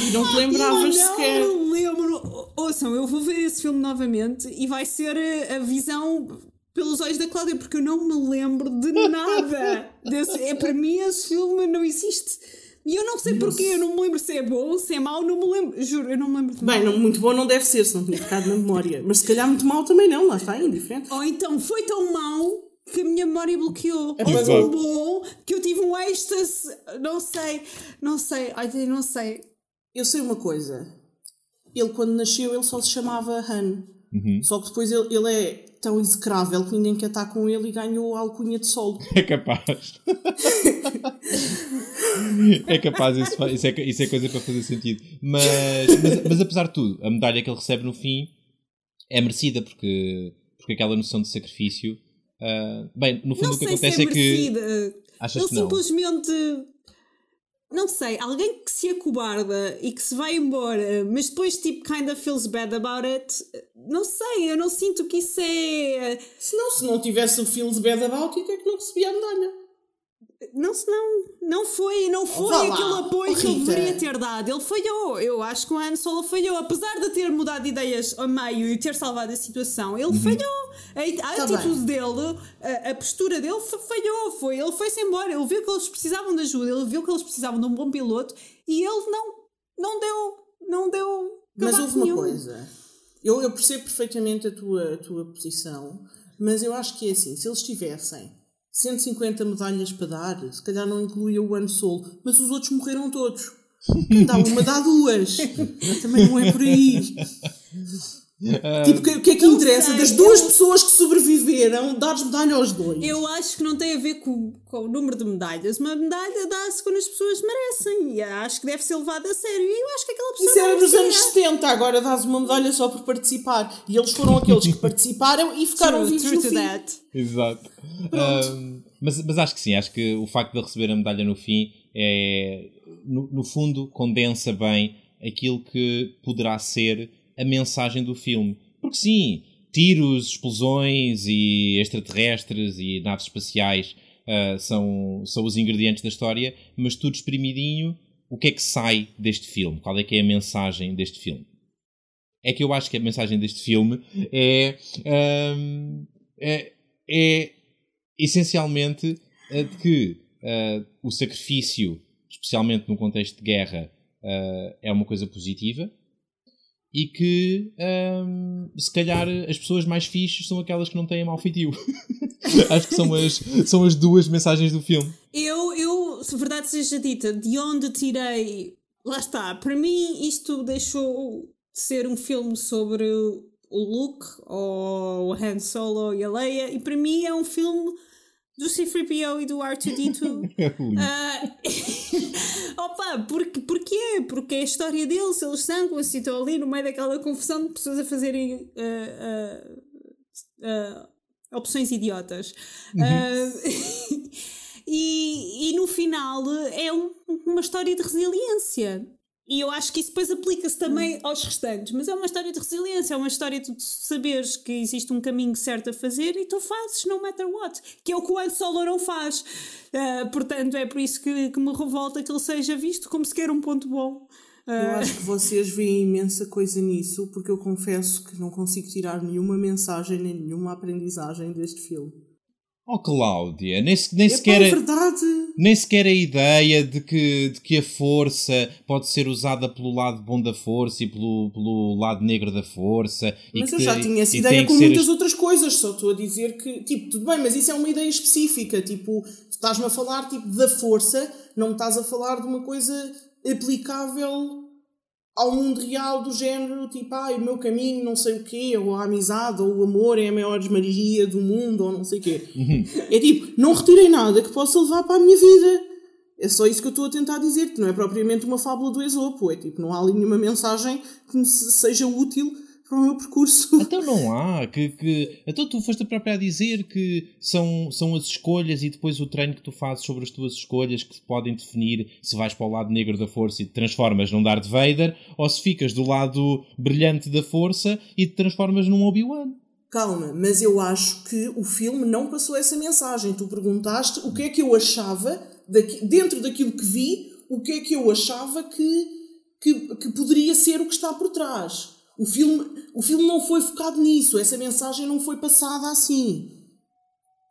E não te [LAUGHS] lembravas eu sequer. Não lembro. Ouçam, eu vou ver esse filme novamente e vai ser a, a visão pelos olhos da Cláudia, porque eu não me lembro de nada. [LAUGHS] Desse, é, para mim, esse filme não existe. E eu não sei porquê, eu não me lembro se é bom, se é mau, não me lembro. Juro, eu não me lembro de Bem, não, muito bom não deve ser, se não tinha ficado na memória. Mas se calhar muito mau também não, lá está, é indiferente. Ou então foi tão mau que a minha memória bloqueou. É Ou tão bom que eu tive um êxtase. Não sei, não sei, olha, não sei. Eu sei uma coisa. Ele, quando nasceu, ele só se chamava Han. Uhum. Só que depois ele, ele é tão execrável que ninguém quer estar com ele e ganhou a alcunha de solo. [LAUGHS] É capaz. é capaz, isso, isso, é, isso é coisa para fazer sentido. Mas, mas, mas, apesar de tudo, a medalha que ele recebe no fim é merecida porque, porque aquela noção de sacrifício. Uh, bem, no fundo não o que acontece é, é que. Achas ele que não? simplesmente não sei, alguém que se acobarda e que se vai embora, mas depois tipo kind of feels bad about it, não sei, eu não sinto que isso é. Se não, se não tivesse o feels bad about it, é que não recebia a medalha. Não, não, não foi, não foi aquele apoio que ele deveria ter dado. Ele falhou. Eu acho que o Han Solo falhou. Apesar de ter mudado de ideias a meio e ter salvado a situação, ele uhum. falhou. A, a tá atitude bem. dele, a, a, postura dele falhou. Foi, ele foi-se embora. Ele viu que eles precisavam de ajuda, ele viu que eles precisavam de um bom piloto e ele não, não deu. Não deu. Mas houve uma coisa. Eu, eu percebo perfeitamente a tua, a tua posição, mas eu acho que é assim: se eles tivessem 150 medalhas para dar, se calhar não incluía o ano Solo, mas os outros morreram todos. Dá [LAUGHS] uma dá duas. [LAUGHS] Também não é por aí. Uh, tipo, o que, é que interessa? Sei, das duas eu... pessoas que sobreviveram, dar-lhes medalha aos dois. Eu acho que não tem a ver com, com o número de medalhas. Uma medalha dá-se quando as pessoas merecem. E acho que deve ser levada a sério. E eu acho que aquela pessoa. Isso era nos anos 70, agora dás uma medalha só por participar. E eles foram aqueles que [LAUGHS] participaram e ficaram true, vivos true no fim. That. Exato. Um, mas, mas acho que sim, acho que o facto de receber a medalha no fim é, no, no fundo, condensa bem aquilo que poderá ser a mensagem do filme. Porque sim, tiros, explosões e extraterrestres e naves espaciais uh, são, são os ingredientes da história, mas tudo exprimidinho, o que é que sai deste filme? Qual é que é a mensagem deste filme? É que eu acho que a mensagem deste filme é, um, é, é, essencialmente a de que uh, o sacrifício, especialmente no contexto de guerra, uh, é uma coisa positiva e que um, se calhar as pessoas mais fixes são aquelas que não têm mau feitio. [LAUGHS] Acho que são as, são as duas mensagens do filme. Eu, eu, se verdade seja dita, de onde tirei. Lá está, para mim isto deixou de ser um filme sobre o Luke ou o Han Solo e a Leia, e para mim é um filme do C3PO e do R2D2. uh, [LAUGHS] [LAUGHS] opa, porque, porquê? Porque é a história deles, eles são assim, estão ali no meio daquela confusão de pessoas a fazerem uh, uh, opções idiotas. Uhum. [LAUGHS] e, e no final é um, uma história de resiliência. E eu acho que isso depois aplica-se também hum. aos restantes. Mas é uma história de resiliência, é uma história de saberes que existe um caminho certo a fazer e tu fazes no matter what. Que é o que o Han Solo não faz. Uh, portanto, é por isso que, que, me revolta que ele seja visto como sequer um ponto bom. Uh... Eu acho que vocês veem imensa coisa nisso, porque eu confesso que não consigo tirar nenhuma mensagem nem nenhuma aprendizagem deste filme. Oh, Cláudia, nem, nem sequer. É verdade. Nem sequer a ideia de que, de que a força pode ser usada pelo lado bom da força e pelo, pelo lado negro da força. Mas eu já te, tinha essa ideia com muitas outras coisas, só estou a dizer que, tipo, tudo bem, mas isso é uma ideia específica. Tipo, estás-me a falar tipo, da força, não me estás a falar de uma coisa aplicável ao mundo real do género, tipo, ah, o meu caminho, não sei o quê, ou a amizade, ou o amor é a maior esmaria do mundo, ou não sei o quê. Uhum. É tipo, não retirei nada que possa levar para a minha vida. É só isso que eu estou a tentar dizer, que não é propriamente uma fábula do Esopo, é tipo, não há ali nenhuma mensagem que me seja útil para o meu percurso. [LAUGHS] Então não há, que, que então tu foste a própria a dizer que são, são as escolhas e depois o treino que tu fazes sobre as tuas escolhas que podem definir se vais para o lado negro da força e te transformas num Darth Vader ou se ficas do lado brilhante da força e te transformas num Obi-Wan. Calma, mas eu acho que o filme não passou essa mensagem. Tu perguntaste o que é que eu achava, daqui, dentro daquilo que vi, o que é que eu achava que, que, que poderia ser o que está por trás. O filme, o filme não foi focado nisso, essa mensagem não foi passada assim.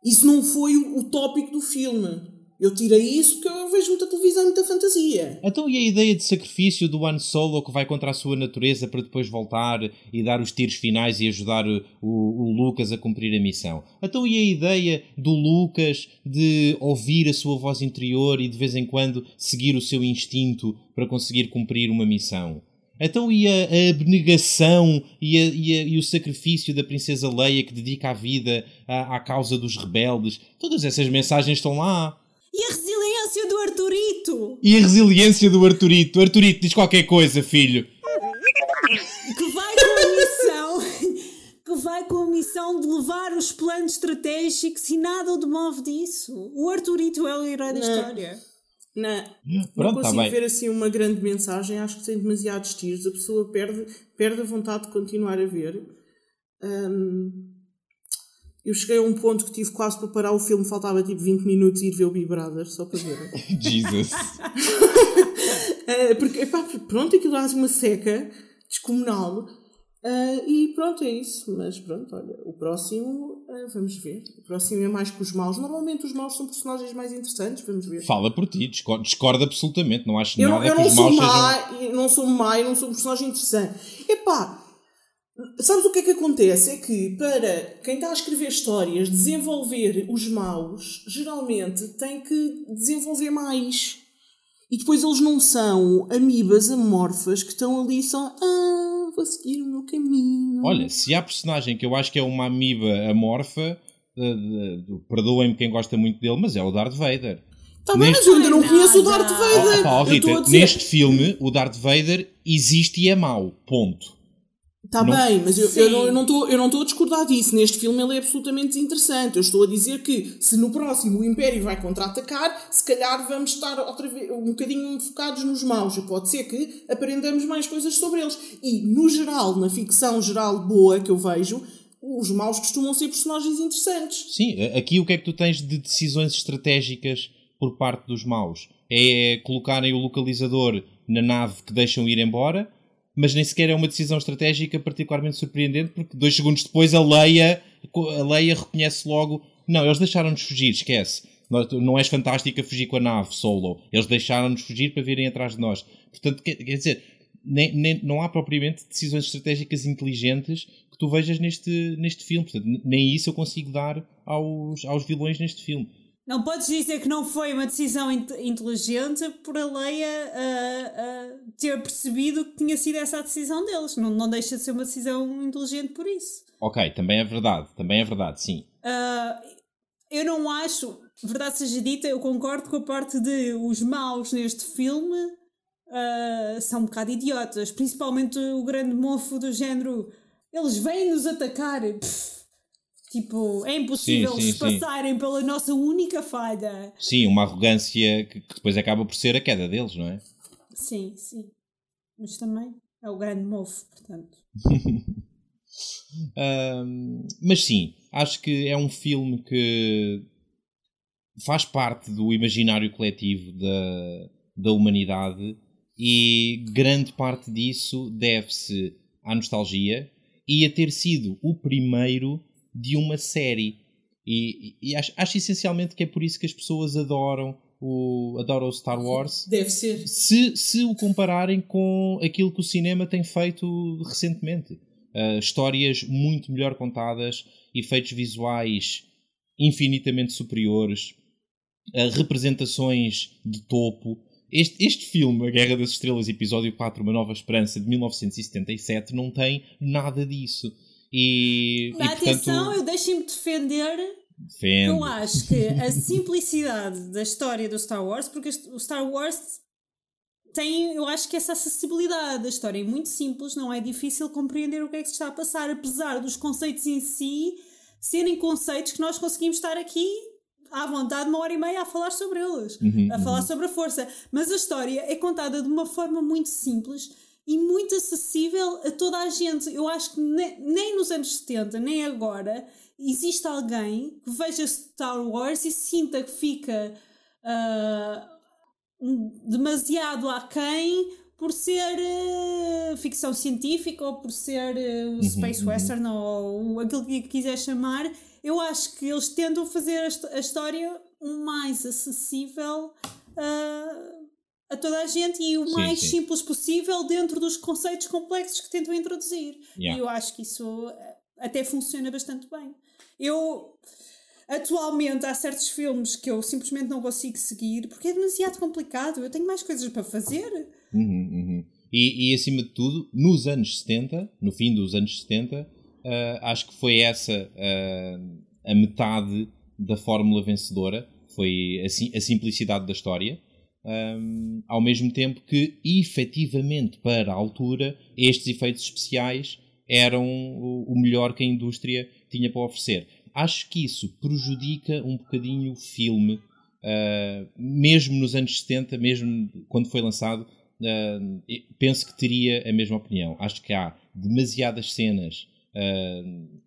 Isso não foi o, o tópico do filme. Eu tirei isso porque eu vejo muita televisão e muita fantasia. Então e a ideia de sacrifício do Han Solo que vai contra a sua natureza para depois voltar e dar os tiros finais e ajudar o, o, Lucas a cumprir a missão? Então e a ideia do Lucas de ouvir a sua voz interior e de vez em quando seguir o seu instinto para conseguir cumprir uma missão? Então e a, a abnegação e, a, e, a, e, o sacrifício da princesa Leia que dedica a vida à, à, causa dos rebeldes? Todas essas mensagens estão lá. E a resiliência do Arturito? E a resiliência do Arturito? Arturito, diz qualquer coisa, filho. Que vai com a missão... [LAUGHS] que vai com a missão de levar os planos estratégicos e nada o demove disso. O Arturito é o herói da história. Não, Pronto, não tá consigo tá ver assim uma grande mensagem, acho que tem demasiados tiros, a pessoa perde, perde a vontade de continuar a ver. Um, eu cheguei a um ponto que tive quase para parar o filme, faltava tipo 20 minutos e ir ver o Big Brother, só para ver. [LAUGHS] Jesus! uh, [LAUGHS] porque, epá, pronto, aquilo dá uma seca descomunal. Uh, e pronto, é isso. Mas pronto, olha, o próximo, uh, vamos ver. O próximo é mais que os maus. Normalmente os maus são personagens mais interessantes, vamos ver. Fala por ti, discordo, discordo absolutamente. Não acho eu, nada eu que os maus má, sejam... não sou má e não sou um personagem interessante. Epá, sabes o que é que acontece? É que para quem está a escrever histórias, desenvolver os maus, geralmente tem que desenvolver mais. E depois eles não são amibas amorfas que estão ali só. Ah, vou seguir o meu caminho. Olha, se há personagem que eu acho que é uma amiba amorfa, perdoem-me quem gosta muito dele, mas é o Darth Vader. Tá bem, mas eu ainda não conheço o Darth Vader. Oh, oh, Rita, dizer... Neste filme, o Darth Vader existe e é mau. Ponto. Está bem, mas eu, eu não estou eu não estou a discordar disso. Neste filme ele é absolutamente desinteressante. Eu estou a dizer que se no próximo o Império vai contra-atacar, se calhar vamos estar outra vez, um bocadinho focados nos maus. E pode ser que aprendamos mais coisas sobre eles. E, no geral, na ficção geral boa que eu vejo, os maus costumam ser personagens interessantes. Sim, aqui o que é que tu tens de decisões estratégicas por parte dos maus? É colocarem o localizador na nave que deixam ir embora mas nem sequer é uma decisão estratégica particularmente surpreendente, porque dois segundos depois a Leia, a Leia reconhece logo: não, eles deixaram-nos fugir, esquece. Não és fantástica fugir com a nave solo. Eles deixaram-nos fugir para virem atrás de nós. Portanto, quer, dizer, nem, nem, não há propriamente decisões estratégicas inteligentes que tu vejas neste, neste filme. Portanto, nem isso eu consigo dar aos, aos vilões neste filme. Não podes dizer que não foi uma decisão inteligente por a Leia uh, uh, ter percebido que tinha sido essa a decisão deles. Não, não deixa de ser uma decisão inteligente por isso. Ok, também é verdade. Também é verdade, sim. Uh, eu não acho, verdade seja dita, eu concordo com a parte de os maus neste filme são um bocado idiotas. Principalmente o grande mofo do género. Eles vêm nos atacar. Pff, Tipo, é impossível sim, sim, passarem sim. pela nossa única falha. Sim, uma arrogância que, que, depois acaba por ser a queda deles, não é? Sim, sim. Mas também é o grande mofo, portanto. [LAUGHS] um, mas sim, acho que é um filme que faz parte do imaginário coletivo da, da humanidade e grande parte disso deve-se à nostalgia e a ter sido o primeiro de uma série. E, e acho, acho, essencialmente que é por isso que as pessoas adoram o, adoram o Star Wars. Deve ser. Se, se o compararem com aquilo que o cinema tem feito recentemente. Uh, histórias muito melhor contadas, efeitos visuais infinitamente superiores, uh, representações de topo. Este, este filme, A Guerra das Estrelas, episódio 4, Uma Nova Esperança, de 1977, não tem nada disso. E, e, atenção, portanto... eu deixem-me defender Defende. Eu acho que a simplicidade da história do Star Wars, porque o Star Wars tem, eu acho que essa acessibilidade da história é muito simples, não é difícil compreender o que é que se está a passar, apesar dos conceitos em si serem conceitos que nós conseguimos estar aqui à vontade uma hora e meia a falar sobre eles, uhum, a falar uhum. sobre a força. Mas a história é contada de uma forma muito simples e muito acessível a toda a gente. Eu acho que nem, nem nos anos 70, nem agora, existe alguém que veja Star Wars e sinta que fica uh, demasiado aquém por ser uh, ficção científica ou por ser uh, uhum, space uhum. western ou aquilo que quiser chamar. Eu acho que eles tentam fazer a, a história o mais acessível a toda a gente e o sim, mais sim. simples possível dentro dos conceitos complexos que tentam introduzir. Yeah. E eu acho que isso até funciona bastante bem. Eu atualmente há certos filmes que eu simplesmente não consigo seguir porque é demasiado complicado. Eu tenho mais coisas para fazer. Uhum, uhum. E, e, acima de tudo, nos anos 70, no fim dos anos 70, uh, acho que foi essa uh, a metade da fórmula vencedora. Foi a, a simplicidade da história. Um, ao mesmo tempo que, efetivamente, para a altura, estes efeitos especiais eram o, melhor que a indústria tinha para oferecer. Acho que isso prejudica um bocadinho o filme, uh, mesmo nos anos 70, mesmo quando foi lançado. Uh, penso que teria a mesma opinião. Acho que há demasiadas cenas, uh,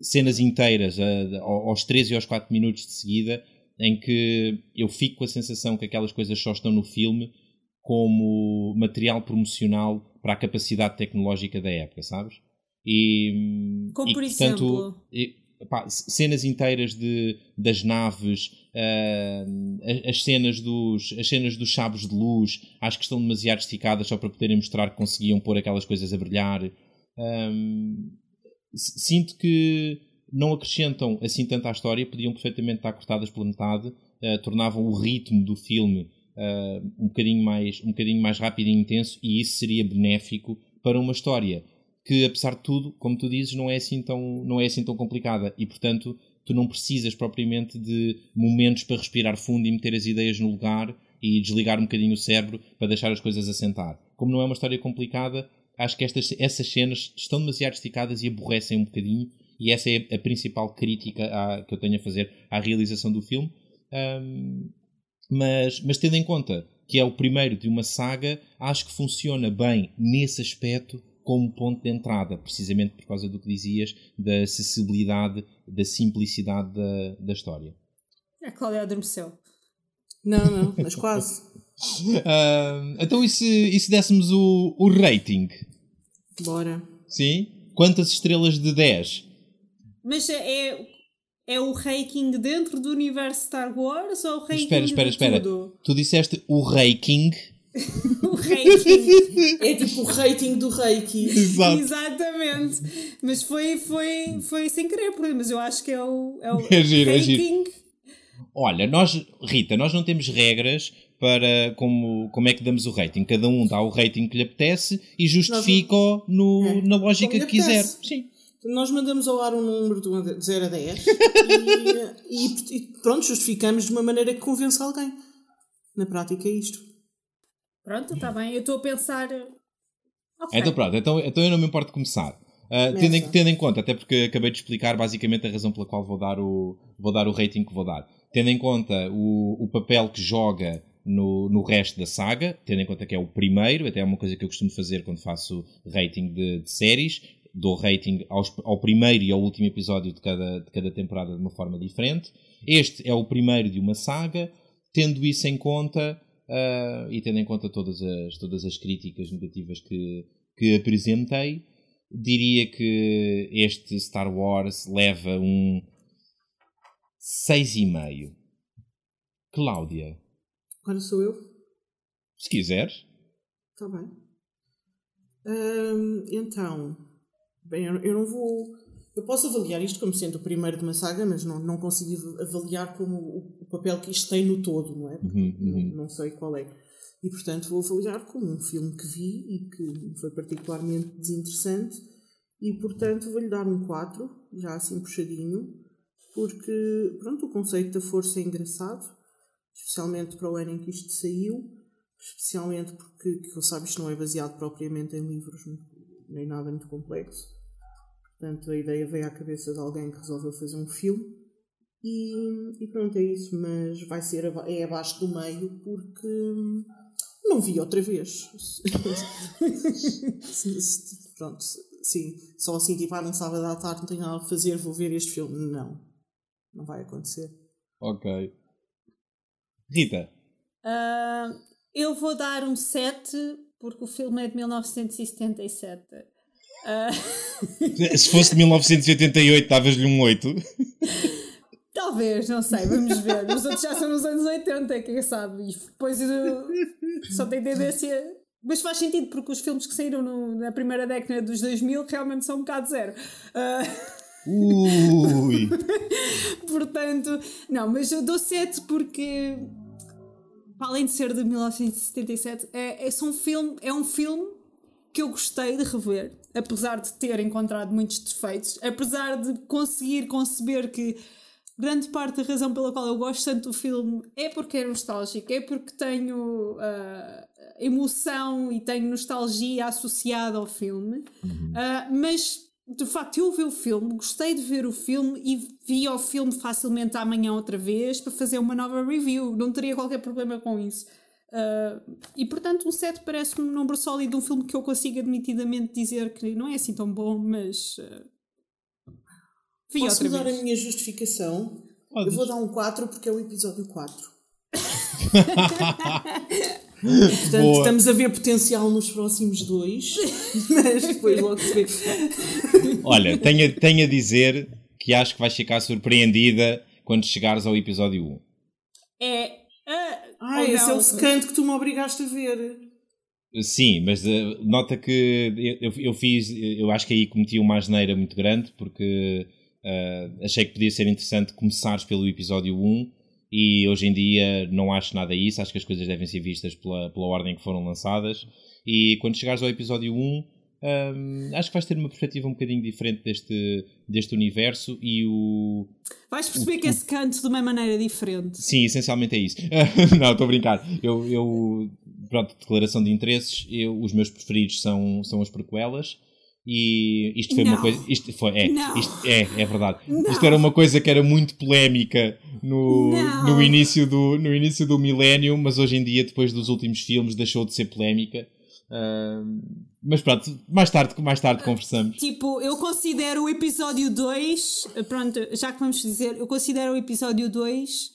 cenas inteiras, aos 3 e aos 4 minutos de seguida, em que eu fico com a sensação que aquelas coisas só estão no filme como material promocional para a capacidade tecnológica da época, sabes? E, Como e, por portanto, exemplo? E, pá, cenas inteiras de, das naves, uh, as, cenas dos, as cenas dos sabres de luz, acho que estão demasiado esticadas só para poderem mostrar que conseguiam pôr aquelas coisas a brilhar. Um, sinto que não acrescentam assim tanto à história, podiam perfeitamente estar cortadas pela metade, uh, tornavam o ritmo do filme uh, um, bocadinho mais, um bocadinho mais rápido e intenso, e isso seria benéfico para uma história que apesar de tudo, como tu dizes, não é assim tão, não é assim tão complicada e portanto tu não precisas propriamente de momentos para respirar fundo e meter as ideias no lugar e desligar um bocadinho o cérebro para deixar as coisas assentar. Como não é uma história complicada, acho que estas, essas cenas estão demasiado esticadas e aborrecem um bocadinho e essa é a principal crítica à, que eu tenho a fazer à realização do filme. Um, mas, mas tendo em conta que é o primeiro de uma saga, acho que funciona bem nesse aspecto como ponto de entrada, precisamente por causa do que dizias, da acessibilidade, da simplicidade da, da história. A Cláudia adormeceu. Não, não, mas quase. [LAUGHS] uh, então, e se, e se dessemos o, o rating? Bora. Sim? Quantas estrelas de 10? Mas é, é o ranking dentro do universo Star Wars ou o ranking espera, espera, de espera. tudo? Tu disseste o ranking [LAUGHS] o rating. É tipo o rating do Reiki. [LAUGHS] Exato. Exatamente. Mas foi, foi, foi sem querer, mas eu acho que é o, é o [LAUGHS] É giro, é rating. giro. Olha, nós, Rita, nós não temos regras para como, como é que damos o rating. Cada um dá o rating que lhe apetece e justifica no, É, na lógica que quiser. Sim. Nós mandamos ao ar um número de 0 a 10 e, [LAUGHS] e, e pronto, justificamos de uma maneira que convence alguém. Na prática é isto. Pronto, está bem. Eu estou a pensar. Ok. Então pronto, então, então eu não me importo de começar. Uh, tendo, em, tendo em conta, até porque acabei de explicar basicamente a razão pela qual vou dar o, vou dar o rating que vou dar. Tendo em conta o, o papel que joga no, no resto da saga, tendo em conta que é o primeiro, até é uma coisa que eu costumo fazer quando faço rating de, de séries, dou rating aos, ao primeiro e ao último episódio de cada, de cada temporada de uma forma diferente. Este é o primeiro de uma saga, tendo isso em conta uh, e tendo em conta todas as, todas as críticas negativas que, que apresentei, diria que este Star Wars leva um 6,5. Cláudia. Agora sou eu? Se quiseres. Está bem. Hum, então, bem, eu, eu não vou. Eu posso avaliar isto como sendo o primeiro de uma saga, mas não, não consigo avaliar como o, o papel que isto tem no todo, não é? Uhum, uhum. Não, não sei qual é. E portanto vou avaliar como um filme que vi e que foi particularmente desinteressante. E portanto vou-lhe dar um 4, já assim puxadinho, porque pronto, o conceito da força é engraçado, especialmente para o ano em que isto saiu, especialmente porque, que eu sabe, isto não é baseado propriamente em livros, nem nada muito complexo. Portanto, a ideia veio à cabeça de alguém que resolveu fazer um filme. E, e pronto, é isso. Mas vai ser aba- é abaixo do meio porque hum, não vi outra vez. [LAUGHS] Pronto, sim. Só assim, tipo, ah, num sábado à tarde não tenho nada a fazer, vou ver este filme. Não. Não vai acontecer. Ok. Rita. Ah, eu vou dar um 7 porque o filme é de 1977. Ah, [LAUGHS] Se fosse de 1988, davas-lhe um 8. talvez, não sei, vamos ver. Os outros já são nos anos 80, quem sabe? E depois só tem tendência. Mas faz sentido porque os filmes que saíram no- na primeira década dos 2000 realmente são um bocado zero. Ah, Ui. [LAUGHS] Portanto, não, mas eu dou 7 porque, para além de ser de 1977, é, é, um filme, é um filme que eu gostei de rever, apesar de ter encontrado muitos defeitos, apesar de conseguir conceber que grande parte da razão pela qual eu gosto tanto do filme é porque é nostálgico, é porque tenho ah, emoção e tenho nostalgia associada ao filme, Ah, mas de facto eu vi o filme, gostei de ver o filme e vi o filme facilmente amanhã outra vez para fazer uma nova review, não teria qualquer problema com isso. Ah, e portanto, um 7 parece-me um número sólido de um filme que eu consigo admitidamente dizer que não é assim tão bom, mas ah, vi Posso outra vez. a minha justificação? Podes. Eu vou dar um 4 porque é o episódio 4. [LAUGHS] [LAUGHS] Portanto, Boa. estamos a ver potencial nos próximos dois, [LAUGHS] mas depois logo se vê. Olha, tenho, a- tenho a dizer que acho que vais ficar surpreendida quando chegares ao episódio 1. É. ah, Ah, esse é o secante que tu me obrigaste a ver. Sim, mas eh, nota que eu, eu fiz, eu acho que aí cometi uma asneira muito grande porque eh, achei que podia ser interessante começares pelo episódio 1 e hoje em dia não acho nada isso, acho que as coisas devem ser vistas pela, pela ordem que foram lançadas e quando chegares ao episódio 1 hum, acho que vais ter uma perspectiva um bocadinho diferente deste, deste universo e o, Vais perceber que esse canto de uma maneira diferente. Sim, essencialmente é isso. [LAUGHS] não, estou a brincar. Eu, eu, pronto, declaração de interesses, eu, os meus preferidos são, são as prequelas. E isto foi uma Não. coisa. Isto foi, é, isto, é, é verdade. Não. Isto era uma coisa que era muito polémica no, Não. no, início do, no início do milénio, mas hoje em dia, depois dos últimos filmes, deixou de ser polémica. Ahm, mas pronto, mais tarde, mais tarde conversamos. Tipo, eu considero o episódio 2. Pronto, já que vamos dizer, eu considero o episódio 2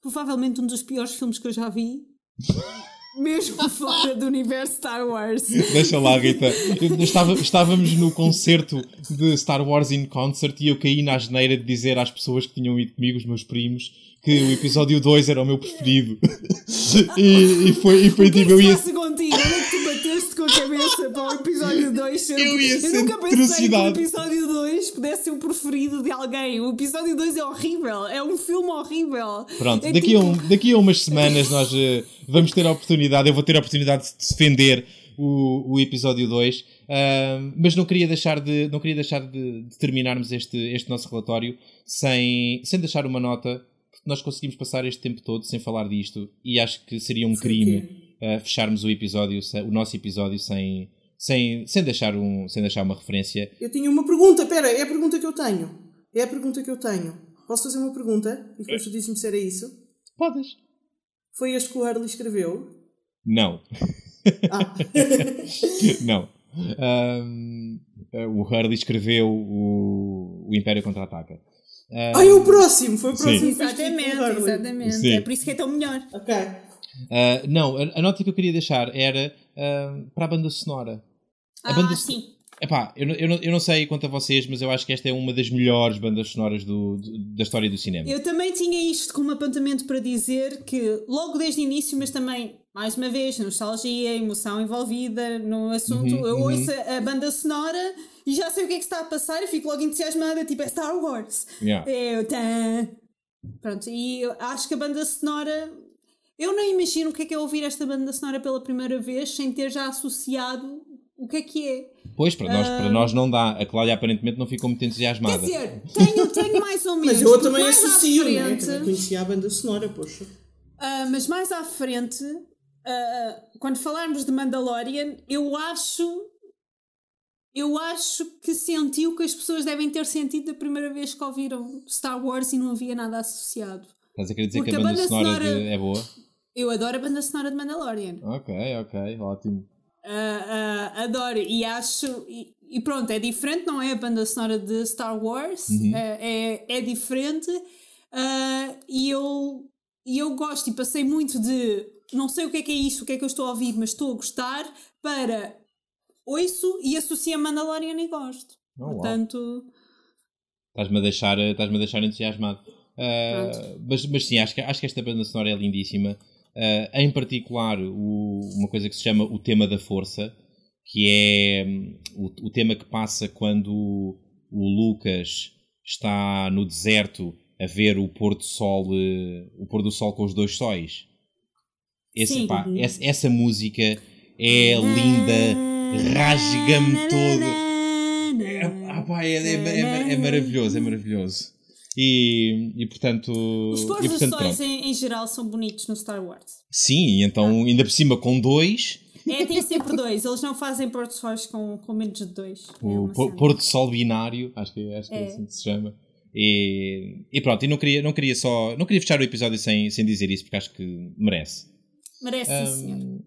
provavelmente um dos piores filmes que eu já vi. [LAUGHS] Mesmo [LAUGHS] fora do universo Star Wars. Deixa lá, Rita. Eu estava- estávamos no concerto de Star Wars in Concert e eu caí na asneira de dizer às pessoas que tinham ido comigo, os meus primos, que o episódio 2 era o meu preferido. [LAUGHS] e, e foi, e foi é tipo, eu ia. passa contigo? Onde é que tu bateste com a cabeça para o episódio 2 ser Eu ia ser nunca pensei que o episódio 2 pudesse ser o preferido de alguém. O episódio 2 é horrível. É um filme horrível. Pronto, É daqui, a tipo- um- daqui a umas semanas nós eh, vamos ter a oportunidade, eu vou ter a oportunidade de defender o, o episódio 2, ahm, mas não queria deixar de, não queria deixar de, de terminarmos este, este nosso relatório sem, sem deixar uma nota, porque nós conseguimos passar este tempo todo sem falar disto e acho que seria um crime eh, fecharmos o episódio, o nosso episódio sem, sem, sem, deixar um, sem deixar uma referência. Eu tinha uma pergunta, pera, é a pergunta que eu tenho. É a pergunta que eu tenho. Posso fazer uma pergunta? E depois tu dizes-me se era isso. Podes? Foi este que o Hurley escreveu? Não. Ah, [LAUGHS] Não. Ahm, o Hurley escreveu o, o Império Contra-Ataca. Ahm, ah, é o próximo! Foi o próximo Sim. pelo Exatamente, exatamente. Sim. É por isso que é tão melhor. Ok. ah, não, a, a nota que eu queria deixar era ahm, para a banda sonora. A Ah, banda, sim. Epá, eu, não- eu, eu não sei quanto a vocês, mas eu acho que esta é uma das melhores bandas sonoras do, do- da história do cinema. Eu também tinha isto como apontamento para dizer que, logo desde o início, mas também, mais uma vez, nostalgia, emoção envolvida no assunto, Uhum, eu ouço a, a banda sonora e já sei o que é que está a passar e fico logo entusiasmada, tipo, é Star Wars. Yeah. É o tan. Pronto, e eu acho que a banda sonora. Eu não imagino o que é que é ouvir esta banda sonora pela primeira vez sem ter já associado o que é que é. Pois, para nós, para nós não dá. A Cláudia aparentemente não ficou muito Quer entusiasmada. dizer, tenho, tenho mais ou menos. Mas eu também associo, né? frente- Também conhecia a banda sonora, poxa. Ah, mas mais à frente, ah, quando falarmos de Mandalorian, eu acho. Eu acho que senti o que as pessoas devem ter sentido da primeira vez que ouviram Star Wars e não havia nada associado. Estás a querer dizer Porque que a a banda, banda sonora, sonora- de- é boa? Eu adoro a banda sonora de Mandalorian. Ok, ok, ótimo. Ah, ah, adoro e acho. E, e pronto, é diferente, não é a banda sonora de Star Wars, é, é, é diferente. ah, e, eu, e eu gosto e passei muito de. Não sei o que é que é isto, o que é que eu estou a ouvir, mas estou a gostar, para. Ouço e associo a Mandalorian e gosto. Oh. Portanto. Estás-me a deixar, estás a deixar entusiasmado. Ah, mas, mas sim, acho que, acho que esta banda sonora é lindíssima. Ah, em particular, o- uma coisa que se chama o tema da força, que é hum, o, o tema que passa quando o, o Lucas está no deserto a ver o pôr do sol, eh, o pôr do sol com os dois sóis. Esse, pá, essa, essa música é linda, rasga-me todo. É, ah, pá, é, é- é- é maravilhoso, é maravilhoso. E, e portanto. Os e, pôr dos portanto, em, em geral são bonitos no Star Wars. Sim, e então ainda por cima com dois, É, tem sempre dois. Eles não fazem pôr de sóis com, com menos de dois. É o uma pôr, do sol binário, acho que, acho que é. É. assim que se chama. E, e pronto, e não queria, não queria só. Não queria fechar o episódio sem, sem dizer isso, porque acho que merece. Merece, sim, senhor.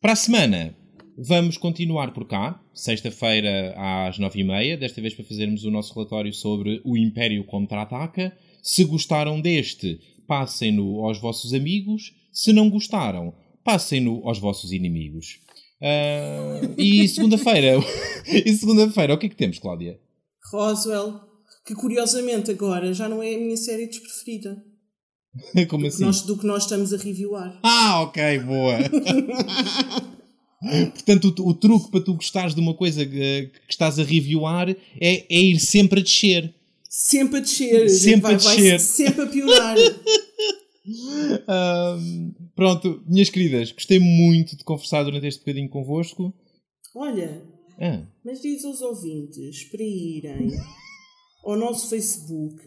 Para a semana, vamos continuar por cá, sexta-feira às nove e meia, desta vez para fazermos o nosso relatório sobre o Império Contra-Ataca. Se gostaram deste, passem-no aos vossos amigos. Se não gostaram, passem-no aos vossos inimigos. Ah, e segunda-feira, [LAUGHS] e segunda-feira, o que é que temos, Cláudia? Roswell, que curiosamente agora já não é a minha série despreferida [LAUGHS] Como do que assim? nós, do que nós estamos a reviewar. Ah, ok, boa. [LAUGHS] Portanto, o, o truque para tu gostares de uma coisa que, que estás a reviewar é, é ir sempre a descer. Sempre a descer, Sempre vai, a descer. vai sempre a piorar. [LAUGHS] Pronto, minhas queridas, gostei muito de conversar durante este bocadinho convosco. Olha, Ah, mas diz aos ouvintes para irem ao nosso Facebook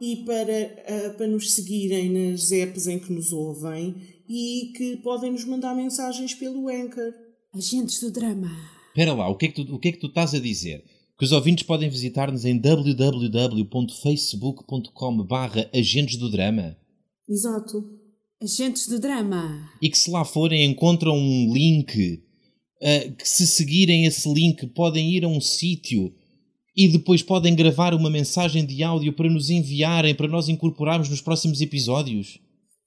e para, ah, para nos seguirem nas apps em que nos ouvem e que podem nos mandar mensagens pelo Anchor. Agentes do drama. espera lá, o que, é que tu, o que é que tu estás a dizer? Que os ouvintes podem visitar-nos em www.facebook.com barra agentes do drama Exato. Agentes do drama. e que se lá forem encontram um link ah, que se seguirem esse link podem ir a um sítio e depois podem gravar uma mensagem de áudio para nos enviarem para nós incorporarmos nos próximos episódios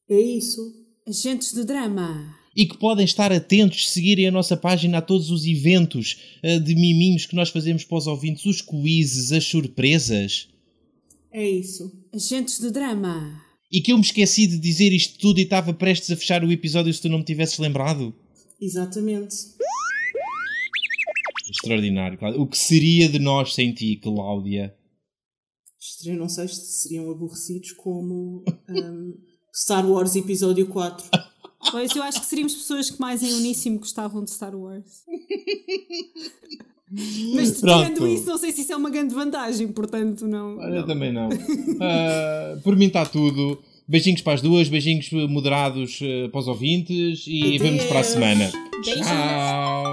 É isso. Agentes do drama. E que podem estar atentos, seguirem a nossa página a todos os eventos ah, de miminhos que nós fazemos para os ouvintes, os quizzes, as surpresas. É isso. Agentes do drama. E que eu me esqueci de dizer isto tudo e estava prestes a fechar o episódio se tu não me tivesses lembrado. Exatamente. Extraordinário, Cláudia. O que seria de nós sem ti, Cláudia? Estranho, não sei se seriam aborrecidos como ahm, [LAUGHS] Star Wars Episódio 4. [LAUGHS] Pois eu acho que seríamos pessoas que mais em uníssimo gostavam de Star Wars. Mas tirando isso, não sei se isso é uma grande vantagem, portanto, não. Eu não. também não. Ah, por mim está tudo. Beijinhos para as duas, beijinhos moderados eh, para os ouvintes e Adeus. vemos para a semana. Beijinhos. Tchau!